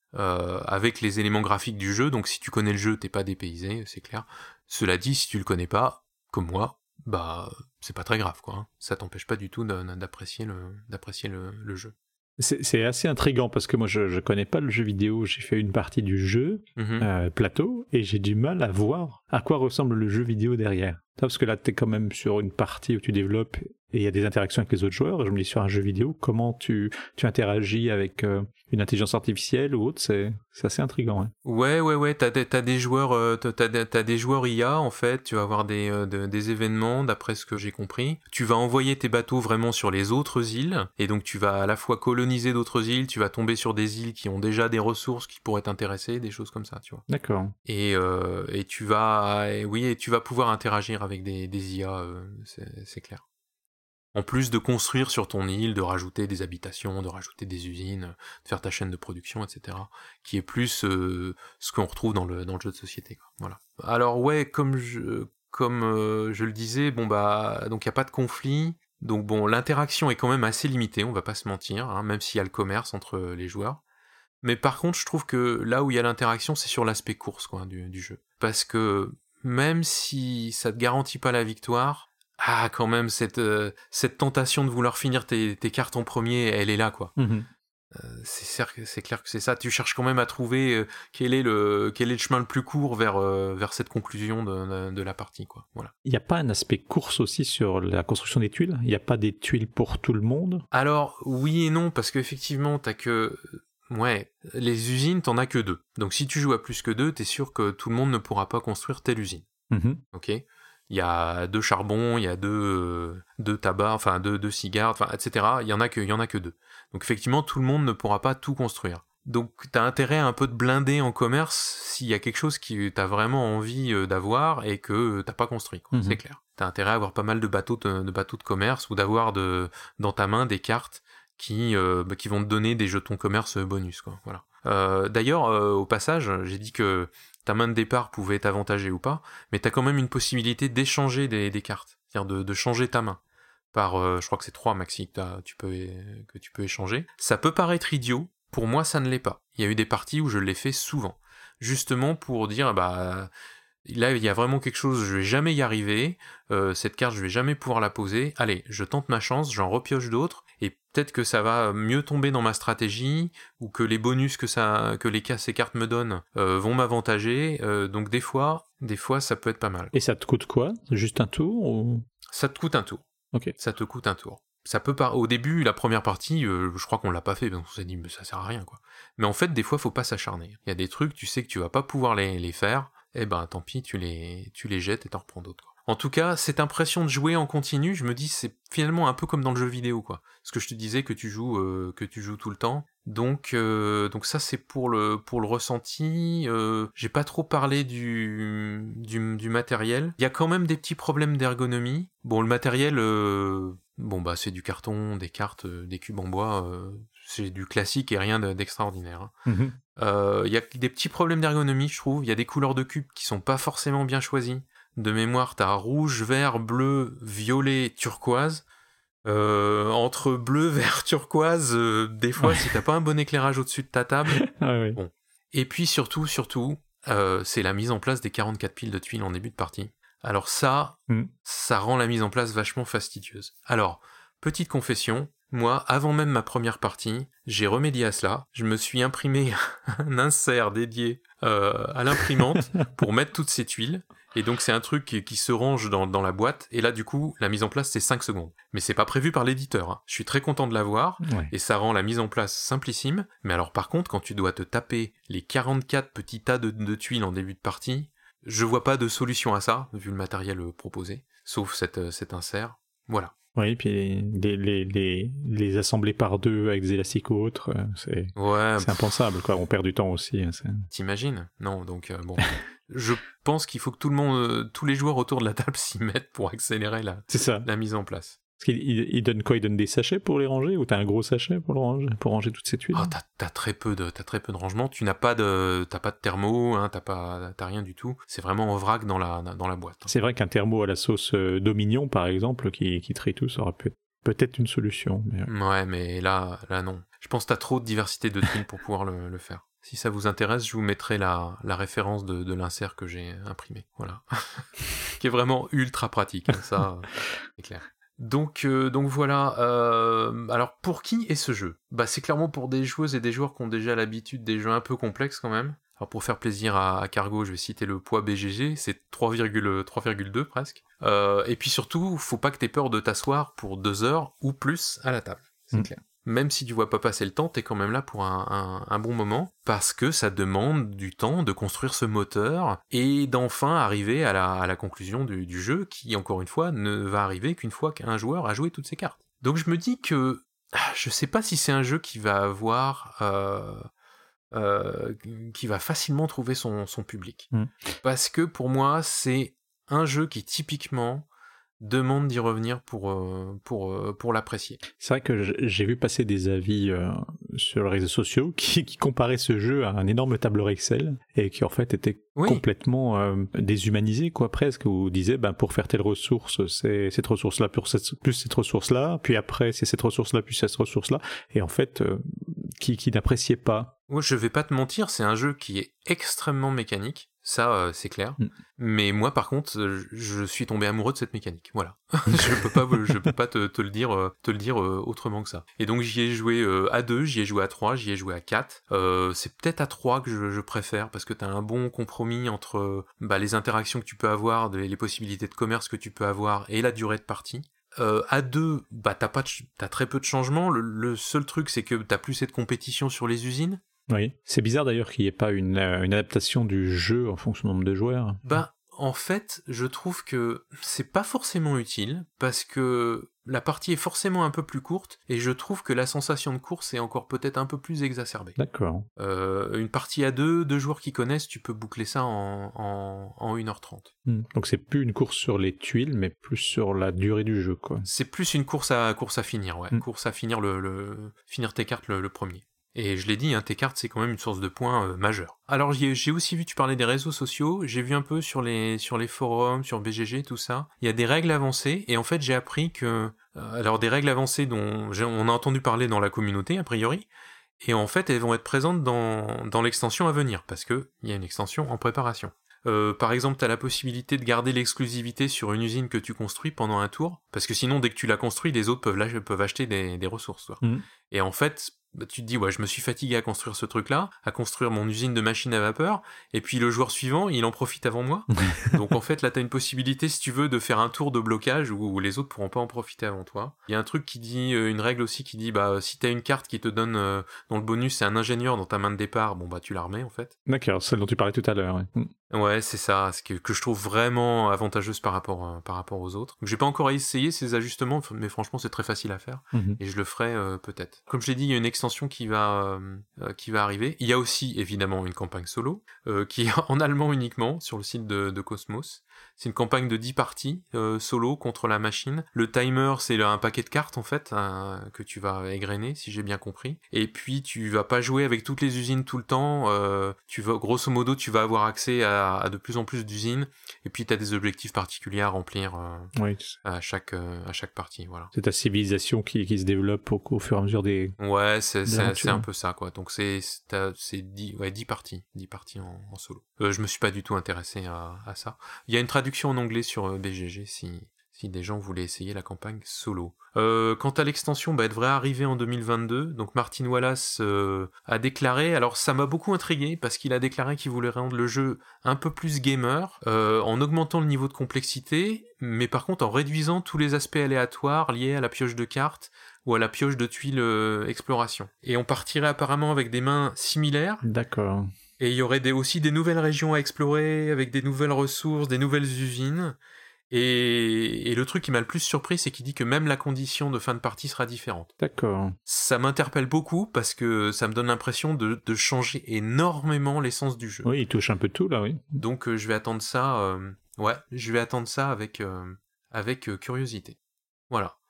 avec les éléments graphiquiques du jeu. Donc si tu connais le jeu, t'es pas dépaysé, c'est clair. Cela dit, si tu le connais pas, comme moi, bah c'est pas très grave quoi. Hein. Ça t'empêche pas du tout d'apprécier le d'apprécier le, jeu. C'est assez intriguant parce que moi je, je connais pas le jeu vidéo, j'ai fait une partie du jeu mm-hmm. euh, plateau et j'ai du mal à voir à quoi ressemble le jeu vidéo derrière. Parce que là tu es quand même sur une partie où tu développes et il y a des interactions avec les autres joueurs. Je me dis sur un jeu vidéo, comment tu, tu interagis avec euh, une intelligence artificielle ou autre, c'est, assez intriguant. Ouais, ouais, ouais. T'as, des, t'as des joueurs, euh, des joueurs IA en fait. Tu vas avoir des, euh, des événements, d'après ce que j'ai compris. Tu vas envoyer tes bateaux vraiment sur les autres îles, et donc tu vas à la fois coloniser d'autres îles. Tu vas tomber sur des îles qui ont déjà des ressources qui pourraient t'intéresser, des choses comme ça, tu vois. D'accord. Et, et tu vas, oui, et tu vas pouvoir interagir avec des, IA, c'est, c'est clair. En plus de construire sur ton île, de rajouter des habitations, de rajouter des usines, de faire ta chaîne de production, etc. Qui est plus euh, ce qu'on retrouve dans le, jeu de société. Voilà. Alors ouais, comme euh, je le disais, bon bah donc il n'y a pas de conflit. Donc bon, l'interaction est quand même assez limitée, on va pas se mentir, hein, même s'il y a le commerce entre les joueurs. Mais par contre, je trouve que là où il y a l'interaction, c'est sur l'aspect course quoi, du jeu. Parce que même si ça te garantit pas la victoire, ah quand même cette euh, cette tentation de vouloir finir tes, tes, cartes en premier elle est là quoi. Mmh euh, c'est clair que c'est ça. Tu cherches quand même à trouver euh, quel est le quel est le chemin le plus court vers vers cette conclusion de, de, la partie quoi. Voilà. Il n'y a pas un aspect course aussi sur la construction des tuiles? Il n'y a pas des tuiles pour tout le monde? Alors oui et non parce qu'effectivement t'as que Ouais, les usines, t'en as que deux. Donc si tu joues à plus que deux, t'es sûr que tout le monde ne pourra pas construire telle usine. Mmh ok? Il y a deux charbons, il y a deux, euh, deux tabacs, enfin deux, deux cigares, enfin, etc. Il y en a que, il y en a que deux. Donc effectivement, tout le monde ne pourra pas tout construire. Donc t'as intérêt à un peu de blinder en commerce s'il y a quelque chose qui t'as vraiment envie euh, d'avoir et que t'as pas construit, mhm. c'est clair. T'as intérêt à avoir pas mal de bateaux de, bateaux de commerce ou d'avoir de, dans ta main des cartes qui, euh, bah, qui vont te donner des jetons commerce bonus, quoi. Voilà. D'ailleurs, au passage, j'ai dit que ta main de départ pouvait être avantagée ou pas, mais tu as quand même une possibilité d'échanger des, cartes, c'est-à-dire de, changer ta main. Par, euh, je crois que c'est trois maxi que, tu peux, que tu peux échanger. Ça peut paraître idiot, pour moi ça ne l'est pas. Il y a eu des parties où je l'ai fait souvent, justement pour dire bah là il y a vraiment quelque chose, je vais jamais y arriver, euh, cette carte je vais jamais pouvoir la poser. Allez, je tente ma chance, j'en repioche d'autres et peut-être que ça va mieux tomber dans ma stratégie ou que les bonus que ça que les ces cartes me donnent euh, vont m'avantager euh, donc des fois des fois ça peut être pas mal. Et ça te coûte quoi? Juste un tour ou? Ça te coûte un tour. Ok. Ça te coûte un tour. Ça peut pas au début la première partie euh, je crois qu'on l'a pas fait donc on s'est dit mais ça sert à rien quoi. Mais en fait des fois faut pas s'acharner. Il y a des trucs tu sais que tu vas pas pouvoir les, les faire et eh ben tant pis tu les tu les jettes et t'en reprends d'autres en tout cas, cette impression de jouer en continu, je me dis c'est finalement un peu comme dans le jeu vidéo quoi. Ce que je te disais que tu joues euh, que tu joues tout le temps. Donc euh, donc ça c'est pour le pour le ressenti. Euh, j'ai pas trop parlé du, du, matériel. Il y a quand même des petits problèmes d'ergonomie. Bon le matériel bon bah c'est du carton, des cartes, des cubes en bois. c'est du classique et rien d'extraordinaire. Hein. Mhm. Il y a des petits problèmes d'ergonomie, je trouve. Il y a des couleurs de cubes qui sont pas forcément bien choisies de mémoire, t'as rouge, vert, bleu, violet, turquoise. Euh, entre bleu, vert, turquoise, euh, des fois, si t'as pas un bon éclairage au-dessus de ta table. Ah bon. Et puis surtout, surtout, euh, c'est la mise en place des 44 piles de tuiles en début de partie. Alors ça, mm. ça rend la mise en place vachement fastidieuse. Alors, petite confession, moi, avant même ma première partie, j'ai remédié à cela. Je me suis imprimé un insert dédié à l'imprimante pour mettre toutes ces tuiles. Et donc c'est un truc qui, se range dans, dans, la boîte. Et là du coup, la mise en place c'est 5 secondes. Mais c'est pas prévu par l'éditeur. Hein. Je suis très content de l'avoir. Et ça rend la mise en place simplissime. Mais alors par contre, quand tu dois te taper les 44 petits tas de, tuiles en début de partie, je vois pas de solution à ça, vu le matériel euh, proposé. Sauf cette, euh, cet insert. Voilà. Oui, puis les, les, les, les, assembler par deux avec des élastiques ou autres, euh, c'est ouais, impensable, quoi. On perd du temps aussi. Hein, T'imagines? Non, donc bon. je pense qu'il faut que tout le monde, euh, tous les joueurs autour de la table s'y mettent pour accélérer la, la mise en place. Parce qu'il donne quoi? Il donne des sachets pour les ranger? Ou t'as un gros sachet pour le ranger, pour ranger toutes ces tuiles? Oh, t'as, très peu de, t'as très peu de rangement. Tu n'as pas de, t'as pas de thermo, hein, t'as pas, t'as rien du tout. C'est vraiment en vrac dans la, dans la boîte. C'est vrai qu'un thermo à la sauce euh, Dominion, par exemple, qui, qui trie tout, ça aurait pu être peut-être une solution. Mais... Ouais, mais là, là non. Je pense que t'as trop de diversité de tuiles pour pouvoir le, le faire. Si ça vous intéresse, je vous mettrai la, la référence de, de l'insert que j'ai imprimé. Voilà. qui est vraiment ultra pratique. Hein, ça, c'est clair. Donc, euh, donc voilà. Euh, alors pour qui est ce jeu? Bah c'est clairement pour des joueuses et des joueurs qui ont déjà l'habitude des jeux un peu complexes quand même. Alors pour faire plaisir à, Cargo, je vais citer le poids BGG, c'est 3,2 presque. Euh, et puis surtout, faut pas que t'aies peur de t'asseoir pour deux heures ou plus à la table, c'est mm. clair même si tu vois pas passer le temps, t'es quand même là pour un, bon moment, parce que ça demande du temps de construire ce moteur et d'enfin arriver à la, conclusion du, jeu, qui encore une fois ne va arriver qu'une fois qu'un joueur a joué toutes ses cartes. Donc je me dis que ah, je sais pas si c'est un jeu qui va avoir euh, euh, qui va facilement trouver son, public, mm. parce que pour moi c'est un jeu qui typiquement demande d'y revenir pour, euh, pour, euh, pour l'apprécier. C'est vrai que j'ai vu passer des avis euh, sur les réseaux sociaux qui, qui, comparaient ce jeu à un énorme tableur Excel et qui en fait était complètement déshumanisé quoi presque où disait ben pour faire telle ressource c'est cette ressource là plus cette, plus cette ressource là puis après c'est cette ressource là plus cette ressource là et en fait qui, qui n'appréciait pas. Moi je vais pas te mentir c'est un jeu qui est extrêmement mécanique ça, euh, c'est clair. Mm. Mais moi, par contre, euh, je suis tombé amoureux de cette mécanique. Voilà. je peux pas, je peux pas te, le dire, euh, te le dire autrement que ça. Et donc, j'y ai joué à 2, j'y ai joué à 3, j'y ai joué à 4. c'est peut-être à 3 que je, préfère parce que t'as un bon compromis entre bah, les interactions que tu peux avoir, les possibilités de commerce que tu peux avoir et la durée de partie. à 2, bah t'as pas, t'as très peu de changements. Le, le seul truc, c'est que t'as plus cette compétition sur les usines. Oui, c'est bizarre d'ailleurs qu'il n'y ait pas une, euh, une, adaptation du jeu en fonction du nombre de joueurs. Bah, en fait, je trouve que c'est pas forcément utile parce que la partie est forcément un peu plus courte et je trouve que la sensation de course est encore peut-être un peu plus exacerbée. D'accord. Euh, une partie à deux, deux joueurs qui connaissent, tu peux boucler ça en, en, en 1h30. Hmm. Donc c'est plus une course sur les tuiles, mais plus sur la durée du jeu, quoi. C'est plus une course à course à finir, ouais. Hmm. Course à finir le, le finir tes cartes le premier. Et je l'ai dit, hein, tes cartes, c'est quand même une source de points euh, majeure. Alors j'ai aussi vu, tu parlais des réseaux sociaux, j'ai vu un peu sur les, sur les forums, sur BGG, tout ça. Il y a des règles avancées, et en fait j'ai appris que... Euh, alors des règles avancées dont on a entendu parler dans la communauté, a priori, et en fait elles vont être présentes dans, dans l'extension à venir, parce qu'il y a une extension en préparation. Euh, par exemple, tu as la possibilité de garder l'exclusivité sur une usine que tu construis pendant un tour, parce que sinon, dès que tu la construis, les autres peuvent, peuvent acheter des, des ressources. Mmh. Et en fait, bah, tu te dis ouais je me suis fatigué à construire ce truc là à construire mon usine de machines à vapeur. Et puis le joueur suivant il en profite avant moi. Donc en fait là t'as une possibilité si tu veux de faire un tour de blocage où, les autres pourront pas en profiter avant toi. Il y a un truc qui dit euh, une règle aussi qui dit bah si t'as une carte qui te donne euh, dont le bonus c'est un ingénieur dans ta main de départ bon bah tu la remets en fait. D'accord celle dont tu parlais tout à l'heure ouais, ouais c'est ça ce que, que, je trouve vraiment avantageuse par rapport euh, par rapport aux autres. J'ai pas encore essayé ces ajustements mais franchement c'est très facile à faire. Mhm. et je le ferai peut-être comme je l'ai dit il y a une extension qui va, euh, euh, qui va arriver. Il y a aussi évidemment une campagne solo, euh, qui est en allemand uniquement sur le site de, de Cosmos. C'est une campagne de 10 parties euh, solo contre la machine. Le timer, c'est un paquet de cartes en fait que tu vas égrener, si j'ai bien compris. Et puis tu vas pas jouer avec toutes les usines tout le temps. Euh, tu vas, grosso modo, tu vas avoir accès à, de plus en plus d'usines. Et puis tu as des objectifs particuliers à remplir euh, à chaque à chaque partie. Voilà. C'est ta civilisation qui, qui se développe au, fur et à mesure des. Ouais, c'est un peu ça quoi. Donc c'est c'est 10 ouais 10 parties, 10 parties en, en solo. je me suis pas du tout intéressé à, à ça. Il y a une traduction en anglais sur euh, BGG si, des gens voulaient essayer la campagne solo. Euh, quant à l'extension, bah, elle devrait arriver en 2022. Donc Martin Wallace euh, a déclaré, alors ça m'a beaucoup intrigué parce qu'il a déclaré qu'il voulait rendre le jeu un peu plus gamer en augmentant le niveau de complexité, mais par contre en réduisant tous les aspects aléatoires liés à la pioche de cartes ou à la pioche de tuiles exploration. Et on partirait apparemment avec des mains similaires. D'accord. Et il y aurait des, aussi des nouvelles régions à explorer, avec des nouvelles ressources, des nouvelles usines. Et, le truc qui m'a le plus surpris, c'est qu'il dit que même la condition de fin de partie sera différente. D'accord. Ça m'interpelle beaucoup parce que ça me donne l'impression de, changer énormément l'essence du jeu. Oui, il touche un peu tout là, oui. Donc euh, je vais attendre ça. Euh, ouais, je vais attendre ça avec euh, avec curiosité. Voilà.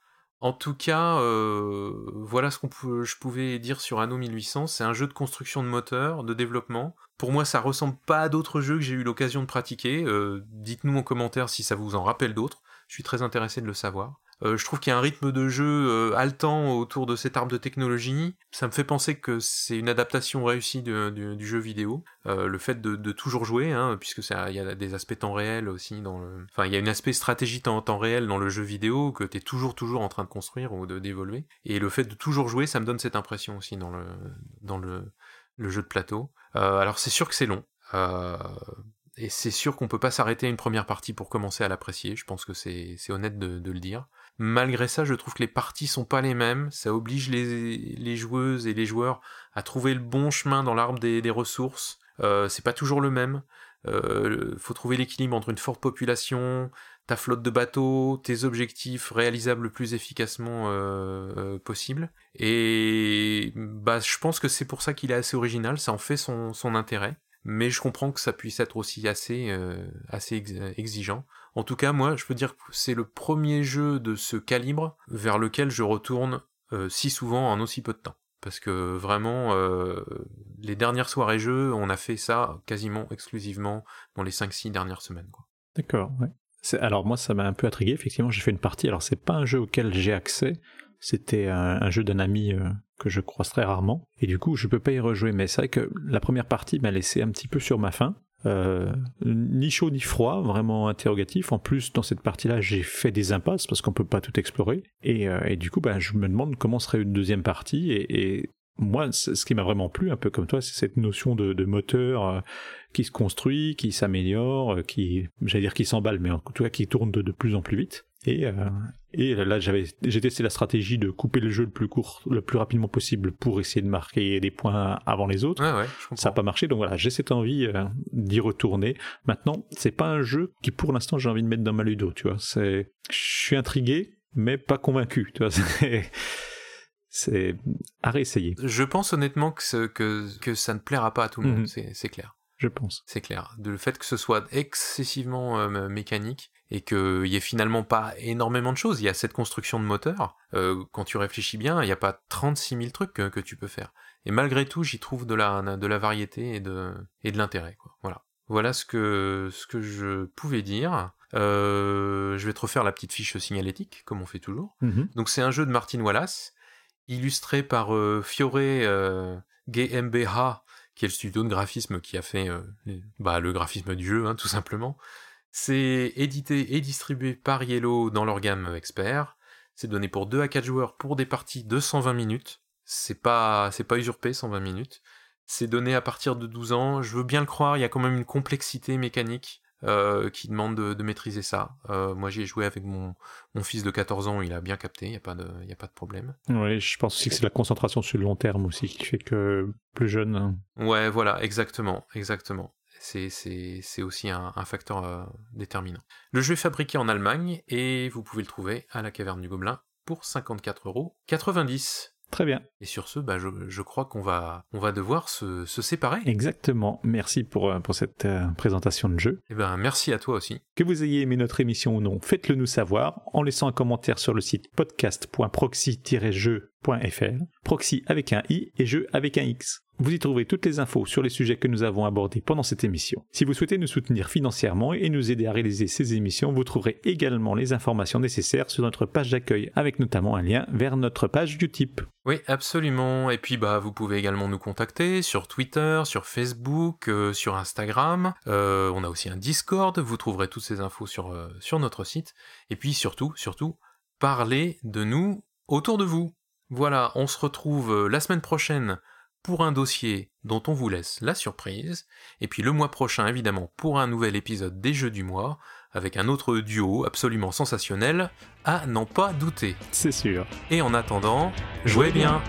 En tout cas, euh, voilà ce que je pouvais dire sur Anno 1800. C'est un jeu de construction de moteur, de développement. Pour moi, ça ressemble pas à d'autres jeux que j'ai eu l'occasion de pratiquer. Euh, dites-nous en commentaire si ça vous en rappelle d'autres. Je suis très intéressé de le savoir. Euh, je trouve qu'il y a un rythme de jeu euh, haletant autour de cet arbre de technologie. Ça me fait penser que c'est une adaptation réussie du jeu vidéo. Euh, le fait de, toujours jouer, hein, puisque il y a des aspects temps réel aussi dans le... Enfin, il y a un aspect stratégie en temps réel dans le jeu vidéo que tu es toujours toujours en train de construire ou d'évoluer. Et le fait de toujours jouer, ça me donne cette impression aussi dans le dans le, jeu de plateau. alors c'est sûr que c'est long. et c'est sûr qu'on peut pas s'arrêter à une première partie pour commencer à l'apprécier. Je pense que c'est honnête de, le dire. Malgré ça, je trouve que les parties sont pas les mêmes. Ça oblige les, joueuses et les joueurs à trouver le bon chemin dans l'arbre des, ressources. Euh, c'est pas toujours le même. Euh, faut trouver l'équilibre entre une forte population, ta flotte de bateaux, tes objectifs réalisables le plus efficacement euh, possible. Et bah, je pense que c'est pour ça qu'il est assez original. Ça en fait son, intérêt mais je comprends que ça puisse être aussi assez, assez exigeant. En tout cas, moi, je peux dire que c'est le premier jeu de ce calibre vers lequel je retourne euh, si souvent en aussi peu de temps. Parce que vraiment, euh, les dernières soirées jeux, on a fait ça quasiment exclusivement dans les 5-6 dernières semaines. D'accord, ouais. Alors moi, ça m'a un peu intrigué. Effectivement, j'ai fait une partie. Alors c'est pas un jeu auquel j'ai accès, c'était un, jeu d'un ami euh, que je croise très rarement. Et du coup, je peux pas y rejouer. Mais c'est vrai que la première partie m'a laissé un petit peu sur ma faim. Euh, ni chaud ni froid, vraiment interrogatif. En plus, dans cette partie-là, j'ai fait des impasses parce qu'on peut pas tout explorer. Et, euh, du coup, bah, je me demande comment serait une deuxième partie. Et moi, ce qui m'a vraiment plu, un peu comme toi, c'est cette notion de, de moteur euh, qui se construit, qui s'améliore, qui, j'allais dire qui s'emballe, mais en tout cas qui tourne de, de plus en plus vite. Et, euh, et là, j'avais, j'ai testé la stratégie de couper le jeu le plus court, le plus rapidement possible pour essayer de marquer des points avant les autres. Ouais, ça n'a pas marché, donc voilà, j'ai cette envie euh, d'y retourner. Maintenant, c'est pas un jeu qui, pour l'instant, j'ai envie de mettre dans ma ludo, tu vois. C'est, je suis intrigué, mais pas convaincu, tu vois. C'est, à réessayer. Je pense honnêtement que, que, que ça ne plaira pas à tout le monde, mhm. c'est clair. Je pense. C'est clair. De le fait que ce soit excessivement euh, mécanique, et qu'il y ait finalement pas énormément de choses. Il y a cette construction de moteur. Euh, quand tu réfléchis bien, il n'y a pas 36 000 trucs que, tu peux faire. Et malgré tout, j'y trouve de la, de la variété et de, et de l'intérêt. Voilà. Voilà ce que, ce que je pouvais dire. Euh, je vais te refaire la petite fiche signalétique, comme on fait toujours. Mhm. Donc c'est un jeu de Martin Wallace, illustré par euh, Fiore euh, GmbH, qui est le studio de graphisme qui a fait euh, bah, le graphisme du jeu, hein, tout simplement. C'est édité et distribué par Yellow dans leur gamme expert. C'est donné pour 2 à 4 joueurs pour des parties de 120 minutes. C'est pas, c'est pas usurpé 120 minutes. C'est donné à partir de 12 ans. Je veux bien le croire, il y a quand même une complexité mécanique euh, qui demande de, maîtriser ça. Euh, moi, j'ai joué avec mon, mon fils de 14 ans, il a bien capté, il n'y a, pas de, y a pas de problème. Oui, je pense aussi que c'est la concentration sur le long terme aussi qui fait que plus jeune. Hein. Ouais, voilà, exactement, exactement c'est aussi un, facteur euh, déterminant. Le jeu est fabriqué en Allemagne et vous pouvez le trouver à la Caverne du Gobelin pour 54,90€. Très bien. Et sur ce, bah, je, crois qu'on va, on va devoir se, séparer. Exactement. Merci pour, euh, pour cette euh, présentation de jeu. Eh ben, merci à toi aussi. Que vous ayez aimé notre émission ou non, faites-le nous savoir en laissant un commentaire sur le site podcast.proxy-jeu.fr. Proxy avec un i et jeu avec un x. Vous y trouverez toutes les infos sur les sujets que nous avons abordés pendant cette émission. Si vous souhaitez nous soutenir financièrement et nous aider à réaliser ces émissions, vous trouverez également les informations nécessaires sur notre page d'accueil, avec notamment un lien vers notre page Utip. Oui, absolument. Et puis bah vous pouvez également nous contacter sur Twitter, sur Facebook, euh, sur Instagram. Euh, on a aussi un Discord. Vous trouverez toutes ces infos sur euh, sur notre site. Et puis surtout, surtout, parlez de nous autour de vous. Voilà, on se retrouve la semaine prochaine pour un dossier dont on vous laisse la surprise, et puis le mois prochain évidemment pour un nouvel épisode des Jeux du mois, avec un autre duo absolument sensationnel, à n'en pas douter. C'est sûr. Et en attendant, jouez bien.